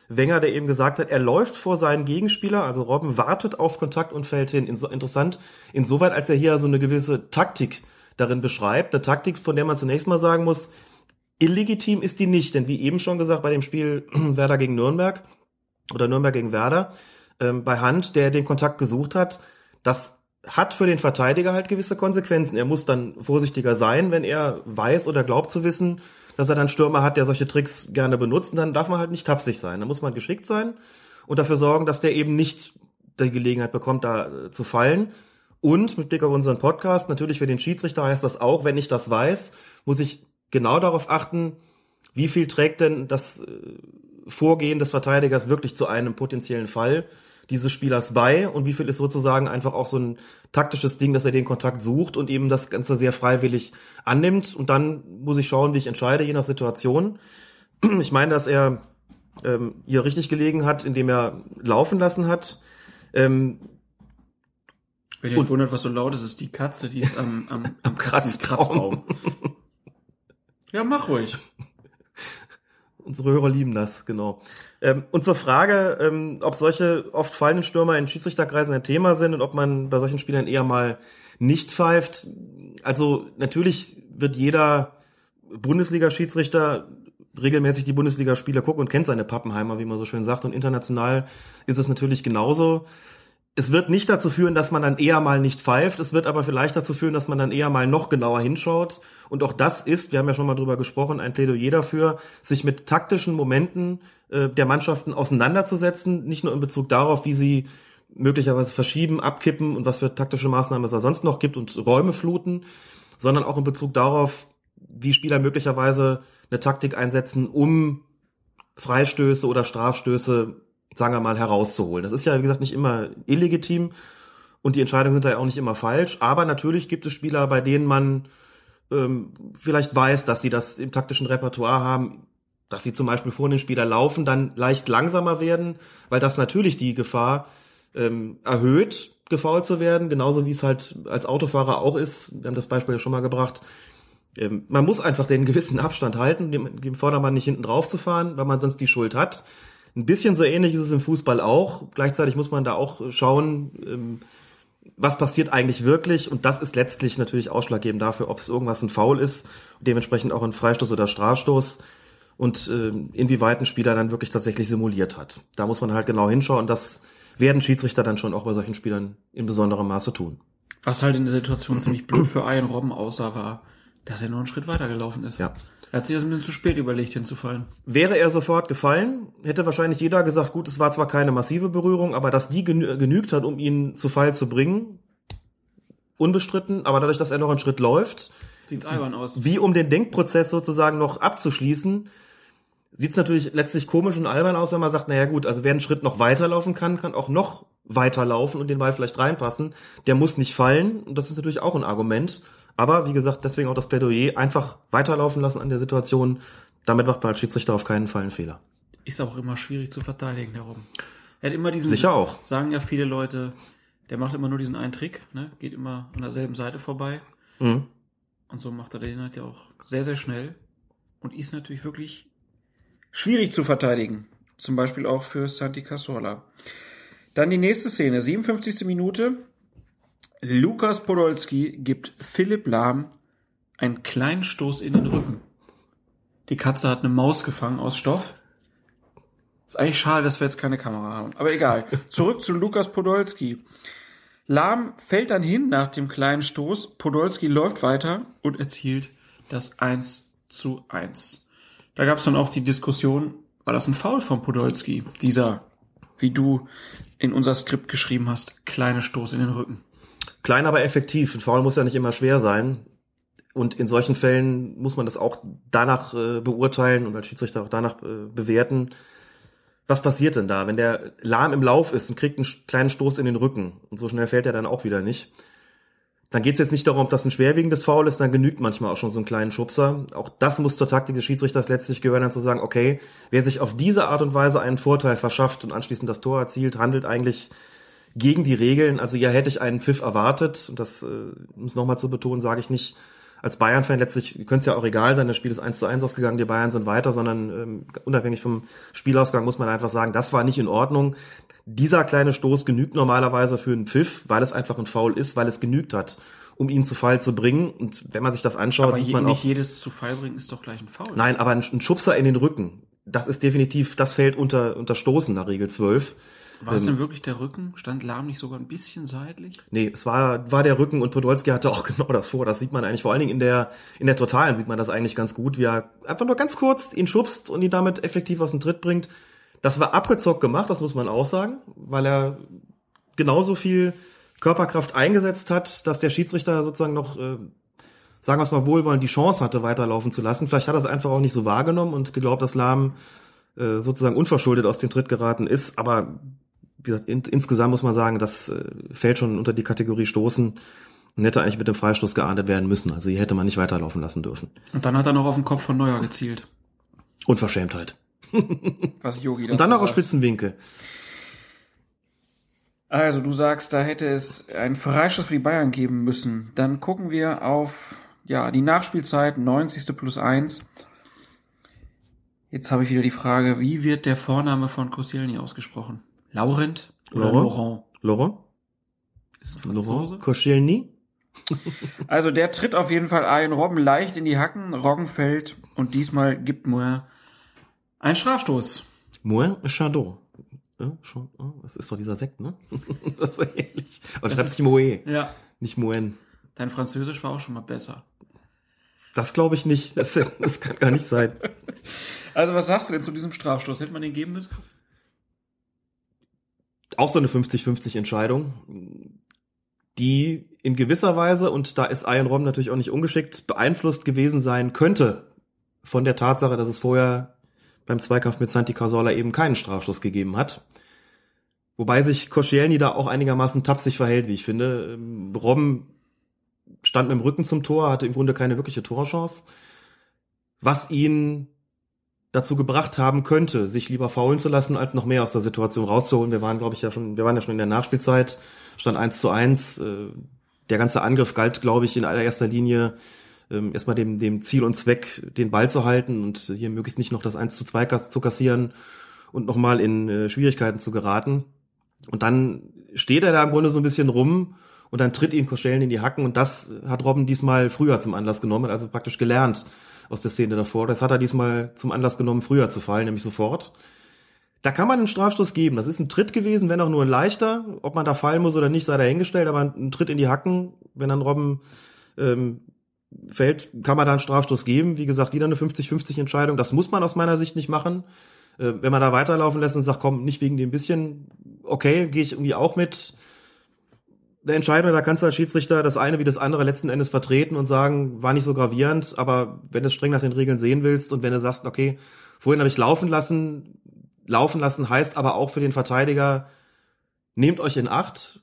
Speaker 1: Wenger, der eben gesagt hat, er läuft vor seinen Gegenspieler, also Robben wartet auf Kontakt und fällt hin. Interessant, insoweit, als er hier so eine gewisse Taktik darin beschreibt, eine Taktik, von der man zunächst mal sagen muss, illegitim ist die nicht, denn wie eben schon gesagt, bei dem Spiel Werder gegen Nürnberg oder Nürnberg gegen Werder, ähm, bei Hand, der den Kontakt gesucht hat, das hat für den Verteidiger halt gewisse Konsequenzen. Er muss dann vorsichtiger sein, wenn er weiß oder glaubt zu wissen, dass er dann Stürmer hat, der solche Tricks gerne benutzt. Und dann darf man halt nicht tapsig sein. Da muss man geschickt sein und dafür sorgen, dass der eben nicht die Gelegenheit bekommt, da äh, zu fallen. Und mit Blick auf unseren Podcast, natürlich für den Schiedsrichter heißt das auch, wenn ich das weiß, muss ich genau darauf achten, wie viel trägt denn das äh, Vorgehen des Verteidigers wirklich zu einem potenziellen Fall dieses Spielers bei und wie viel ist sozusagen einfach auch so ein taktisches Ding, dass er den Kontakt sucht und eben das Ganze sehr freiwillig annimmt. Und dann muss ich schauen, wie ich entscheide, je nach Situation. Ich meine, dass er ähm, hier richtig gelegen hat, indem er laufen lassen hat. Ähm,
Speaker 2: Wenn ihr euch wundert, was so laut ist, ist die Katze, die ist am, am, am
Speaker 1: Kratzbaum.
Speaker 2: Kratzbaum. Ja, mach ruhig.
Speaker 1: Unsere Hörer lieben das, genau. Ähm, und zur Frage, ähm, ob solche oft fallenden Stürmer in Schiedsrichterkreisen ein Thema sind und ob man bei solchen Spielern eher mal nicht pfeift. Also natürlich wird jeder Bundesliga-Schiedsrichter regelmäßig die Bundesligaspiele gucken und kennt seine Pappenheimer, wie man so schön sagt. Und international ist es natürlich genauso. Es wird nicht dazu führen, dass man dann eher mal nicht pfeift. Es wird aber vielleicht dazu führen, dass man dann eher mal noch genauer hinschaut. Und auch das ist, wir haben ja schon mal drüber gesprochen, ein Plädoyer dafür, sich mit taktischen Momenten äh, der Mannschaften auseinanderzusetzen. Nicht nur in Bezug darauf, wie sie möglicherweise verschieben, abkippen und was für taktische Maßnahmen es da sonst noch gibt und Räume fluten, sondern auch in Bezug darauf, wie Spieler möglicherweise eine Taktik einsetzen, um Freistöße oder Strafstöße sagen wir mal, herauszuholen. Das ist ja, wie gesagt, nicht immer illegitim und die Entscheidungen sind da ja auch nicht immer falsch. Aber natürlich gibt es Spieler, bei denen man ähm, vielleicht weiß, dass sie das im taktischen Repertoire haben, dass sie zum Beispiel vor dem Spieler laufen, dann leicht langsamer werden, weil das natürlich die Gefahr ähm, erhöht, gefault zu werden, genauso wie es halt als Autofahrer auch ist. Wir haben das Beispiel ja schon mal gebracht. Ähm, man muss einfach den gewissen Abstand halten, dem, dem Vordermann nicht hinten drauf zu fahren, weil man sonst die Schuld hat. Ein bisschen so ähnlich ist es im Fußball auch. Gleichzeitig muss man da auch schauen, ähm, was passiert eigentlich wirklich. Und das ist letztlich natürlich ausschlaggebend dafür, ob es irgendwas ein Foul ist, dementsprechend auch ein Freistoß oder Strafstoß und äh, inwieweit ein Spieler dann wirklich tatsächlich simuliert hat. Da muss man halt genau hinschauen. Und das werden Schiedsrichter dann schon auch bei solchen Spielern in besonderem Maße tun.
Speaker 2: Was halt in der Situation ziemlich blöd für Ian Robben aussah, war, dass er nur einen Schritt weitergelaufen ist.
Speaker 1: Ja.
Speaker 2: Er hat sich das ein bisschen zu spät überlegt, hinzufallen.
Speaker 1: Wäre er sofort gefallen, hätte wahrscheinlich jeder gesagt, gut, es war zwar keine massive Berührung, aber dass die genü genügt hat, um ihn zu Fall zu bringen, unbestritten, aber dadurch, dass er noch einen Schritt läuft,
Speaker 2: Sieht's albern aus.
Speaker 1: wie um den Denkprozess sozusagen noch abzuschließen, sieht es natürlich letztlich komisch und albern aus, wenn man sagt, naja gut, also wer einen Schritt noch weiterlaufen kann, kann auch noch weiterlaufen und den Ball vielleicht reinpassen. Der muss nicht fallen und das ist natürlich auch ein Argument. Aber wie gesagt, deswegen auch das Plädoyer, einfach weiterlaufen lassen an der Situation. Damit macht man als Schiedsrichter auf keinen Fall einen Fehler.
Speaker 2: Ist auch immer schwierig zu verteidigen, der Robben. Er hat immer diesen,
Speaker 1: Sicher auch.
Speaker 2: sagen ja viele Leute, der macht immer nur diesen einen Trick, ne? geht immer an derselben Seite vorbei.
Speaker 1: Mhm.
Speaker 2: Und so macht er den halt ja auch sehr, sehr schnell. Und ist natürlich wirklich schwierig zu verteidigen. Zum Beispiel auch für Santi Cazorla. Dann die nächste Szene, 57. Minute. Lukas Podolski gibt Philipp Lahm einen kleinen Stoß in den Rücken. Die Katze hat eine Maus gefangen aus Stoff. Ist eigentlich schade, dass wir jetzt keine Kamera haben. Aber egal. Zurück zu Lukas Podolski. Lahm fällt dann hin nach dem kleinen Stoß. Podolski läuft weiter und erzielt das 1 zu 1. Da gab es dann auch die Diskussion, war das ein Foul von Podolski? Dieser, wie du in unser Skript geschrieben hast, kleine Stoß in den Rücken.
Speaker 1: Klein, aber effektiv. Ein Foul muss ja nicht immer schwer sein. Und in solchen Fällen muss man das auch danach äh, beurteilen und als Schiedsrichter auch danach äh, bewerten. Was passiert denn da, wenn der lahm im Lauf ist und kriegt einen kleinen Stoß in den Rücken und so schnell fällt er dann auch wieder nicht? Dann geht es jetzt nicht darum, ob das ein schwerwiegendes Foul ist, dann genügt manchmal auch schon so einen kleinen Schubser. Auch das muss zur Taktik des Schiedsrichters letztlich gehören, dann zu sagen, okay, wer sich auf diese Art und Weise einen Vorteil verschafft und anschließend das Tor erzielt, handelt eigentlich gegen die Regeln. Also ja, hätte ich einen Pfiff erwartet, und das, äh, um es nochmal zu betonen, sage ich nicht als Bayern-Fan letztlich könnte es ja auch egal sein, das Spiel ist 1 zu 1 ausgegangen, die Bayern sind weiter, sondern ähm, unabhängig vom Spielausgang muss man einfach sagen, das war nicht in Ordnung. Dieser kleine Stoß genügt normalerweise für einen Pfiff, weil es einfach ein Foul ist, weil es genügt hat, um ihn zu Fall zu bringen. Und wenn man sich das anschaut,
Speaker 2: Aber
Speaker 1: sieht man auch,
Speaker 2: nicht jedes zu Fall bringen ist doch gleich ein Foul.
Speaker 1: nein, aber ein, ein Schubser in den Rücken, das ist definitiv, das fällt unter, unter Stoßen nach Regel 12.
Speaker 2: War
Speaker 1: Ähm,
Speaker 2: es denn wirklich der Rücken? Stand Lahm nicht sogar ein bisschen seitlich?
Speaker 1: Nee, es war, war der Rücken und Podolski hatte auch genau das vor. Das sieht man eigentlich vor allen Dingen in der, in der Totalen sieht man das eigentlich ganz gut, wie er einfach nur ganz kurz ihn schubst und ihn damit effektiv aus dem Tritt bringt. Das war abgezockt gemacht, das muss man auch sagen, weil er genauso viel Körperkraft eingesetzt hat, dass der Schiedsrichter sozusagen noch, äh, sagen wir es mal wohlwollend, die Chance hatte, weiterlaufen zu lassen. Vielleicht hat er es einfach auch nicht so wahrgenommen und geglaubt, dass Lahm äh, sozusagen unverschuldet aus dem Tritt geraten ist. Aber wie gesagt, in, insgesamt muss man sagen, das äh, fällt schon unter die Kategorie Stoßen und hätte eigentlich mit dem Freistoß geahndet werden müssen. Also hier hätte man nicht weiterlaufen lassen dürfen.
Speaker 2: Und dann hat er noch auf den Kopf von Neuer gezielt.
Speaker 1: Unverschämtheit.
Speaker 2: Was Yogi
Speaker 1: Und dann noch
Speaker 2: sagt.
Speaker 1: Spitzenwinkel.
Speaker 2: Also du sagst, da hätte es einen Freistoß für die Bayern geben müssen. Dann gucken wir auf ja, die Nachspielzeit, 90. plus 1. Jetzt habe ich wieder die Frage, wie wird der Vorname von Koscielny ausgesprochen? Laurent oder
Speaker 1: Laurent?
Speaker 2: Laurent?
Speaker 1: Laurent?
Speaker 2: Ist es?
Speaker 1: Laurent Koscielny?
Speaker 2: Also der tritt auf jeden Fall ein Robben leicht in die Hacken, Roggen fällt und diesmal gibt Moer einen Strafstoß.
Speaker 1: Moin Chardot. Ja, schon, oh, das ist doch dieser Sekt, ne? das war ähnlich. Aber das ist Moe,
Speaker 2: Ja.
Speaker 1: nicht Moen.
Speaker 2: Dein Französisch war auch schon mal besser.
Speaker 1: Das glaube ich nicht. Das, das kann gar nicht sein.
Speaker 2: Also was sagst du denn zu diesem Strafstoß? Hätte man den geben müssen?
Speaker 1: Auch so eine 50-50 Entscheidung, die in gewisser Weise, und da ist Ian Rom natürlich auch nicht ungeschickt, beeinflusst gewesen sein könnte von der Tatsache, dass es vorher beim Zweikampf mit Santi Cazorla eben keinen Strafstoß gegeben hat. Wobei sich Koscielny da auch einigermaßen tapsig verhält, wie ich finde. Ähm, Robben stand mit dem Rücken zum Tor, hatte im Grunde keine wirkliche Torchance, was ihn dazu gebracht haben könnte, sich lieber faulen zu lassen, als noch mehr aus der Situation rauszuholen. Wir waren, glaube ich, ja schon, wir waren ja schon in der Nachspielzeit, stand 1 zu 1. Äh, Der ganze Angriff galt, glaube ich, in allererster Linie ähm, erstmal dem, dem Ziel und Zweck, den Ball zu halten und hier möglichst nicht noch das 1 zu 2 kas- zu kassieren und nochmal in äh, Schwierigkeiten zu geraten. Und dann steht er da im Grunde so ein bisschen rum und dann tritt ihn Koscielny in die Hacken und das hat Robben diesmal früher zum Anlass genommen, also praktisch gelernt aus der Szene davor. Das hat er diesmal zum Anlass genommen, früher zu fallen, nämlich sofort. Da kann man einen Strafstoß geben. Das ist ein Tritt gewesen, wenn auch nur ein leichter. Ob man da fallen muss oder nicht, sei dahingestellt, aber ein Tritt in die Hacken, wenn dann Robben ähm, fällt, kann man da einen Strafstoß geben. Wie gesagt, wieder eine 50-50 Entscheidung. Das muss man aus meiner Sicht nicht machen. Äh, wenn man da weiterlaufen lässt und sagt, komm, nicht wegen dem bisschen, okay, gehe ich irgendwie auch mit. Eine Entscheidung, da kannst du als Schiedsrichter das eine wie das andere letzten Endes vertreten und sagen, war nicht so gravierend, aber wenn du es streng nach den Regeln sehen willst und wenn du sagst, okay, vorhin habe ich laufen lassen, laufen lassen heißt aber auch für den Verteidiger, nehmt euch in Acht.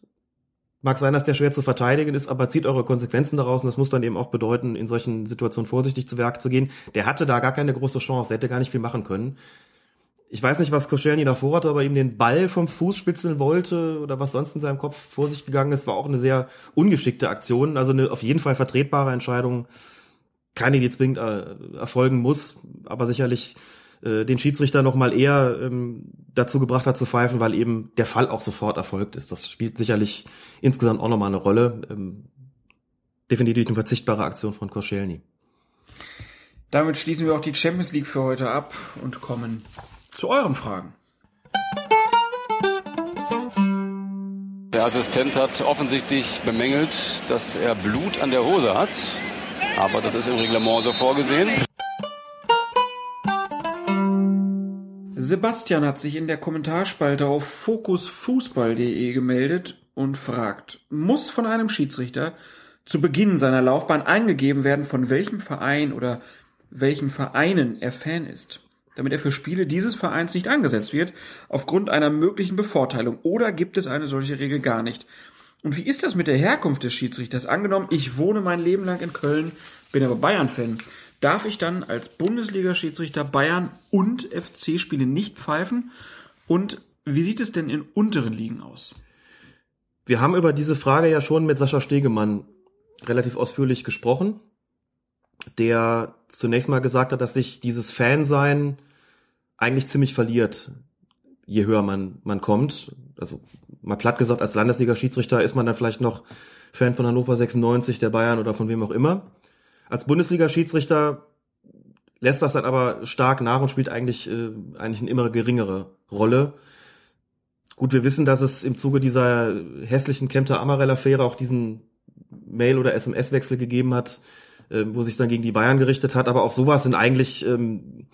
Speaker 1: Mag sein, dass der schwer zu verteidigen ist, aber zieht eure Konsequenzen daraus und das muss dann eben auch bedeuten, in solchen Situationen vorsichtig zu Werk zu gehen. Der hatte da gar keine große Chance, der hätte gar nicht viel machen können. Ich weiß nicht, was Koscielny davor hatte, aber ihm den Ball vom Fuß spitzeln wollte oder was sonst in seinem Kopf vor sich gegangen ist, war auch eine sehr ungeschickte Aktion. Also eine auf jeden Fall vertretbare Entscheidung. Keine, die zwingend äh, erfolgen muss, aber sicherlich äh, den Schiedsrichter noch mal eher ähm, dazu gebracht hat zu pfeifen, weil eben der Fall auch sofort erfolgt ist. Das spielt sicherlich insgesamt auch nochmal eine Rolle. Ähm, definitiv eine verzichtbare Aktion von Koscielny.
Speaker 2: Damit schließen wir auch die Champions League für heute ab und kommen zu euren Fragen.
Speaker 8: Der Assistent hat offensichtlich bemängelt, dass er Blut an der Hose hat. Aber das ist im Reglement so vorgesehen.
Speaker 2: Sebastian hat sich in der Kommentarspalte auf fokusfußball.de gemeldet und fragt, muss von einem Schiedsrichter zu Beginn seiner Laufbahn eingegeben werden, von welchem Verein oder welchen Vereinen er Fan ist, damit er für Spiele dieses Vereins nicht angesetzt wird, aufgrund einer möglichen Bevorteilung, oder gibt es eine solche Regel gar nicht? Und wie ist das mit der Herkunft des Schiedsrichters? Angenommen, ich wohne mein Leben lang in Köln, bin aber Bayern-Fan. Darf ich dann als Bundesliga-Schiedsrichter Bayern und FC-Spiele nicht pfeifen? Und wie sieht es denn in unteren Ligen aus?
Speaker 1: Wir haben über diese Frage ja schon mit Sascha Stegemann relativ ausführlich gesprochen. der zunächst mal gesagt hat, dass sich dieses Fansein eigentlich ziemlich verliert, je höher man, man kommt. Also mal platt gesagt, als Landesliga-Schiedsrichter ist man dann vielleicht noch Fan von Hannover 96, der Bayern oder von wem auch immer. Als Bundesliga-Schiedsrichter lässt das dann aber stark nach und spielt eigentlich, äh, eigentlich eine immer geringere Rolle. Gut, wir wissen, dass es im Zuge dieser hässlichen Kempter Amarell-Affäre auch diesen Mail- oder SMS-Wechsel gegeben hat, äh, wo sich dann gegen die Bayern gerichtet hat. Aber auch sowas sind eigentlich, ähm,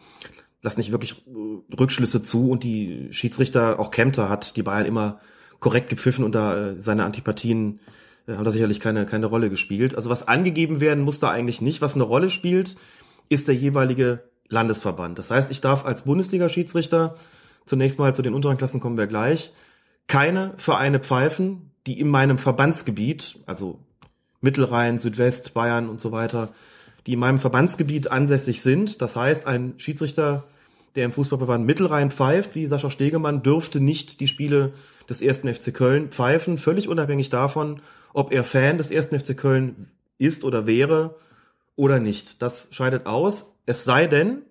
Speaker 1: lassen nicht wirklich äh, Rückschlüsse zu. Und die Schiedsrichter, auch Kempter, hat die Bayern immer korrekt gepfiffen und da äh, seine Antipathien äh, haben da sicherlich keine, keine Rolle gespielt. Also was angegeben werden muss da eigentlich nicht. Was eine Rolle spielt, ist der jeweilige Landesverband. Das heißt, ich darf als Bundesliga-Schiedsrichter, zunächst mal zu den unteren Klassen kommen wir gleich, keine Vereine pfeifen, die in meinem Verbandsgebiet, also Mittelrhein, Südwest, Bayern und so weiter, die in meinem Verbandsgebiet ansässig sind. Das heißt, ein Schiedsrichter, der im Fußballverband Mittelrhein pfeift, wie Sascha Stegemann, dürfte nicht die Spiele des ersten FC Köln pfeifen, völlig unabhängig davon, ob er Fan des ersten FC Köln ist oder wäre oder nicht. Das scheidet aus. Es sei denn,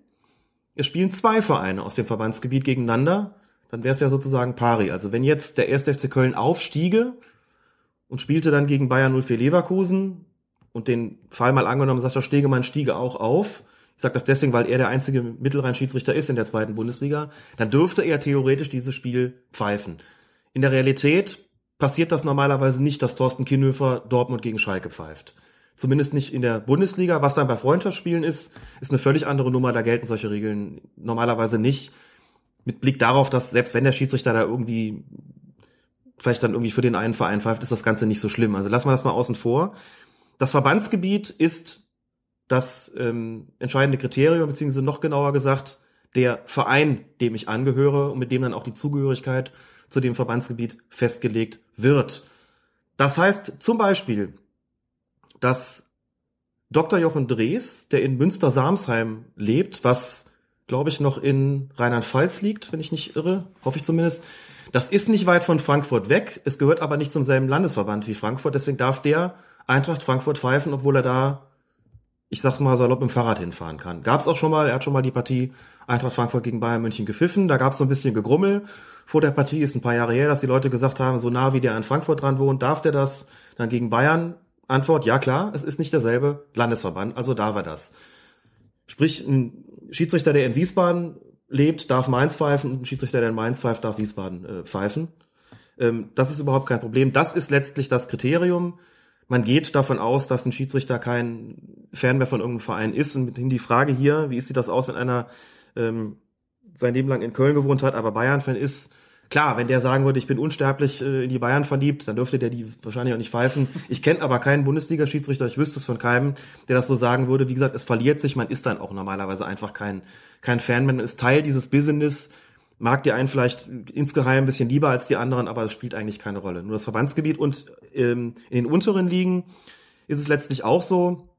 Speaker 1: es spielen zwei Vereine aus dem Verbandsgebiet gegeneinander, dann wäre es ja sozusagen pari. Also wenn jetzt der erste FC Köln aufstiege und spielte dann gegen Bayern 04 Leverkusen und den Fall mal angenommen, Sascha Stegemann stiege auch auf. Ich sage das deswegen, weil er der einzige Mittelrhein-Schiedsrichter ist in der zweiten Bundesliga. Dann dürfte er theoretisch dieses Spiel pfeifen. In der Realität passiert das normalerweise nicht, dass Thorsten Kienhöfer Dortmund gegen Schalke pfeift. Zumindest nicht in der Bundesliga. Was dann bei Freundschaftsspielen ist, ist eine völlig andere Nummer. Da gelten solche Regeln normalerweise nicht. Mit Blick darauf, dass selbst wenn der Schiedsrichter da irgendwie vielleicht dann irgendwie für den einen Verein pfeift, ist das Ganze nicht so schlimm. Also lassen wir das mal außen vor. Das Verbandsgebiet ist das ähm, entscheidende Kriterium, beziehungsweise noch genauer gesagt, der Verein, dem ich angehöre und mit dem dann auch die Zugehörigkeit zu dem Verbandsgebiet festgelegt wird. Das heißt zum Beispiel, dass Dr. Jochen Drees, der in Münster-Samsheim lebt, was glaube ich noch in Rheinland-Pfalz liegt, wenn ich nicht irre, hoffe ich zumindest. Das ist nicht weit von Frankfurt weg, es gehört aber nicht zum selben Landesverband wie Frankfurt, deswegen darf der Eintracht Frankfurt pfeifen, obwohl er da, ich sag's mal salopp, im Fahrrad hinfahren kann. Gab's auch schon mal, er hat schon mal die Partie Eintracht Frankfurt gegen Bayern München gepfiffen, da gab's so ein bisschen Gegrummel. Vor der Partie ist ein paar Jahre her, dass die Leute gesagt haben, so nah wie der in Frankfurt dran wohnt, darf der das dann gegen Bayern Antwort, ja klar, es ist nicht derselbe Landesverband, also darf er das. Sprich, ein Schiedsrichter, der in Wiesbaden lebt, darf Mainz pfeifen ein Schiedsrichter, der in Mainz pfeift, darf Wiesbaden äh, pfeifen. Ähm, das ist überhaupt kein Problem. Das ist letztlich das Kriterium. Man geht davon aus, dass ein Schiedsrichter kein Fan mehr von irgendeinem Verein ist. Und mithin die Frage hier, wie sieht das aus, wenn einer ähm, sein Leben lang in Köln gewohnt hat, aber Bayern-Fan ist, Klar, wenn der sagen würde, ich bin unsterblich äh, in die Bayern verliebt, dann dürfte der die wahrscheinlich auch nicht pfeifen. Ich kenne aber keinen Bundesliga-Schiedsrichter, ich wüsste es von keinem, der das so sagen würde. Wie gesagt, es verliert sich, man ist dann auch normalerweise einfach kein, kein Fan, man ist Teil dieses Business, mag die einen vielleicht insgeheim ein bisschen lieber als die anderen, aber es spielt eigentlich keine Rolle. Nur das Verbandsgebiet und ähm, in den unteren Ligen ist es letztlich auch so,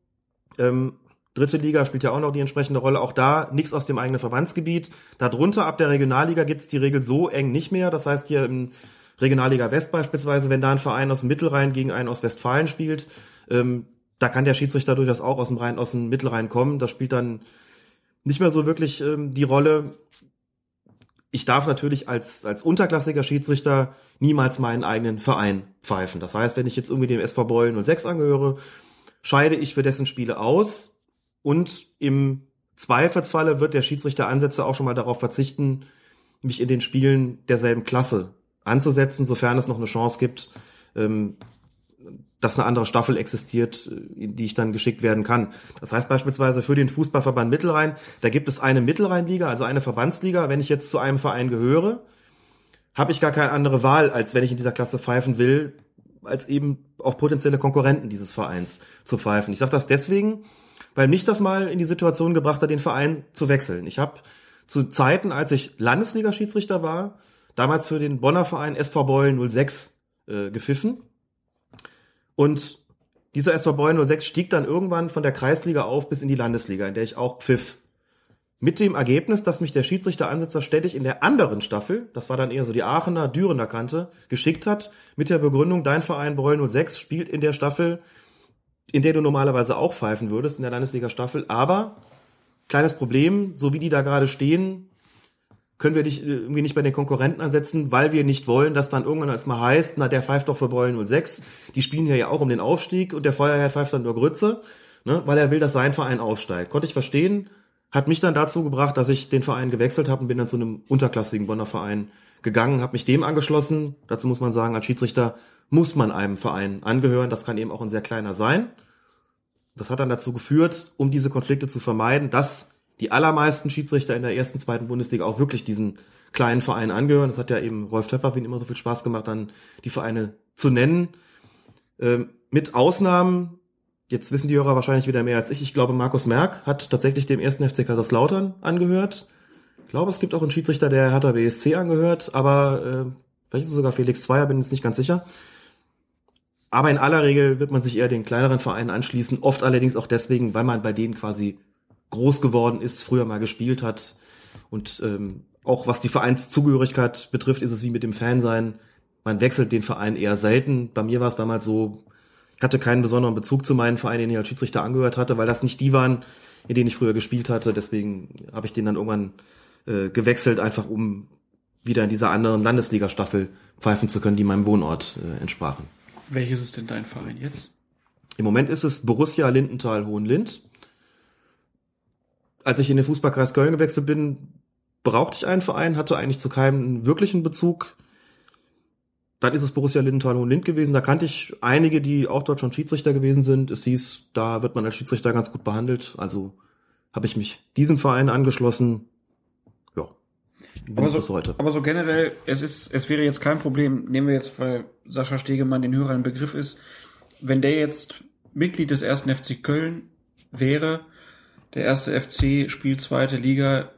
Speaker 1: ähm, Dritte Liga spielt ja auch noch die entsprechende Rolle. Auch da nichts aus dem eigenen Verbandsgebiet. Darunter ab der Regionalliga gibt's die Regel so eng nicht mehr. Das heißt hier im Regionalliga West beispielsweise, wenn da ein Verein aus dem Mittelrhein gegen einen aus Westfalen spielt, ähm, da kann der Schiedsrichter durchaus auch aus dem Rhein, aus dem Mittelrhein kommen. Das spielt dann nicht mehr so wirklich ähm, die Rolle. Ich darf natürlich als, als unterklassiger Schiedsrichter niemals meinen eigenen Verein pfeifen. Das heißt, wenn ich jetzt irgendwie dem SV Beulen 06 angehöre, scheide ich für dessen Spiele aus und im Zweifelsfalle wird der Schiedsrichter Ansätze auch schon mal darauf verzichten, mich in den Spielen derselben Klasse anzusetzen, sofern es noch eine Chance gibt, ähm, dass eine andere Staffel existiert, in die ich dann geschickt werden kann. Das heißt beispielsweise für den Fußballverband Mittelrhein, da gibt es eine Mittelrheinliga, also eine Verbandsliga. Wenn ich jetzt zu einem Verein gehöre, habe ich gar keine andere Wahl, als wenn ich in dieser Klasse pfeifen will, als eben auch potenzielle Konkurrenten dieses Vereins zu pfeifen. Ich sage das deswegen, weil mich das mal in die Situation gebracht hat, den Verein zu wechseln. Ich habe zu Zeiten, als ich Landesliga-Schiedsrichter war, damals für den Bonner Verein SV Beulen 06 äh, gepfiffen. Und dieser SV Beulen 06 stieg dann irgendwann von der Kreisliga auf bis in die Landesliga, in der ich auch pfiff. Mit dem Ergebnis, dass mich der Schiedsrichter-Ansitzer ständig in der anderen Staffel, das war dann eher so die Aachener, Dürener Kante, geschickt hat, mit der Begründung, dein Verein Beulen 06 spielt in der Staffel in der du normalerweise auch pfeifen würdest in der Landesliga-Staffel. Aber kleines Problem, so wie die da gerade stehen, können wir dich äh, irgendwie nicht bei den Konkurrenten ansetzen, weil wir nicht wollen, dass dann irgendwann als mal heißt, na, der pfeift doch für Beulen 06. Die spielen hier ja auch um den Aufstieg und der Feuerherr pfeift dann nur Grütze, ne, weil er will, dass sein Verein aufsteigt. Konnte ich verstehen, hat mich dann dazu gebracht, dass ich den Verein gewechselt habe und bin dann zu einem unterklassigen Bonner Verein gegangen, habe mich dem angeschlossen. Dazu muss man sagen, als Schiedsrichter muss man einem Verein angehören. Das kann eben auch ein sehr kleiner sein. Das hat dann dazu geführt, um diese Konflikte zu vermeiden, dass die allermeisten Schiedsrichter in der ersten, zweiten Bundesliga auch wirklich diesen kleinen Verein angehören. Das hat ja eben Rolf Töpper wie immer so viel Spaß gemacht, dann die Vereine zu nennen. Ähm, mit Ausnahmen, jetzt wissen die Hörer wahrscheinlich wieder mehr als ich, ich glaube Markus Merck hat tatsächlich dem ersten FC Kaiserslautern angehört. Ich glaube, es gibt auch einen Schiedsrichter, der Hertha BSC angehört, aber äh, vielleicht ist es sogar Felix Zweier, bin jetzt nicht ganz sicher. Aber in aller Regel wird man sich eher den kleineren Vereinen anschließen, oft allerdings auch deswegen, weil man bei denen quasi groß geworden ist, früher mal gespielt hat. Und ähm, auch was die Vereinszugehörigkeit betrifft, ist es wie mit dem Fansein. Man wechselt den Verein eher selten. Bei mir war es damals so, ich hatte keinen besonderen Bezug zu meinen Vereinen, den ich als Schiedsrichter angehört hatte, weil das nicht die waren, in denen ich früher gespielt hatte. Deswegen habe ich den dann irgendwann äh, gewechselt, einfach um wieder in dieser anderen Landesliga-Staffel pfeifen zu können, die meinem Wohnort äh, entsprachen.
Speaker 2: Welches ist denn dein Verein jetzt?
Speaker 1: Im Moment ist es Borussia Lindenthal Hohenlind. Als ich in den Fußballkreis Köln gewechselt bin, brauchte ich einen Verein, hatte eigentlich zu keinem wirklichen Bezug. Dann ist es Borussia Lindenthal Hohenlind gewesen. Da kannte ich einige, die auch dort schon Schiedsrichter gewesen sind. Es hieß, da wird man als Schiedsrichter ganz gut behandelt. Also habe ich mich diesem Verein angeschlossen. Ja,
Speaker 2: Aber so, aber so generell, es ist, es wäre jetzt kein Problem, nehmen wir jetzt, weil Sascha Stegemann den Hörern ein Begriff ist, wenn der jetzt Mitglied des ersten FC Köln wäre, der erste FC spielt zweite Liga,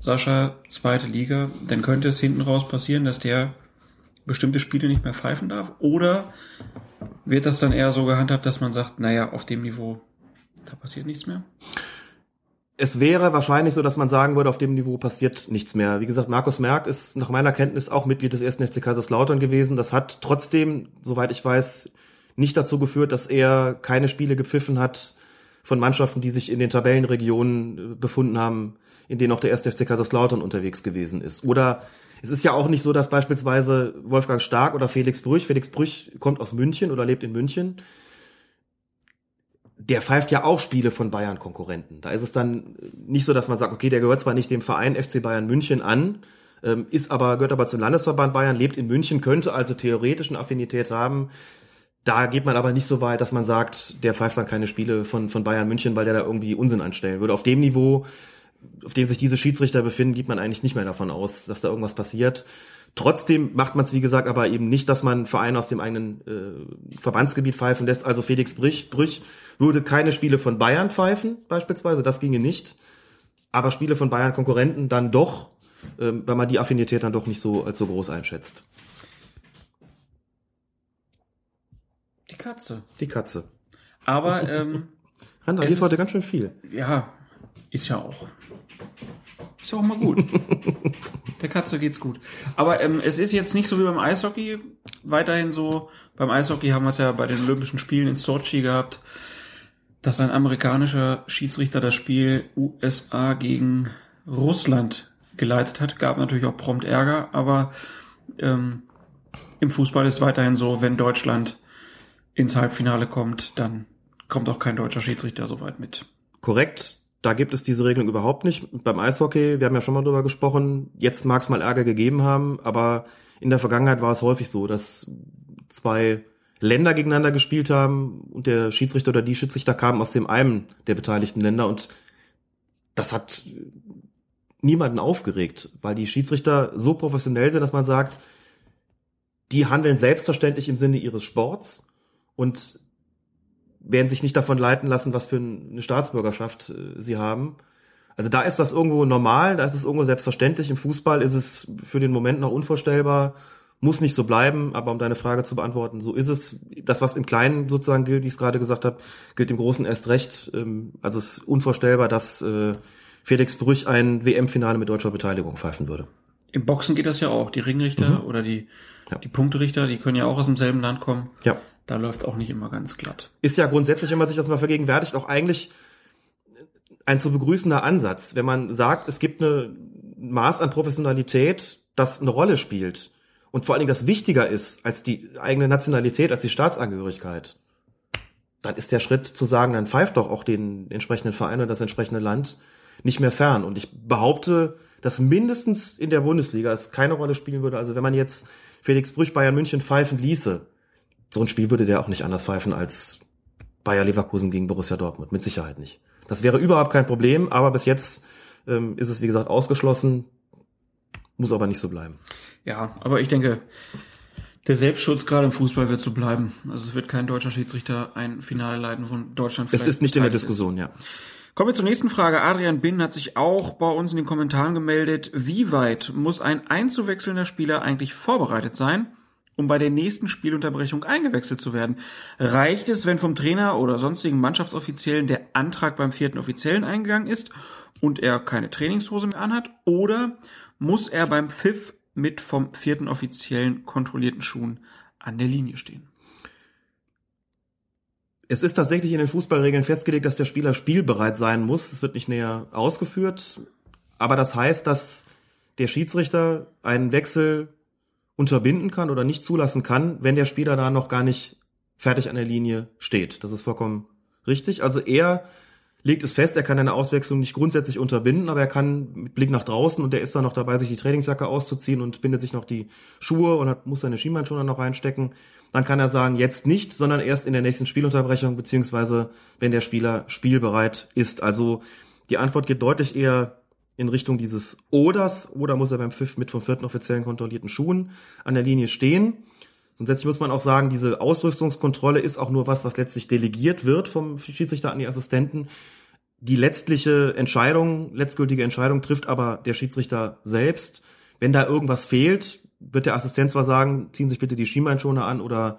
Speaker 2: Sascha zweite Liga, dann könnte es hinten raus passieren, dass der bestimmte Spiele nicht mehr pfeifen darf? Oder wird das dann eher so gehandhabt, dass man sagt, naja, auf dem Niveau, da passiert nichts mehr?
Speaker 1: es wäre wahrscheinlich so, dass man sagen würde, auf dem Niveau passiert nichts mehr. Wie gesagt, Markus Merck ist nach meiner Kenntnis auch Mitglied des ersten FC Kaiserslautern gewesen. Das hat trotzdem, soweit ich weiß, nicht dazu geführt, dass er keine Spiele gepfiffen hat von Mannschaften, die sich in den Tabellenregionen äh, befunden haben, in denen auch der erste FC Kaiserslautern unterwegs gewesen ist. Oder es ist ja auch nicht so, dass beispielsweise Wolfgang Stark oder Felix Brüch, Felix Brüch kommt aus München oder lebt in München, der pfeift ja auch Spiele von Bayern-Konkurrenten. Da ist es dann nicht so, dass man sagt, okay, der gehört zwar nicht dem Verein FC Bayern München an, ähm, ist aber, gehört aber zum Landesverband Bayern, lebt in München, könnte also theoretisch eine Affinität haben. Da geht man aber nicht so weit, dass man sagt, der pfeift dann keine Spiele von, von Bayern München, weil der da irgendwie Unsinn anstellen würde. Auf dem Niveau, auf dem sich diese Schiedsrichter befinden, geht man eigentlich nicht mehr davon aus, dass da irgendwas passiert. Trotzdem macht man es, wie gesagt, aber eben nicht, dass man Vereine aus dem eigenen äh, Verbandsgebiet pfeifen lässt. Also Felix Brüch, Brüch würde keine Spiele von Bayern pfeifen, beispielsweise, das ginge nicht. Aber Spiele von Bayern Konkurrenten dann doch, ähm, weil man die Affinität dann doch nicht so als so groß einschätzt.
Speaker 2: Die Katze.
Speaker 1: Die Katze.
Speaker 2: Aber, ähm,
Speaker 1: Randa, hier ist- heute ganz schön viel.
Speaker 2: ja, ist ja auch. Ist ja auch mal gut. Der Katze geht's gut. Aber ähm, es ist jetzt nicht so wie beim Eishockey weiterhin so. Beim Eishockey haben wir es ja bei den Olympischen Spielen in Sochi gehabt, dass ein amerikanischer Schiedsrichter das Spiel USA gegen Russland geleitet hat. Gab natürlich auch prompt Ärger, aber ähm, im Fußball ist weiterhin so, wenn Deutschland ins Halbfinale kommt, dann kommt auch kein deutscher Schiedsrichter so weit mit.
Speaker 1: Korrekt. Da gibt es diese Regelung überhaupt nicht. Beim Eishockey, wir haben ja schon mal drüber gesprochen, jetzt mag es mal Ärger gegeben haben, aber in der Vergangenheit war es häufig so, dass zwei Länder gegeneinander gespielt haben und der Schiedsrichter oder die Schiedsrichter kamen aus dem einen der beteiligten Länder und das hat niemanden aufgeregt, weil die Schiedsrichter so professionell sind, dass man sagt, die handeln selbstverständlich im Sinne ihres Sports und werden sich nicht davon leiten lassen, was für eine Staatsbürgerschaft äh, sie haben. Also da ist das irgendwo normal, da ist es irgendwo selbstverständlich. Im Fußball ist es für den Moment noch unvorstellbar, muss nicht so bleiben, aber um deine Frage zu beantworten, so ist es. Das, was im Kleinen sozusagen gilt, wie ich es gerade gesagt habe, gilt im Großen erst recht. Ähm, Also es ist unvorstellbar, dass äh, Felix Brüch ein WM-Finale mit deutscher Beteiligung pfeifen würde.
Speaker 2: Im Boxen geht das ja auch. Die Ringrichter oder die
Speaker 1: Ja.
Speaker 2: Die Punkterichter, die können ja auch aus demselben Land kommen.
Speaker 1: Ja.
Speaker 2: Da läuft's auch nicht immer ganz glatt.
Speaker 1: Ist ja grundsätzlich, wenn man sich das mal vergegenwärtigt, auch eigentlich ein zu begrüßender Ansatz, wenn man sagt, es gibt eine Maß an Professionalität, das eine Rolle spielt und vor allen Dingen das wichtiger ist als die eigene Nationalität, als die Staatsangehörigkeit, dann ist der Schritt zu sagen, dann pfeift doch auch den entsprechenden Verein und das entsprechende Land nicht mehr fern. Und ich behaupte, dass mindestens in der Bundesliga es keine Rolle spielen würde. Also wenn man jetzt Felix Brüch Bayern München pfeifen ließe, so ein Spiel würde der auch nicht anders pfeifen als Bayer Leverkusen gegen Borussia Dortmund. Mit Sicherheit nicht. Das wäre überhaupt kein Problem, aber bis jetzt ähm, ist es, wie gesagt, ausgeschlossen. Muss aber nicht so bleiben.
Speaker 2: Ja, aber ich denke, der Selbstschutz gerade im Fußball wird so bleiben. Also es wird kein deutscher Schiedsrichter ein Finale leiten von Deutschland.
Speaker 1: Es ist nicht in der
Speaker 2: beteiligt ist.
Speaker 1: Diskussion, ja.
Speaker 2: Kommen wir zur nächsten Frage. Adrian Bin hat sich auch bei uns in den Kommentaren gemeldet. Wie weit muss ein einzuwechselnder Spieler eigentlich vorbereitet sein, um bei der nächsten Spielunterbrechung eingewechselt zu werden? Reicht es, wenn vom Trainer oder sonstigen Mannschaftsoffiziellen der Antrag beim vierten Offiziellen eingegangen ist und er keine Trainingshose mehr anhat? Oder muss er beim Pfiff mit vom vierten Offiziellen kontrollierten Schuhen an der Linie stehen?
Speaker 1: Es ist tatsächlich in den Fußballregeln festgelegt, dass der Spieler spielbereit sein muss. Es wird nicht näher ausgeführt. Aber das heißt, dass der Schiedsrichter einen Wechsel unterbinden kann oder nicht zulassen kann, wenn der Spieler da noch gar nicht fertig an der Linie steht. Das ist vollkommen richtig. Also er legt es fest, er kann eine Auswechslung nicht grundsätzlich unterbinden, aber er kann mit Blick nach draußen und er ist dann noch dabei, sich die Trainingsjacke auszuziehen und bindet sich noch die Schuhe und hat, muss seine Schienbeinschoner noch reinstecken. Dann kann er sagen, jetzt nicht, sondern erst in der nächsten Spielunterbrechung, beziehungsweise wenn der Spieler spielbereit ist. Also die Antwort geht deutlich eher in Richtung dieses Oders oder muss er beim Pfiff mit vom vierten offiziellen kontrollierten Schuhen an der Linie stehen. Grundsätzlich muss man auch sagen, diese Ausrüstungskontrolle ist auch nur was, was letztlich delegiert wird vom Schiedsrichter an die Assistenten. Die letztliche Entscheidung, letztgültige Entscheidung trifft aber der Schiedsrichter selbst. Wenn da irgendwas fehlt, wird der Assistent zwar sagen, ziehen Sie sich bitte die Schienbeinschoner an oder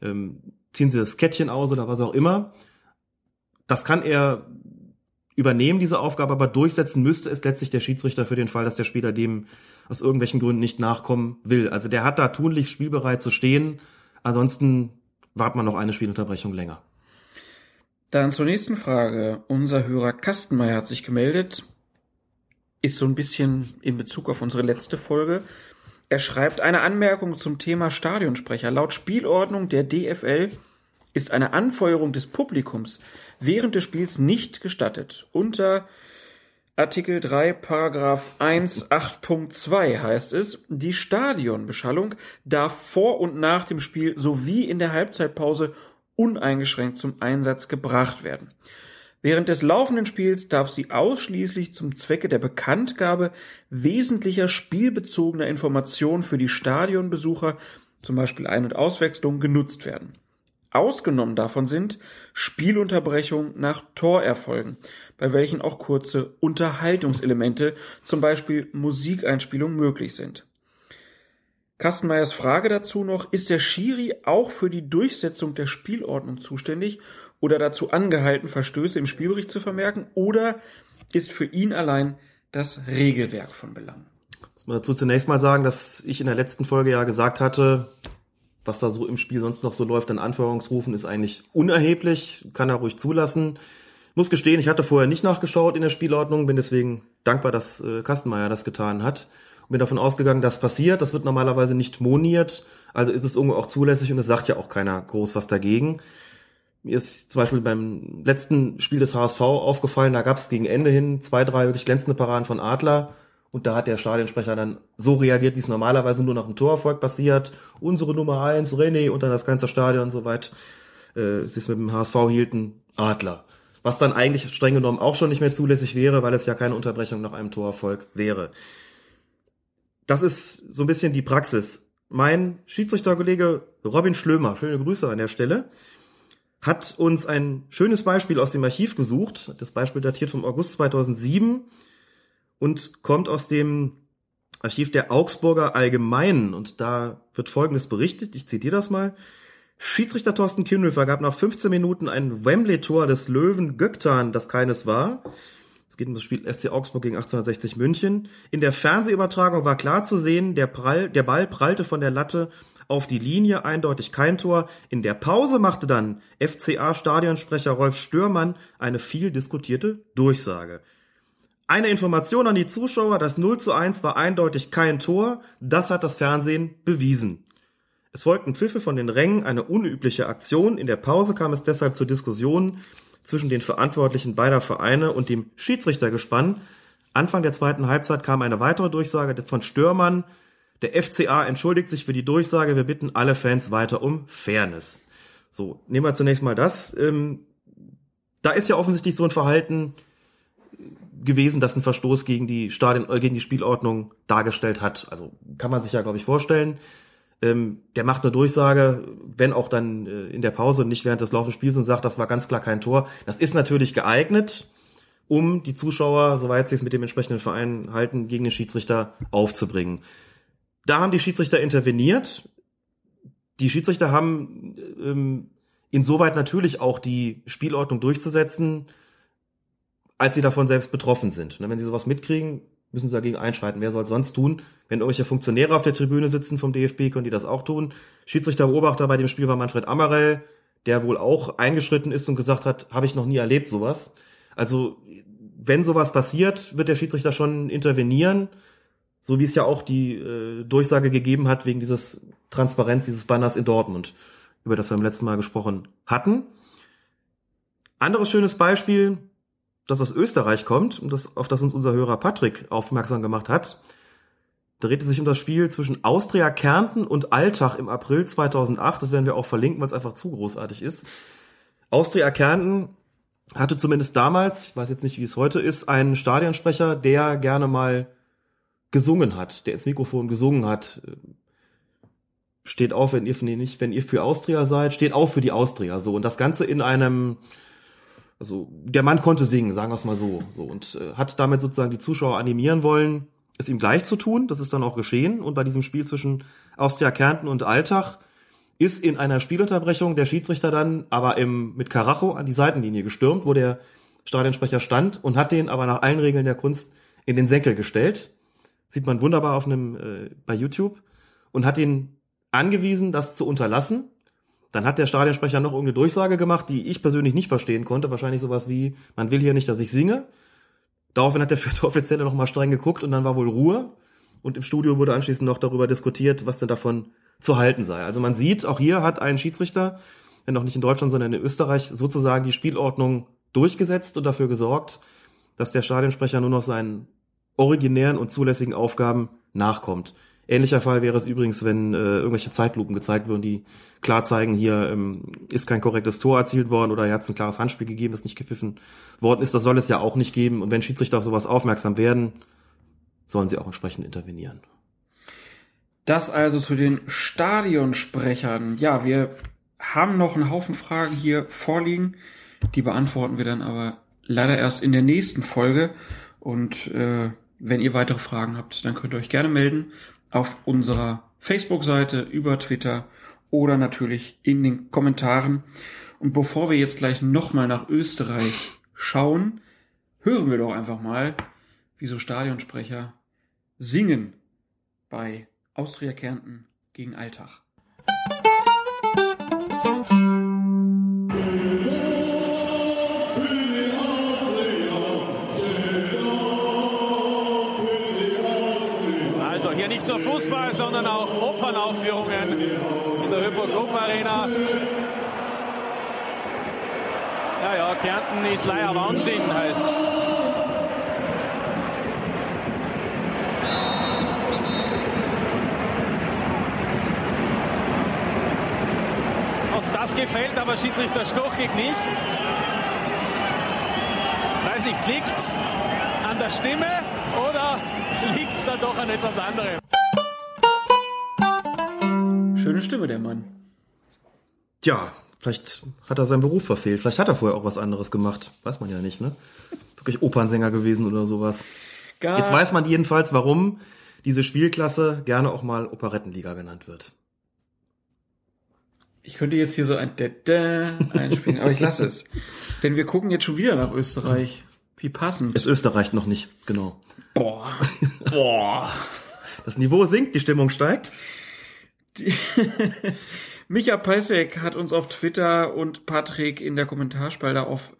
Speaker 1: ähm, ziehen Sie das Kettchen aus oder was auch immer. Das kann er übernehmen, diese Aufgabe, aber durchsetzen müsste es letztlich der Schiedsrichter für den Fall, dass der Spieler dem aus irgendwelchen Gründen nicht nachkommen will. Also der hat da tunlichst spielbereit zu stehen. Ansonsten wartet man noch eine Spielunterbrechung länger.
Speaker 2: Dann zur nächsten Frage. Unser Hörer Kastenmeier hat sich gemeldet. Ist so ein bisschen in Bezug auf unsere letzte Folge. Er schreibt eine Anmerkung zum Thema Stadionsprecher. Laut Spielordnung der DFL ist eine Anfeuerung des Publikums während des Spiels nicht gestattet. Unter Artikel 3, Paragraph 1, 8.2 heißt es, die Stadionbeschallung darf vor und nach dem Spiel sowie in der Halbzeitpause uneingeschränkt zum Einsatz gebracht werden. Während des laufenden Spiels darf sie ausschließlich zum Zwecke der Bekanntgabe wesentlicher spielbezogener Informationen für die Stadionbesucher, zum Beispiel Ein- und Auswechslung, genutzt werden. Ausgenommen davon sind Spielunterbrechungen nach Torerfolgen, bei welchen auch kurze Unterhaltungselemente, zum Beispiel Musikeinspielungen, möglich sind. Kastenmeyers Frage dazu noch, ist der Schiri auch für die Durchsetzung der Spielordnung zuständig oder dazu angehalten, Verstöße im Spielbericht zu vermerken oder ist für ihn allein das Regelwerk von Belang?
Speaker 1: Muss man dazu zunächst mal sagen, dass ich in der letzten Folge ja gesagt hatte, was da so im Spiel sonst noch so läuft an Anführungsrufen, ist eigentlich unerheblich, kann er ruhig zulassen. Muss gestehen, ich hatte vorher nicht nachgeschaut in der Spielordnung, bin deswegen dankbar, dass äh, Kastenmeier das getan hat. Und bin davon ausgegangen, dass passiert. Das wird normalerweise nicht moniert, also ist es irgendwo auch zulässig und es sagt ja auch keiner groß was dagegen. Mir ist zum Beispiel beim letzten Spiel des HSV aufgefallen, da gab es gegen Ende hin zwei, drei wirklich glänzende Paraden von Adler. Und da hat der Stadionsprecher dann so reagiert, wie es normalerweise nur nach dem Torerfolg passiert. Unsere Nummer eins, René, und dann das ganze Stadion, soweit äh, sie es mit dem HSV hielten, Adler. Was dann eigentlich streng genommen auch schon nicht mehr zulässig wäre, weil es ja keine Unterbrechung nach einem Torerfolg wäre. Das ist so ein bisschen die Praxis. Mein Schiedsrichterkollege Robin Schlömer, schöne Grüße an der Stelle, hat uns ein schönes Beispiel aus dem Archiv gesucht. Das Beispiel datiert vom August 2007 und kommt aus dem Archiv der Augsburger Allgemeinen. Und da wird Folgendes berichtet. Ich zitiere das mal. Schiedsrichter Thorsten Kienhöfer gab nach 15 Minuten ein Wembley-Tor des Löwen Göktan, das keines war. Es geht um das Spiel FC Augsburg gegen 1860 München. In der Fernsehübertragung war klar zu sehen, der, Prall, der Ball prallte von der Latte auf die Linie, eindeutig kein Tor. In der Pause machte dann FCA-Stadionsprecher Rolf Stürmann eine viel diskutierte Durchsage. Eine Information an die Zuschauer, das 0 zu 1 war eindeutig kein Tor, das hat das Fernsehen bewiesen. Es folgten Pfiffe von den Rängen, eine unübliche Aktion. In der Pause kam es deshalb zur Diskussion zwischen den Verantwortlichen beider Vereine und dem Schiedsrichtergespann. Anfang der zweiten Halbzeit kam eine weitere Durchsage von Stürmann. Der FCA entschuldigt sich für die Durchsage. Wir bitten alle Fans weiter um Fairness. So, nehmen wir zunächst mal das. Ähm, da ist ja offensichtlich so ein Verhalten gewesen, das einen Verstoß gegen die Stadien, äh, gegen die Spielordnung dargestellt hat. Also kann man sich ja, glaube ich, vorstellen. Ähm, der macht eine Durchsage, wenn auch dann äh, in der Pause und nicht während des laufenden Spiels und sagt, das war ganz klar kein Tor. Das ist natürlich geeignet, um die Zuschauer, soweit sie es mit dem entsprechenden Verein halten, gegen den Schiedsrichter aufzubringen. Da haben die Schiedsrichter interveniert. Die Schiedsrichter haben ähm, insoweit natürlich auch die Spielordnung durchzusetzen, als sie davon selbst betroffen sind. Ne, wenn sie sowas mitkriegen, müssen sie dagegen einschreiten. Wer soll es sonst tun? Wenn irgendwelche Funktionäre auf der Tribüne sitzen vom DFB, können die das auch tun. Schiedsrichterbeobachter bei dem Spiel war Manfred Amarell, der wohl auch eingeschritten ist und gesagt hat, habe ich noch nie erlebt sowas. Also wenn sowas passiert, wird der Schiedsrichter schon intervenieren, so wie es ja auch die äh, Durchsage gegeben hat wegen dieses Transparenz dieses Banners in Dortmund, über das wir im letzten Mal gesprochen hatten. Anderes schönes Beispiel, das aus Österreich kommt und das, auf das uns unser Hörer Patrick aufmerksam gemacht hat. Drehte sich um das Spiel zwischen Austria Kärnten und Alltag im April 2008. Das werden wir auch verlinken, weil es einfach zu großartig ist. Austria Kärnten hatte zumindest damals, ich weiß jetzt nicht, wie es heute ist, einen Stadionsprecher, der gerne mal gesungen hat, der ins Mikrofon gesungen hat. Steht auf, wenn ihr, nee, nicht, wenn ihr für Austria seid, steht auf für die Austria, so. Und das Ganze in einem, also, der Mann konnte singen, sagen wir es mal so, so. Und äh, hat damit sozusagen die Zuschauer animieren wollen, es ihm gleich zu tun. Das ist dann auch geschehen. Und bei diesem Spiel zwischen Austria Kärnten und Alltag ist in einer Spielunterbrechung der Schiedsrichter dann aber im, mit Karacho an die Seitenlinie gestürmt, wo der Stadionsprecher stand und hat den aber nach allen Regeln der Kunst in den Senkel gestellt. Sieht man wunderbar auf einem, äh, bei YouTube. Und hat ihn angewiesen, das zu unterlassen. Dann hat der Stadionsprecher noch irgendeine Durchsage gemacht, die ich persönlich nicht verstehen konnte. Wahrscheinlich sowas wie, man will hier nicht, dass ich singe. Daraufhin hat der vierte Offizielle noch mal streng geguckt und dann war wohl Ruhe. Und im Studio wurde anschließend noch darüber diskutiert, was denn davon zu halten sei. Also man sieht, auch hier hat ein Schiedsrichter, wenn auch nicht in Deutschland, sondern in Österreich, sozusagen die Spielordnung durchgesetzt und dafür gesorgt, dass der Stadionsprecher nur noch seinen originären und zulässigen Aufgaben nachkommt. Ähnlicher Fall wäre es übrigens, wenn äh, irgendwelche Zeitlupen gezeigt würden, die klar zeigen, hier ähm, ist kein korrektes Tor erzielt worden oder hier hat es ein klares Handspiel gegeben, das nicht gepfiffen worden ist. Das soll es ja auch nicht geben. Und wenn Schiedsrichter auf sowas aufmerksam werden, sollen sie auch entsprechend intervenieren.
Speaker 2: Das also zu den Stadionsprechern. Ja, wir haben noch einen Haufen Fragen hier vorliegen. Die beantworten wir dann aber leider erst in der nächsten Folge. Und äh, wenn ihr weitere Fragen habt, dann könnt ihr euch gerne melden auf unserer Facebook-Seite, über Twitter oder natürlich in den Kommentaren. Und bevor wir jetzt gleich nochmal nach Österreich schauen, hören wir doch einfach mal, wie so Stadionsprecher singen bei Austria Kärnten gegen Alltag.
Speaker 9: Nur Fußball, sondern auch Opernaufführungen in der Hypogroup Arena. Ja, ja, Kärnten ist leider Wahnsinn, heißt es. Und das gefällt aber Schiedsrichter Stochig nicht. Weiß nicht, liegt's an der Stimme oder liegt's dann doch an etwas anderem?
Speaker 2: Schöne Stimme, der Mann.
Speaker 1: Tja, vielleicht hat er seinen Beruf verfehlt. Vielleicht hat er vorher auch was anderes gemacht. Weiß man ja nicht, ne? Wirklich Opernsänger gewesen oder sowas.
Speaker 2: Gar
Speaker 1: Jetzt weiß man jedenfalls, warum diese Spielklasse gerne auch mal Operettenliga genannt wird.
Speaker 2: Ich könnte jetzt hier so ein Dada einspielen, aber ich lasse es. Denn wir gucken jetzt schon wieder nach Österreich. Wie passend.
Speaker 1: Es Österreich noch nicht, genau.
Speaker 2: Boah. Boah.
Speaker 1: Das Niveau sinkt, die Stimmung steigt.
Speaker 2: Micha Pesek hat uns auf Twitter und Patrick in der Kommentarspalte auf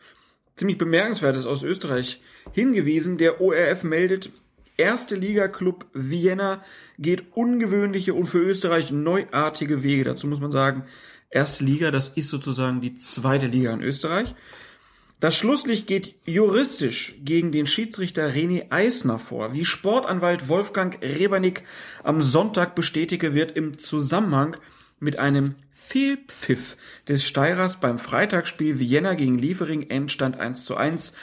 Speaker 2: ziemlich bemerkenswertes aus Österreich hingewiesen. Der ORF meldet, erste Liga-Club Vienna geht ungewöhnliche und für Österreich neuartige Wege. Dazu muss man sagen, erste Liga, das ist sozusagen die zweite Liga in Österreich. Das Schlusslicht geht juristisch gegen den Schiedsrichter René Eisner vor. Wie Sportanwalt Wolfgang Rebernick am Sonntag bestätige, wird im Zusammenhang mit einem Fehlpfiff des Steirers beim Freitagsspiel Vienna gegen Liefering Endstand 1 zu 1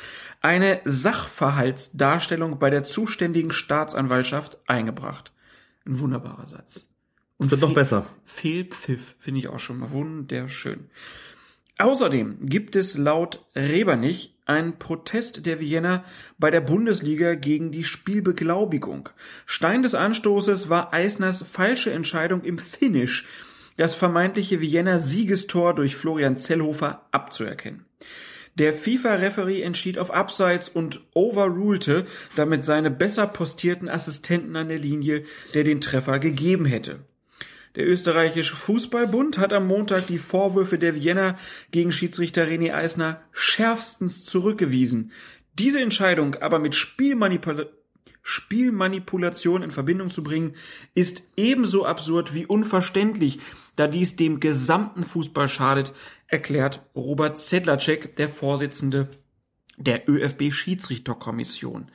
Speaker 2: eine Sachverhaltsdarstellung bei der zuständigen Staatsanwaltschaft eingebracht. Ein wunderbarer Satz.
Speaker 1: Es wird noch besser.
Speaker 2: Fehlpfiff finde ich auch schon mal wunderschön. Außerdem gibt es laut Rebernich einen Protest der Vienna bei der Bundesliga gegen die Spielbeglaubigung. Stein des Anstoßes war Eisners falsche Entscheidung im Finish, das vermeintliche Vienna Siegestor durch Florian Zellhofer abzuerkennen. Der FIFA-Referee entschied auf Abseits und overrulte damit seine besser postierten Assistenten an der Linie, der den Treffer gegeben hätte. Der österreichische Fußballbund hat am Montag die Vorwürfe der Vienna gegen Schiedsrichter René Eisner schärfstens zurückgewiesen. Diese Entscheidung aber mit Spielmanipul Spielmanipulation in Verbindung zu bringen, ist ebenso absurd wie unverständlich, da dies dem gesamten Fußball schadet, erklärt Robert Sedlacek, der Vorsitzende der ÖFB Schiedsrichterkommission.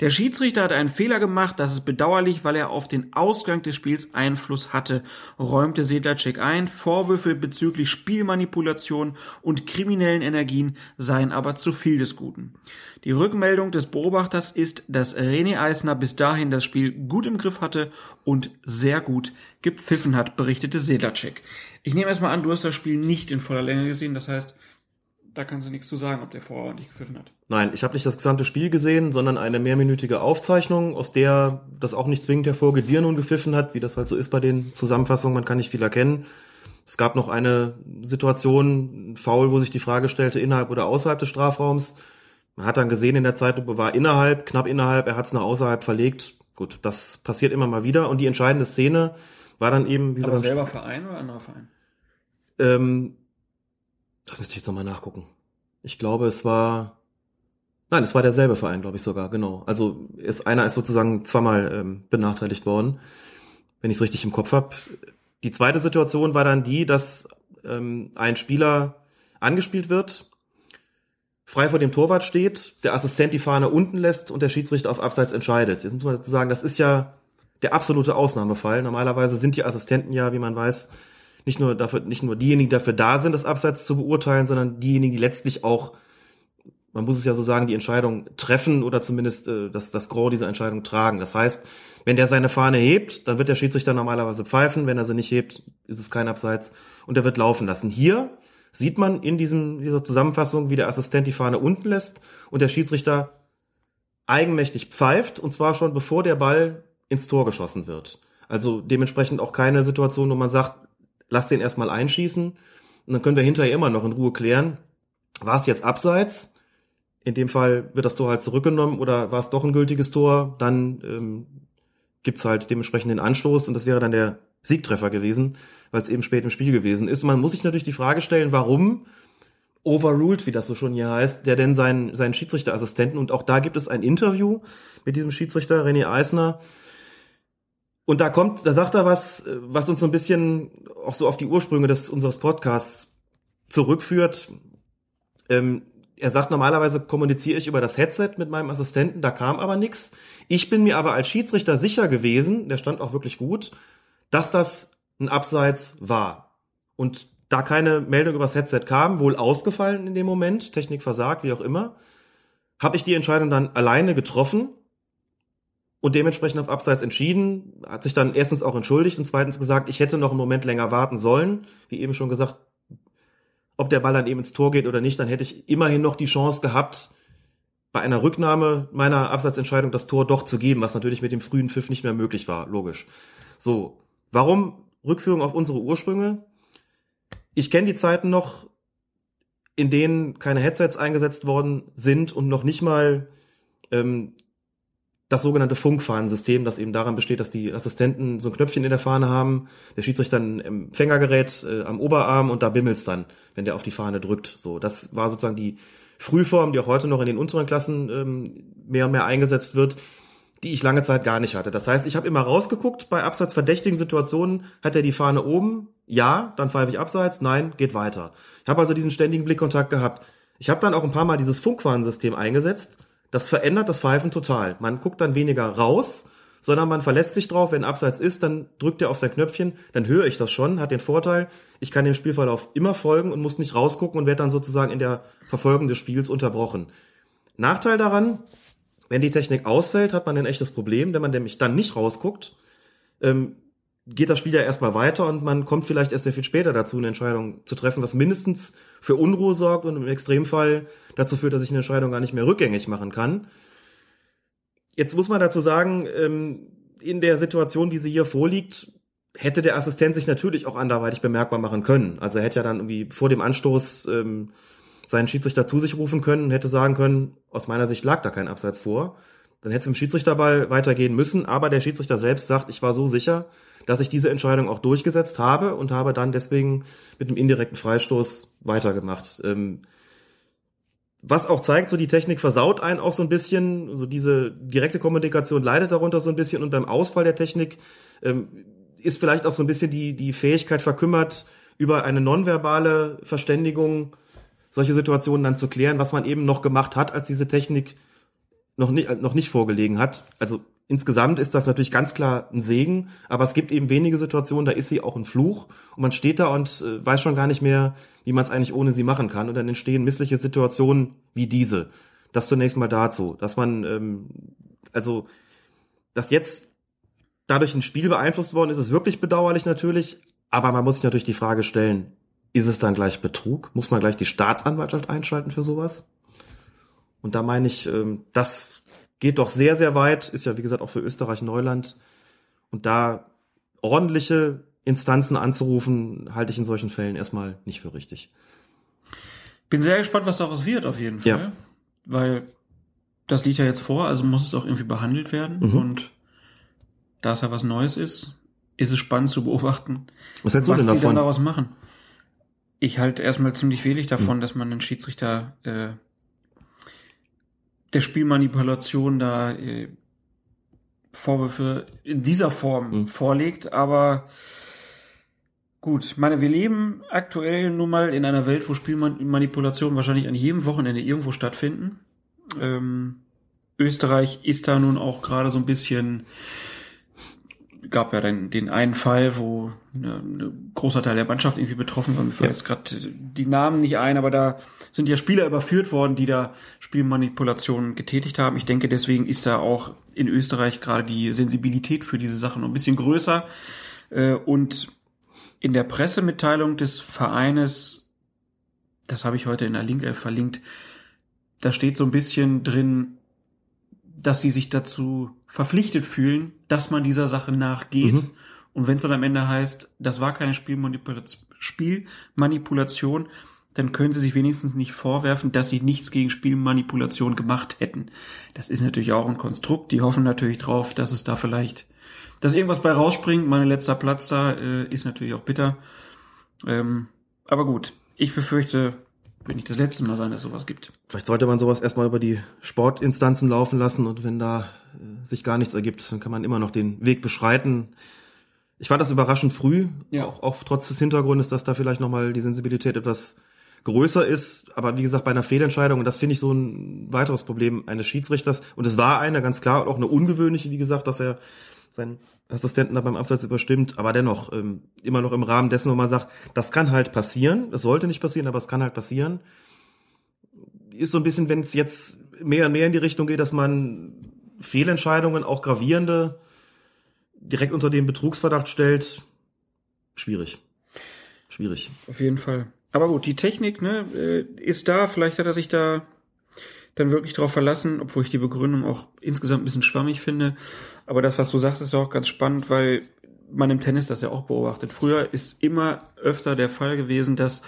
Speaker 2: Der Schiedsrichter hat einen Fehler gemacht, das ist bedauerlich, weil er auf den Ausgang des Spiels Einfluss hatte, räumte Sedlacek ein. Vorwürfe bezüglich Spielmanipulation und kriminellen Energien seien aber zu viel des Guten. Die Rückmeldung des Beobachters ist, dass René Eisner bis dahin das Spiel gut im Griff hatte und sehr gut gepfiffen hat, berichtete Sedlacek. Ich nehme erstmal an, du hast das Spiel nicht in voller Länge gesehen, das heißt, da kannst du nichts zu sagen, ob der vorher ordentlich gepfiffen hat.
Speaker 1: Nein, ich habe nicht das gesamte Spiel gesehen, sondern eine mehrminütige Aufzeichnung, aus der das auch nicht zwingend hervorgeht, wie er nun gepfiffen hat, wie das halt so ist bei den Zusammenfassungen, man kann nicht viel erkennen. Es gab noch eine Situation, ein Foul, wo sich die Frage stellte, innerhalb oder außerhalb des Strafraums. Man hat dann gesehen in der Zeitlupe war innerhalb, knapp innerhalb, er hat es nach außerhalb verlegt. Gut, das passiert immer mal wieder. Und die entscheidende Szene war dann eben, wie
Speaker 2: Aber selber Verein oder anderer Verein?
Speaker 1: ähm, das müsste ich jetzt nochmal nachgucken. Ich glaube, es war. Nein, es war derselbe Verein, glaube ich sogar, genau. Also ist, einer ist sozusagen zweimal ähm, benachteiligt worden, wenn ich es richtig im Kopf habe. Die zweite Situation war dann die, dass ähm, ein Spieler angespielt wird, frei vor dem Torwart steht, der Assistent die Fahne unten lässt und der Schiedsrichter auf Abseits entscheidet. Jetzt muss man dazu sagen, das ist ja der absolute Ausnahmefall. Normalerweise sind die Assistenten ja, wie man weiß, nicht nur dafür, nicht nur diejenigen, die dafür da sind, das Abseits zu beurteilen, sondern diejenigen, die letztlich auch, man muss es ja so sagen, die Entscheidung treffen oder zumindest äh, das, das Gros dieser Entscheidung tragen. Das heißt, wenn der seine Fahne hebt, dann wird der Schiedsrichter normalerweise pfeifen. Wenn er sie nicht hebt, ist es kein Abseits und er wird laufen lassen. Hier sieht man in diesem, dieser Zusammenfassung, wie der Assistent die Fahne unten lässt und der Schiedsrichter eigenmächtig pfeift und zwar schon bevor der Ball ins Tor geschossen wird. Also dementsprechend auch keine Situation, wo man sagt, lass den erstmal einschießen und dann können wir hinterher immer noch in Ruhe klären, war es jetzt abseits? In dem Fall wird das Tor halt zurückgenommen oder war es doch ein gültiges Tor? Dann ähm, gibt's halt dementsprechend den Anstoß und das wäre dann der Siegtreffer gewesen, weil es eben spät im Spiel gewesen ist. Man muss sich natürlich die Frage stellen, warum overruled, wie das so schon hier heißt, der denn seinen, seinen Schiedsrichterassistenten und auch da gibt es ein Interview mit diesem Schiedsrichter René Eisner, und da kommt, da sagt er was, was uns so ein bisschen auch so auf die Ursprünge des unseres Podcasts zurückführt. Ähm, er sagt, normalerweise kommuniziere ich über das Headset mit meinem Assistenten, da kam aber nichts. Ich bin mir aber als Schiedsrichter sicher gewesen, der stand auch wirklich gut, dass das ein Abseits war. Und da keine Meldung über das Headset kam, wohl ausgefallen in dem Moment, Technik versagt, wie auch immer, habe ich die Entscheidung dann alleine getroffen und dementsprechend auf Abseits entschieden, hat sich dann erstens auch entschuldigt und zweitens gesagt, ich hätte noch einen Moment länger warten sollen. Wie eben schon gesagt, ob der Ball dann eben ins Tor geht oder nicht, dann hätte ich immerhin noch die Chance gehabt, bei einer Rücknahme meiner Absatzentscheidung das Tor doch zu geben, was natürlich mit dem frühen Pfiff nicht mehr möglich war, logisch. So, warum Rückführung auf unsere Ursprünge? Ich kenne die Zeiten noch, in denen keine Headsets eingesetzt worden sind und noch nicht mal ähm, das sogenannte Funkfahnensystem, das eben daran besteht, dass die Assistenten so ein Knöpfchen in der Fahne haben, der Schiedsrichter ein Empfängergerät äh, am Oberarm und da bimmelt's dann, wenn der auf die Fahne drückt. So, das war sozusagen die Frühform, die auch heute noch in den unteren Klassen ähm, mehr und mehr eingesetzt wird, die ich lange Zeit gar nicht hatte. Das heißt, ich habe immer rausgeguckt, bei abseits verdächtigen Situationen hat er die Fahne oben, ja, dann pfeife ich abseits, nein, geht weiter. Ich habe also diesen ständigen Blickkontakt gehabt. Ich habe dann auch ein paar Mal dieses Funkwarnsystem eingesetzt. Das verändert das Pfeifen total. Man guckt dann weniger raus, sondern man verlässt sich drauf, wenn abseits ist, dann drückt er auf sein Knöpfchen, dann höre ich das schon, hat den Vorteil, ich kann dem Spielverlauf immer folgen und muss nicht rausgucken und werde dann sozusagen in der Verfolgung des Spiels unterbrochen. Nachteil daran, wenn die Technik ausfällt, hat man ein echtes Problem, wenn man nämlich dann nicht rausguckt, ähm, geht das Spiel ja erstmal weiter und man kommt vielleicht erst sehr viel später dazu, eine Entscheidung zu treffen, was mindestens für Unruhe sorgt und im Extremfall dazu führt, dass ich eine Entscheidung gar nicht mehr rückgängig machen kann. Jetzt muss man dazu sagen, ähm, in der Situation, wie sie hier vorliegt, hätte der Assistent sich natürlich auch anderweitig bemerkbar machen können. Also er hätte ja dann irgendwie vor dem Anstoß ähm, seinen Schiedsrichter zu sich rufen können und hätte sagen können, aus meiner Sicht lag da kein Abseits vor. Dann hätte es im Schiedsrichterball weitergehen müssen, aber der Schiedsrichter selbst sagt, ich war so sicher, dass ich diese Entscheidung auch durchgesetzt habe und habe dann deswegen mit einem indirekten Freistoß weitergemacht. Ähm, was auch zeigt, so die Technik versaut einen auch so ein bisschen, so diese direkte Kommunikation leidet darunter so ein bisschen und beim Ausfall der Technik ähm, ist vielleicht auch so ein bisschen die, die Fähigkeit verkümmert, über eine nonverbale Verständigung solche Situationen dann zu klären, was man eben noch gemacht hat, als diese Technik noch nicht, noch nicht vorgelegen hat. Also insgesamt ist das natürlich ganz klar ein Segen, aber es gibt eben wenige Situationen, da ist sie auch ein Fluch und man steht da und äh, weiß schon gar nicht mehr, wie man es eigentlich ohne sie machen kann und dann entstehen missliche Situationen wie diese. Das zunächst mal dazu, dass man ähm, also dass jetzt dadurch ein Spiel beeinflusst worden ist, ist wirklich bedauerlich natürlich, aber man muss sich natürlich die Frage stellen, ist es dann gleich Betrug? Muss man gleich die Staatsanwaltschaft einschalten für sowas? Und da meine ich, ähm, das geht doch sehr, sehr weit, ist ja wie gesagt auch für Österreich Neuland. Und da ordentliche Instanzen anzurufen, halte ich in solchen Fällen erstmal nicht für richtig.
Speaker 2: Bin sehr gespannt, was daraus wird, auf jeden Fall.
Speaker 1: Ja.
Speaker 2: Weil das liegt ja jetzt vor, also muss es auch irgendwie behandelt werden.
Speaker 1: Mhm.
Speaker 2: Und da es ja was Neues ist, ist es spannend zu beobachten,
Speaker 1: Was
Speaker 2: was
Speaker 1: denn
Speaker 2: die dann
Speaker 1: davon?
Speaker 2: daraus machen. Ich halte erstmal ziemlich wenig davon,
Speaker 1: Mhm.
Speaker 2: dass man den Schiedsrichter äh, der Spielmanipulation da äh, Vorwürfe in dieser Form
Speaker 1: Mhm.
Speaker 2: vorlegt, aber gut, ich meine, wir leben aktuell nun mal in einer Welt, wo Spielmanipulationen wahrscheinlich an jedem Wochenende irgendwo stattfinden. Ähm, Österreich ist da nun auch gerade so ein bisschen gab ja den, den einen Fall, wo eine, ein großer Teil der Mannschaft irgendwie betroffen war. Mir fällt
Speaker 1: Ja.
Speaker 2: jetzt gerade die Namen nicht ein, aber da sind ja Spieler überführt worden, die da Spielmanipulationen getätigt haben. Ich denke, deswegen ist da auch in Österreich gerade die Sensibilität für diese Sachen noch ein bisschen größer. Äh, Und in der Pressemitteilung des Vereines, das habe ich heute in der Linkelf verlinkt, da steht so ein bisschen drin, dass sie sich dazu verpflichtet fühlen, dass man dieser Sache nachgeht.
Speaker 1: Mhm.
Speaker 2: Und wenn es dann am Ende heißt, das war keine Spielmanipulation, Spielmanipulation, dann können sie sich wenigstens nicht vorwerfen, dass sie nichts gegen Spielmanipulation gemacht hätten. Das ist natürlich auch ein Konstrukt. Die hoffen natürlich drauf, dass es da vielleicht, dass irgendwas bei rausspringt. Mein letzter Platz da äh, ist natürlich auch bitter. Ähm, aber gut, ich befürchte, wird nicht das letzte Mal sein, dass sowas gibt.
Speaker 1: Vielleicht sollte man sowas erstmal über die Sportinstanzen laufen lassen und wenn da äh, sich gar nichts ergibt, dann kann man immer noch den Weg beschreiten. Ich fand das überraschend früh,
Speaker 2: Ja.
Speaker 1: auch, auch trotz des Hintergrundes, dass da vielleicht nochmal die Sensibilität etwas größer ist. Aber wie gesagt, bei einer Fehlentscheidung, und das finde ich so ein weiteres Problem eines Schiedsrichters, und es war eine, ganz klar, und auch eine ungewöhnliche, wie gesagt, dass er seinen Assistenten da beim Abseits überstimmt, aber dennoch ähm, immer noch im Rahmen dessen, wo man sagt, das kann halt passieren, das sollte nicht passieren, aber es kann halt passieren ist so ein bisschen, wenn es jetzt mehr und mehr in die Richtung geht, dass man Fehlentscheidungen, auch gravierende, direkt unter den Betrugsverdacht stellt, schwierig. Schwierig.
Speaker 2: Auf jeden Fall. Aber gut, die Technik ne, äh, ist da. Vielleicht hat er sich da dann wirklich drauf verlassen, obwohl ich die Begründung auch insgesamt ein bisschen schwammig finde. Aber das, was du sagst, ist ja auch ganz spannend, weil man im Tennis das ja auch beobachtet. Früher ist immer öfter der Fall gewesen, dass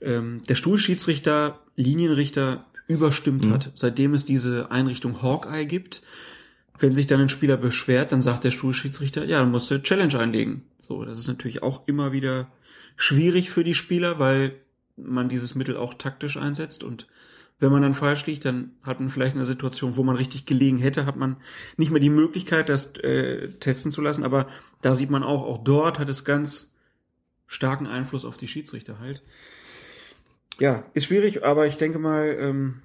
Speaker 2: ähm, der Stuhlschiedsrichter, Linienrichter überstimmt
Speaker 1: Mhm.
Speaker 2: hat, seitdem es diese Einrichtung Hawkeye gibt. Wenn sich dann ein Spieler beschwert, dann sagt der Stuhlschiedsrichter, ja, dann musst du Challenge einlegen. So, das ist natürlich auch immer wieder schwierig für die Spieler, weil man dieses Mittel auch taktisch einsetzt und wenn man dann falsch liegt, dann hat man vielleicht eine Situation, wo man richtig gelegen hätte, hat man nicht mehr die Möglichkeit, das äh, testen zu lassen. Aber da sieht man auch, auch dort hat es ganz starken Einfluss auf die Schiedsrichter halt. Ja, ist schwierig, aber ich denke mal, ähm,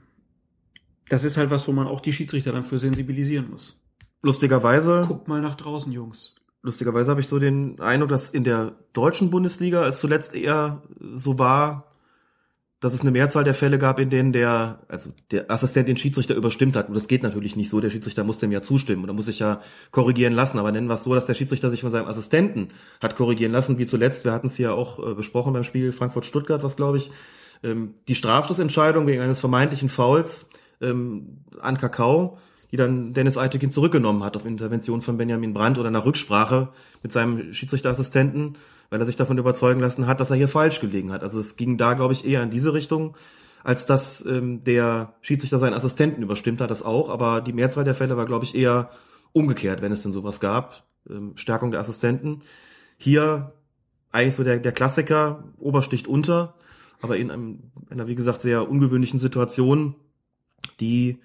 Speaker 2: das ist halt was, wo man auch die Schiedsrichter dann für sensibilisieren muss.
Speaker 1: Lustigerweise,
Speaker 2: Guckt mal nach draußen, Jungs.
Speaker 1: lustigerweise habe ich so den Eindruck, dass in der deutschen Bundesliga es zuletzt eher so war, dass es eine Mehrzahl der Fälle gab, in denen der, also der Assistent den Schiedsrichter überstimmt hat. Und das geht natürlich nicht so. Der Schiedsrichter muss dem ja zustimmen oder muss sich ja korrigieren lassen. Aber nennen wir es so, dass der Schiedsrichter sich von seinem Assistenten hat korrigieren lassen, wie zuletzt. Wir hatten es hier auch äh, besprochen beim Spiel Frankfurt-Stuttgart, was glaube ich, ähm, die Strafstoßentscheidung wegen eines vermeintlichen Fouls ähm, an Kakao, die dann Dennis Eitekin zurückgenommen hat auf Intervention von Benjamin Brandt oder nach Rücksprache mit seinem Schiedsrichterassistenten, weil er sich davon überzeugen lassen hat, dass er hier falsch gelegen hat. Also es ging da, glaube ich, eher in diese Richtung, als dass ähm, der Schiedsrichter seinen Assistenten überstimmt hat, das auch. Aber die Mehrzahl der Fälle war, glaube ich, eher umgekehrt, wenn es denn sowas gab. Ähm, Stärkung der Assistenten. Hier eigentlich so der, der Klassiker, Obersticht unter, aber in einem, einer, wie gesagt, sehr ungewöhnlichen Situation, die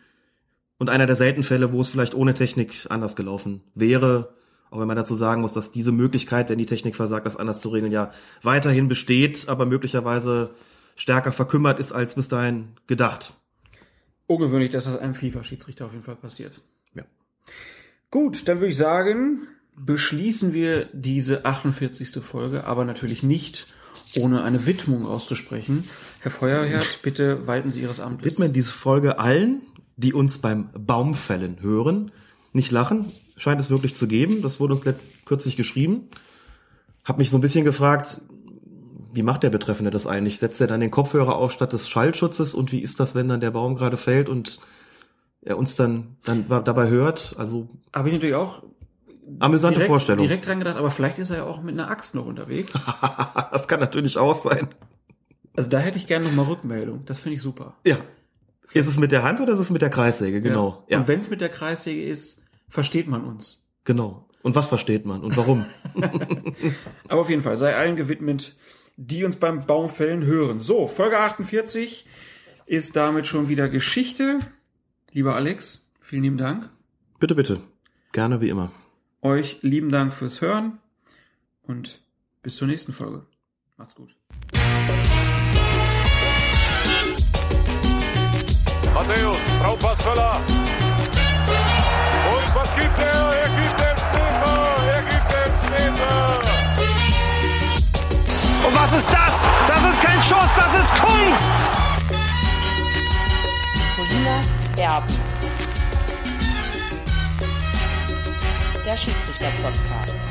Speaker 1: und einer der seltenen Fälle, wo es vielleicht ohne Technik anders gelaufen wäre. Auch wenn man dazu sagen muss, dass diese Möglichkeit, wenn die Technik versagt, das anders zu regeln, ja weiterhin besteht, aber möglicherweise stärker verkümmert ist als bis dahin gedacht.
Speaker 2: Ungewöhnlich, dass das einem FIFA-Schiedsrichter auf jeden Fall passiert.
Speaker 1: Ja.
Speaker 2: Gut, dann würde ich sagen, beschließen wir diese 48. Folge, aber natürlich nicht ohne eine Widmung auszusprechen. Herr Feuerherd, bitte walten Sie Ihres Amtes.
Speaker 1: Widmen diese Folge allen, die uns beim Baumfällen hören. Nicht lachen, scheint es wirklich zu geben. Das wurde uns letzt, kürzlich geschrieben. Hab mich so ein bisschen gefragt, wie macht der Betreffende das eigentlich? Setzt er dann den Kopfhörer auf statt des Schallschutzes? Und wie ist das, wenn dann der Baum gerade fällt und er uns dann, dann dabei hört? Also
Speaker 2: Habe ich natürlich auch
Speaker 1: amüsante
Speaker 2: direkt,
Speaker 1: Vorstellung.
Speaker 2: direkt dran gedacht, aber vielleicht ist er ja auch mit einer Axt noch unterwegs.
Speaker 1: das kann natürlich auch sein.
Speaker 2: Also da hätte ich gerne noch mal Rückmeldung. Das finde ich super.
Speaker 1: Ja. Ist es mit der Hand oder ist es mit der Kreissäge? Genau.
Speaker 2: Ja. Und wenn es mit der Kreissäge ist, versteht man uns.
Speaker 1: Genau. Und was versteht man und warum?
Speaker 2: Aber auf jeden Fall sei allen gewidmet, die uns beim Baumfällen hören. So, Folge 48 ist damit schon wieder Geschichte. Lieber Alex, vielen lieben Dank.
Speaker 1: Bitte, bitte. Gerne wie immer.
Speaker 2: Euch lieben Dank fürs Hören und bis zur nächsten Folge. Macht's gut.
Speaker 3: Matthäus, Traumpassvöller. Und was gibt er? Er gibt den Meter. Er gibt den Meter.
Speaker 4: Und was ist das? Das ist kein Schuss, das ist Kunst!
Speaker 5: Colinas Erben. Der Schiedsrichter-Podcast.